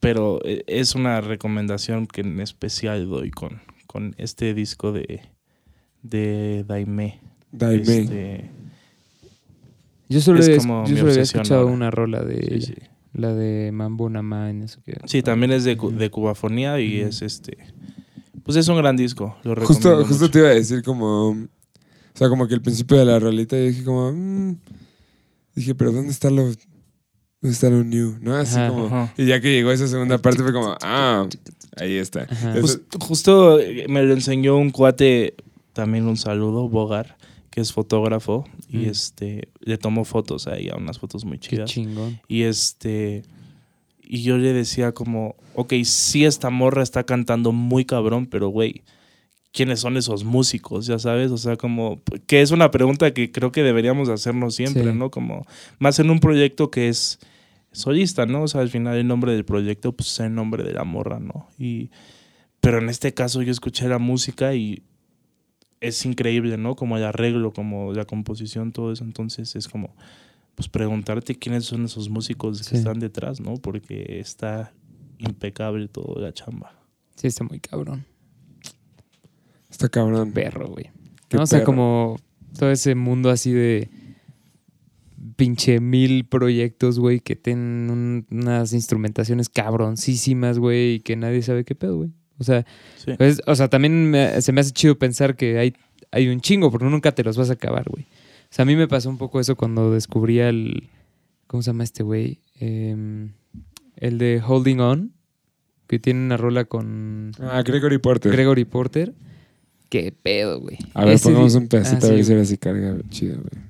Speaker 3: pero eh, es una recomendación que en especial doy con, con este disco de, de Daime.
Speaker 1: Daime.
Speaker 3: Este,
Speaker 2: Yo solo,
Speaker 3: Es
Speaker 2: he-
Speaker 3: como
Speaker 2: yo solo había escuchado
Speaker 3: ahora.
Speaker 2: una rola de
Speaker 3: sí,
Speaker 2: ella.
Speaker 3: sí.
Speaker 2: La de Mambo Nama en eso que.
Speaker 3: Sí, también es de, cu- de cubafonía y es este. Pues es un gran disco. Lo recomiendo
Speaker 1: Justo, justo te iba a decir como... O sea, como que el principio de la rolita y dije como... mm, dije, pero ¿dónde está lo... ¿Dónde está lo new? ¿No? Así
Speaker 2: Ajá,
Speaker 1: como...
Speaker 3: ajá.
Speaker 1: Y ya que llegó esa segunda parte fue como... Ah, ahí está.
Speaker 3: Jus- justo eh, me lo enseñó un cuate, también un saludo, Bogar, que es fotógrafo y
Speaker 2: Mm.
Speaker 3: este le tomó fotos ahí, a unas fotos muy
Speaker 2: Qué
Speaker 3: chidas.
Speaker 2: chingón.
Speaker 3: Y este y yo le decía como, ok, sí esta morra está cantando muy cabrón, pero güey, ¿quiénes son esos músicos? Ya sabes, o sea, como que es una pregunta que creo que deberíamos hacernos siempre,
Speaker 2: Sí.
Speaker 3: ¿no? Como más en un proyecto que es solista, ¿no? O sea, al final el nombre del proyecto pues es el nombre de la morra, ¿no? Y pero en este caso yo escuché la música y es increíble, ¿no? Como el arreglo, como la composición, todo eso. Entonces es como, pues preguntarte quiénes son esos músicos que
Speaker 2: Sí.
Speaker 3: están detrás, ¿no? Porque está impecable toda la chamba.
Speaker 2: Sí, está muy cabrón.
Speaker 1: Está cabrón.
Speaker 2: Perro, güey.
Speaker 1: Qué
Speaker 2: ¿No? O sea,
Speaker 1: perro.
Speaker 2: como todo ese mundo así de pinche mil proyectos, güey, que tienen un- unas instrumentaciones cabroncísimas, güey, y que nadie sabe qué pedo, güey. O sea,
Speaker 3: Sí.
Speaker 2: pues, o sea, también me- se me hace chido pensar que hay, hay un chingo, porque nunca te los vas a acabar, güey. O sea, a mí me pasó un poco eso cuando descubrí el... ¿Cómo se llama este güey? Em, el de Holding On, que tiene una rola con
Speaker 1: Ah, Gregory Porter.
Speaker 2: Gregory Porter. Qué pedo, güey.
Speaker 1: a ver,
Speaker 2: Ese
Speaker 1: pongamos un pedacito
Speaker 2: Ah,
Speaker 1: a ver
Speaker 2: sí,
Speaker 1: si
Speaker 2: güey.
Speaker 1: ahora sí carga chido, güey.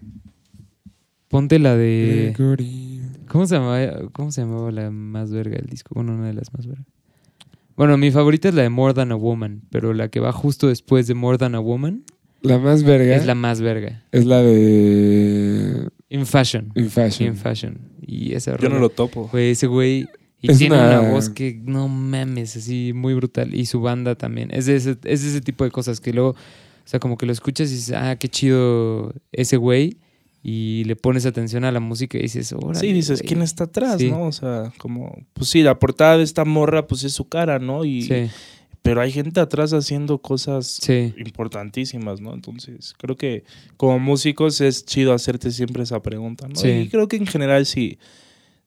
Speaker 2: Ponte la de...
Speaker 1: Gregory.
Speaker 2: ¿Cómo se, llamaba, ¿Cómo se llamaba la más verga del disco? Bueno, una de las más vergas. Bueno, mi favorita es la de More Than a Woman, pero la que va justo después de More Than a Woman
Speaker 1: La más verga
Speaker 2: es la más verga.
Speaker 1: de
Speaker 2: In Fashion.
Speaker 1: In Fashion.
Speaker 2: In Fashion. Y esa
Speaker 3: Yo no lo topo.
Speaker 2: Güey, ese güey... Y
Speaker 1: Es
Speaker 2: tiene
Speaker 1: una-
Speaker 2: una... voz que no mames, así muy brutal. Y su banda también. Es de ese, es de ese tipo de cosas que luego, o sea, como que lo escuchas y dices, ah, qué chido ese güey. Y le pones atención a la música y dices, órale,
Speaker 3: Sí, dices,
Speaker 2: güey".
Speaker 3: ¿quién está atrás,
Speaker 2: Sí.
Speaker 3: no? O sea, como, pues sí, la portada de esta morra, pues es su cara, ¿no? Y,
Speaker 2: Sí,
Speaker 3: Pero hay gente atrás haciendo cosas
Speaker 2: sí.
Speaker 3: importantísimas, ¿no? Entonces, creo que como músicos es chido hacerte siempre esa pregunta, ¿no?
Speaker 2: Sí.
Speaker 3: Y creo que en general si,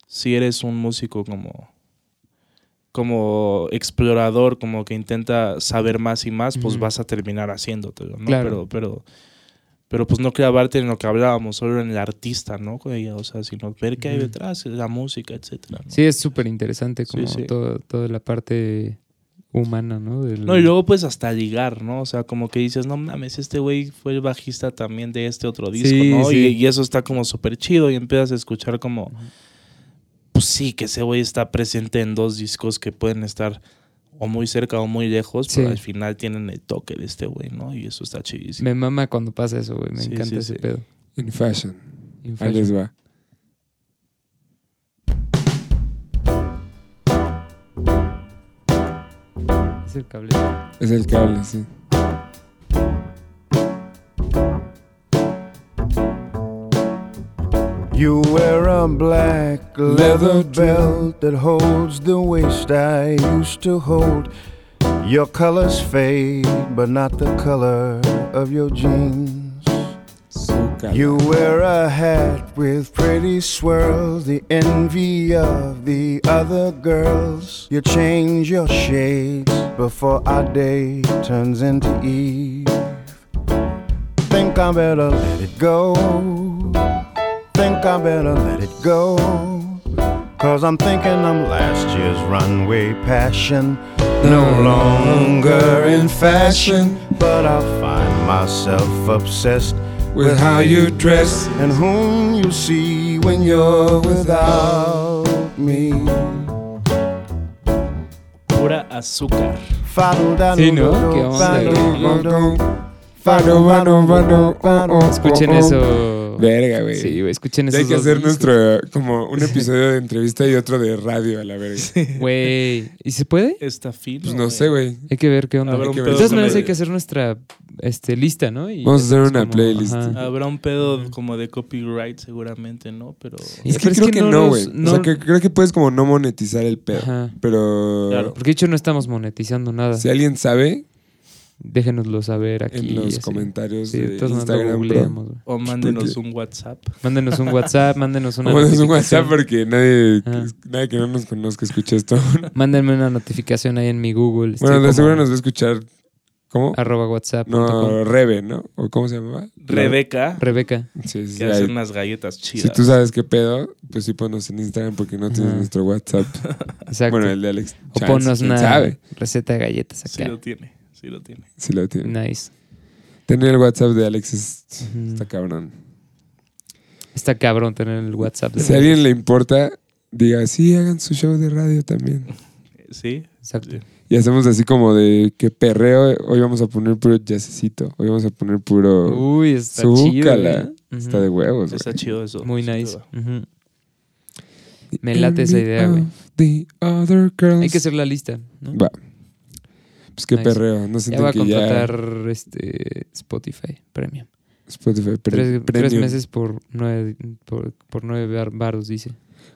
Speaker 3: si eres un músico como como explorador, como que intenta saber más y más, pues vas a terminar haciéndotelo, ¿no?
Speaker 2: Claro.
Speaker 3: Pero, pero, pero pues no clavarte en lo que hablábamos, solo en el artista, ¿no? O sea, sino ver qué hay detrás, la música, etcétera. ¿no?
Speaker 2: Sí, es súper interesante como
Speaker 3: Sí, sí.
Speaker 2: todo- toda la parte humana, ¿no? Del-
Speaker 3: No, y luego pues hasta ligar, ¿no? O sea, como que dices, no mames, este güey fue el bajista también de este otro disco,
Speaker 2: Sí,
Speaker 3: ¿no? Y, y eso está como súper chido y empiezas a escuchar como, pues sí, que ese güey está presente en dos discos que pueden estar o muy cerca o muy lejos, pero al final tienen el toque de este güey, ¿no? Y eso está chidísimo.
Speaker 2: Me mama cuando pasa eso, güey. Me
Speaker 3: Sí,
Speaker 2: encanta
Speaker 3: sí,
Speaker 2: ese
Speaker 3: sí.
Speaker 2: pedo.
Speaker 1: In fashion.
Speaker 2: In
Speaker 1: Ahí
Speaker 2: fashion.
Speaker 1: les va.
Speaker 2: Es el cable.
Speaker 1: Es el cable, sí.
Speaker 6: You wear a black leather belt that holds the waist I used to hold. Your colors fade, but not the color of your jeans. You wear a hat with pretty swirls, the envy of the other girls. You change your shades before our day turns into eve. Think I better let it go. Think I better let it go. Cause I'm thinking I'm last year's runway passion. No longer in fashion, but I find myself obsessed
Speaker 1: With how you dress.
Speaker 6: and whom you see when you're without me.
Speaker 3: Pura azúcar.
Speaker 2: Sí, ¿no? ¿Qué onda, Escuchen eso.
Speaker 1: Verga, güey.
Speaker 2: Sí, güey, escuchen
Speaker 1: Ya
Speaker 2: eso.
Speaker 1: hay que hacer nuestro, como un episodio de entrevista y otro de radio a la verga.
Speaker 2: Güey, ¿y se puede?
Speaker 3: Está fino.
Speaker 1: Pues no sé, güey.
Speaker 2: Hay que ver qué onda.
Speaker 3: Habrá
Speaker 2: De
Speaker 3: un
Speaker 1: que
Speaker 3: pedo
Speaker 2: todas
Speaker 1: con
Speaker 2: maneras hay que hacer nuestra este, lista, ¿no? Y
Speaker 1: Vamos a hacer una
Speaker 2: como-
Speaker 1: playlist.
Speaker 2: ajá.
Speaker 3: Habrá un pedo como de copyright seguramente, ¿no? Pero...
Speaker 2: Y-
Speaker 1: Es que
Speaker 2: pero
Speaker 1: creo que, no, güey.
Speaker 2: no-
Speaker 1: O sea, que creo que puedes como no monetizar el pedo.
Speaker 2: Ajá.
Speaker 1: Pero
Speaker 3: Claro.
Speaker 2: Porque de hecho no estamos monetizando nada.
Speaker 1: si alguien sabe,
Speaker 2: Déjenoslo saber aquí.
Speaker 1: en los
Speaker 2: así.
Speaker 1: comentarios
Speaker 2: Sí, de lo
Speaker 1: Instagram,
Speaker 2: güey.
Speaker 3: O mándenos
Speaker 1: Porque-
Speaker 3: un WhatsApp.
Speaker 2: Mándenos un WhatsApp, mándenos una
Speaker 1: Mándenos un. WhatsApp porque nadie,
Speaker 2: Ajá.
Speaker 1: nadie que no nos conozca escuche esto.
Speaker 2: Mándenme una notificación ahí en mi Google. Estoy
Speaker 1: bueno, de seguro nos va a escuchar. ¿Cómo?
Speaker 2: Arroba WhatsApp.
Speaker 1: No, Rebe, ¿no? ¿O cómo se llamaba?
Speaker 3: Rebeca,
Speaker 2: Rebeca.
Speaker 1: Sí, sí,
Speaker 3: que hace unas galletas chidas.
Speaker 1: Si tú sabes qué pedo, pues sí ponnos en Instagram porque no tienes nuestro WhatsApp.
Speaker 2: Exacto.
Speaker 1: Bueno, el de Alex.
Speaker 2: o
Speaker 1: Chance,
Speaker 2: ponnos
Speaker 1: quién
Speaker 2: una
Speaker 1: sabe
Speaker 2: receta de galletas
Speaker 3: Sí
Speaker 2: acá.
Speaker 3: lo tiene, sí lo tiene.
Speaker 1: si lo tiene.
Speaker 2: nice.
Speaker 1: Tener el WhatsApp de Alex es- está cabrón.
Speaker 2: Está cabrón tener el WhatsApp. de
Speaker 1: Si a alguien le importa, diga, sí, hagan su show de radio también.
Speaker 3: Sí.
Speaker 2: Exacto.
Speaker 3: Sí.
Speaker 1: Y hacemos así como de que perreo, hoy vamos a poner puro jazzcito, hoy vamos a poner puro...
Speaker 2: Uy, está chido.
Speaker 1: Zúcala.
Speaker 2: ¿eh?
Speaker 1: Está de huevos.
Speaker 3: Está chido eso.
Speaker 2: Muy nice. Me late esa idea, güey. Hay que hacer la lista, ¿no?
Speaker 1: Va. Pues qué
Speaker 2: Nice.
Speaker 1: perreo. No
Speaker 2: Ya va a
Speaker 1: que ya
Speaker 2: contratar este Spotify Premium.
Speaker 1: Spotify pre-
Speaker 2: Tres, tres
Speaker 1: Premium.
Speaker 2: meses por nueve, por, por nueve bar- baros, dice.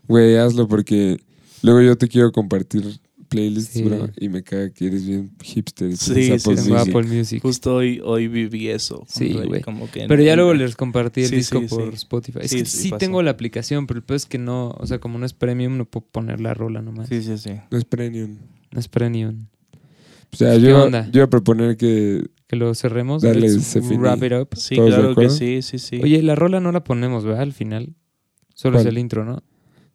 Speaker 1: Güey, hazlo porque luego yo te quiero compartir playlists,
Speaker 2: Sí.
Speaker 1: bro, y me caga que eres bien hipster. y
Speaker 3: Sí,
Speaker 1: Apple
Speaker 3: sí.
Speaker 1: Music.
Speaker 2: Apple Music.
Speaker 3: Justo hoy, hoy viví eso.
Speaker 2: Sí, güey. Pero ya luego les compartí el
Speaker 3: Sí,
Speaker 2: disco
Speaker 3: sí,
Speaker 2: por
Speaker 3: sí.
Speaker 2: Spotify. Es que
Speaker 3: sí
Speaker 2: tengo la aplicación, pero el peor es que no, o sea, como no es premium, no puedo poner la rola nomás.
Speaker 3: Sí, sí, sí.
Speaker 1: No es premium.
Speaker 2: No es premium.
Speaker 1: O sea,
Speaker 2: ¿Qué
Speaker 1: yo,
Speaker 2: onda?
Speaker 1: yo voy a proponer que
Speaker 2: Que lo cerremos.
Speaker 1: Dale, se
Speaker 2: wrap it up.
Speaker 3: Sí,
Speaker 1: ¿Todos de
Speaker 3: claro que sí, sí, sí.
Speaker 2: Oye, la rola no la ponemos, ¿verdad? Al final. Solo es el intro, ¿no?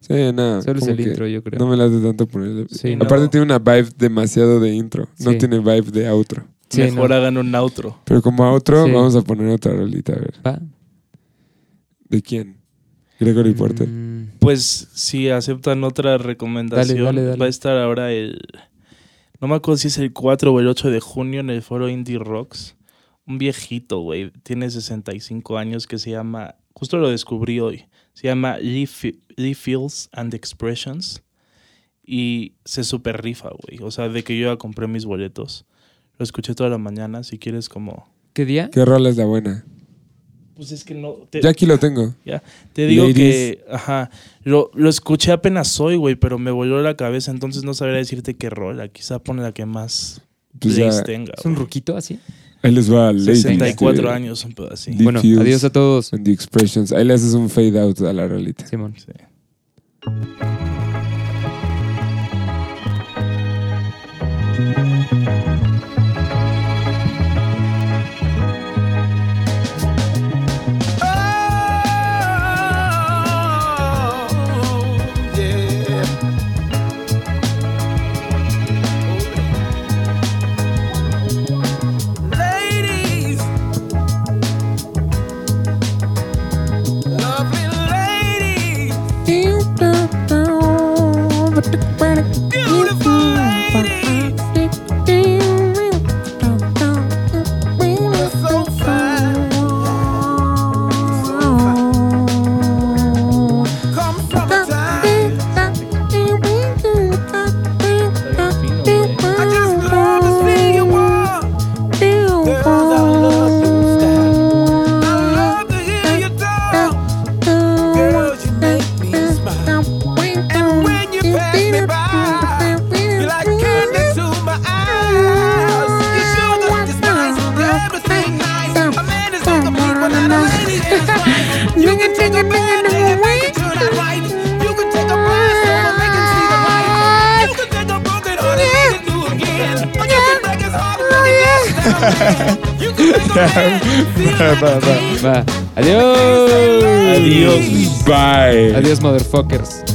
Speaker 1: Sí, nada.
Speaker 2: Solo es el intro, yo creo.
Speaker 1: No me late tanto ponerle.
Speaker 2: Sí,
Speaker 1: Aparte
Speaker 3: no.
Speaker 1: tiene una vibe demasiado de intro. No tiene vibe de outro.
Speaker 2: Sí,
Speaker 3: Mejor
Speaker 2: no.
Speaker 3: hagan un outro.
Speaker 1: Pero como outro,
Speaker 2: Sí.
Speaker 1: vamos a poner otra rolita, a ver.
Speaker 2: Va.
Speaker 1: ¿De quién? Gregory Porter.
Speaker 2: Mm,
Speaker 3: Pues si aceptan otra recomendación,
Speaker 2: Dale, dale, dale.
Speaker 3: va a estar ahora el... No me acuerdo si es el 4 o el 8 de junio en el foro Indie Rocks. Un viejito, güey. Tiene 65 años que se llama... Justo lo descubrí hoy. Se llama Lee, Fe- Lee Feels and Expressions. Y se super rifa, güey. O sea, de que yo ya compré mis boletos. Lo escuché toda la mañana. Si quieres como...
Speaker 2: ¿Qué día?
Speaker 1: ¿Qué rola es la buena?
Speaker 3: Pues es que no... te-
Speaker 1: Ya aquí lo tengo.
Speaker 3: Te digo
Speaker 1: Ladies.
Speaker 3: que, ajá, lo, lo escuché apenas hoy, güey, pero me voló la cabeza, entonces no sabría decirte qué rola. Quizá pone la que más
Speaker 1: Pues
Speaker 3: plays
Speaker 1: ya,
Speaker 3: tenga.
Speaker 2: ¿Es un
Speaker 3: güey.
Speaker 2: ruquito así?
Speaker 1: ahí les va Ladies.
Speaker 3: 64
Speaker 1: de-
Speaker 3: años, un pedo así.
Speaker 2: Bueno, adiós a todos.
Speaker 1: and the Expressions. Ahí le haces un fade out a la rolita.
Speaker 2: Simón.
Speaker 3: Sí.
Speaker 6: Oh,
Speaker 1: Va, va.
Speaker 2: Va. Adiós.
Speaker 3: Adiós.
Speaker 1: Bye.
Speaker 2: Adiós, motherfuckers.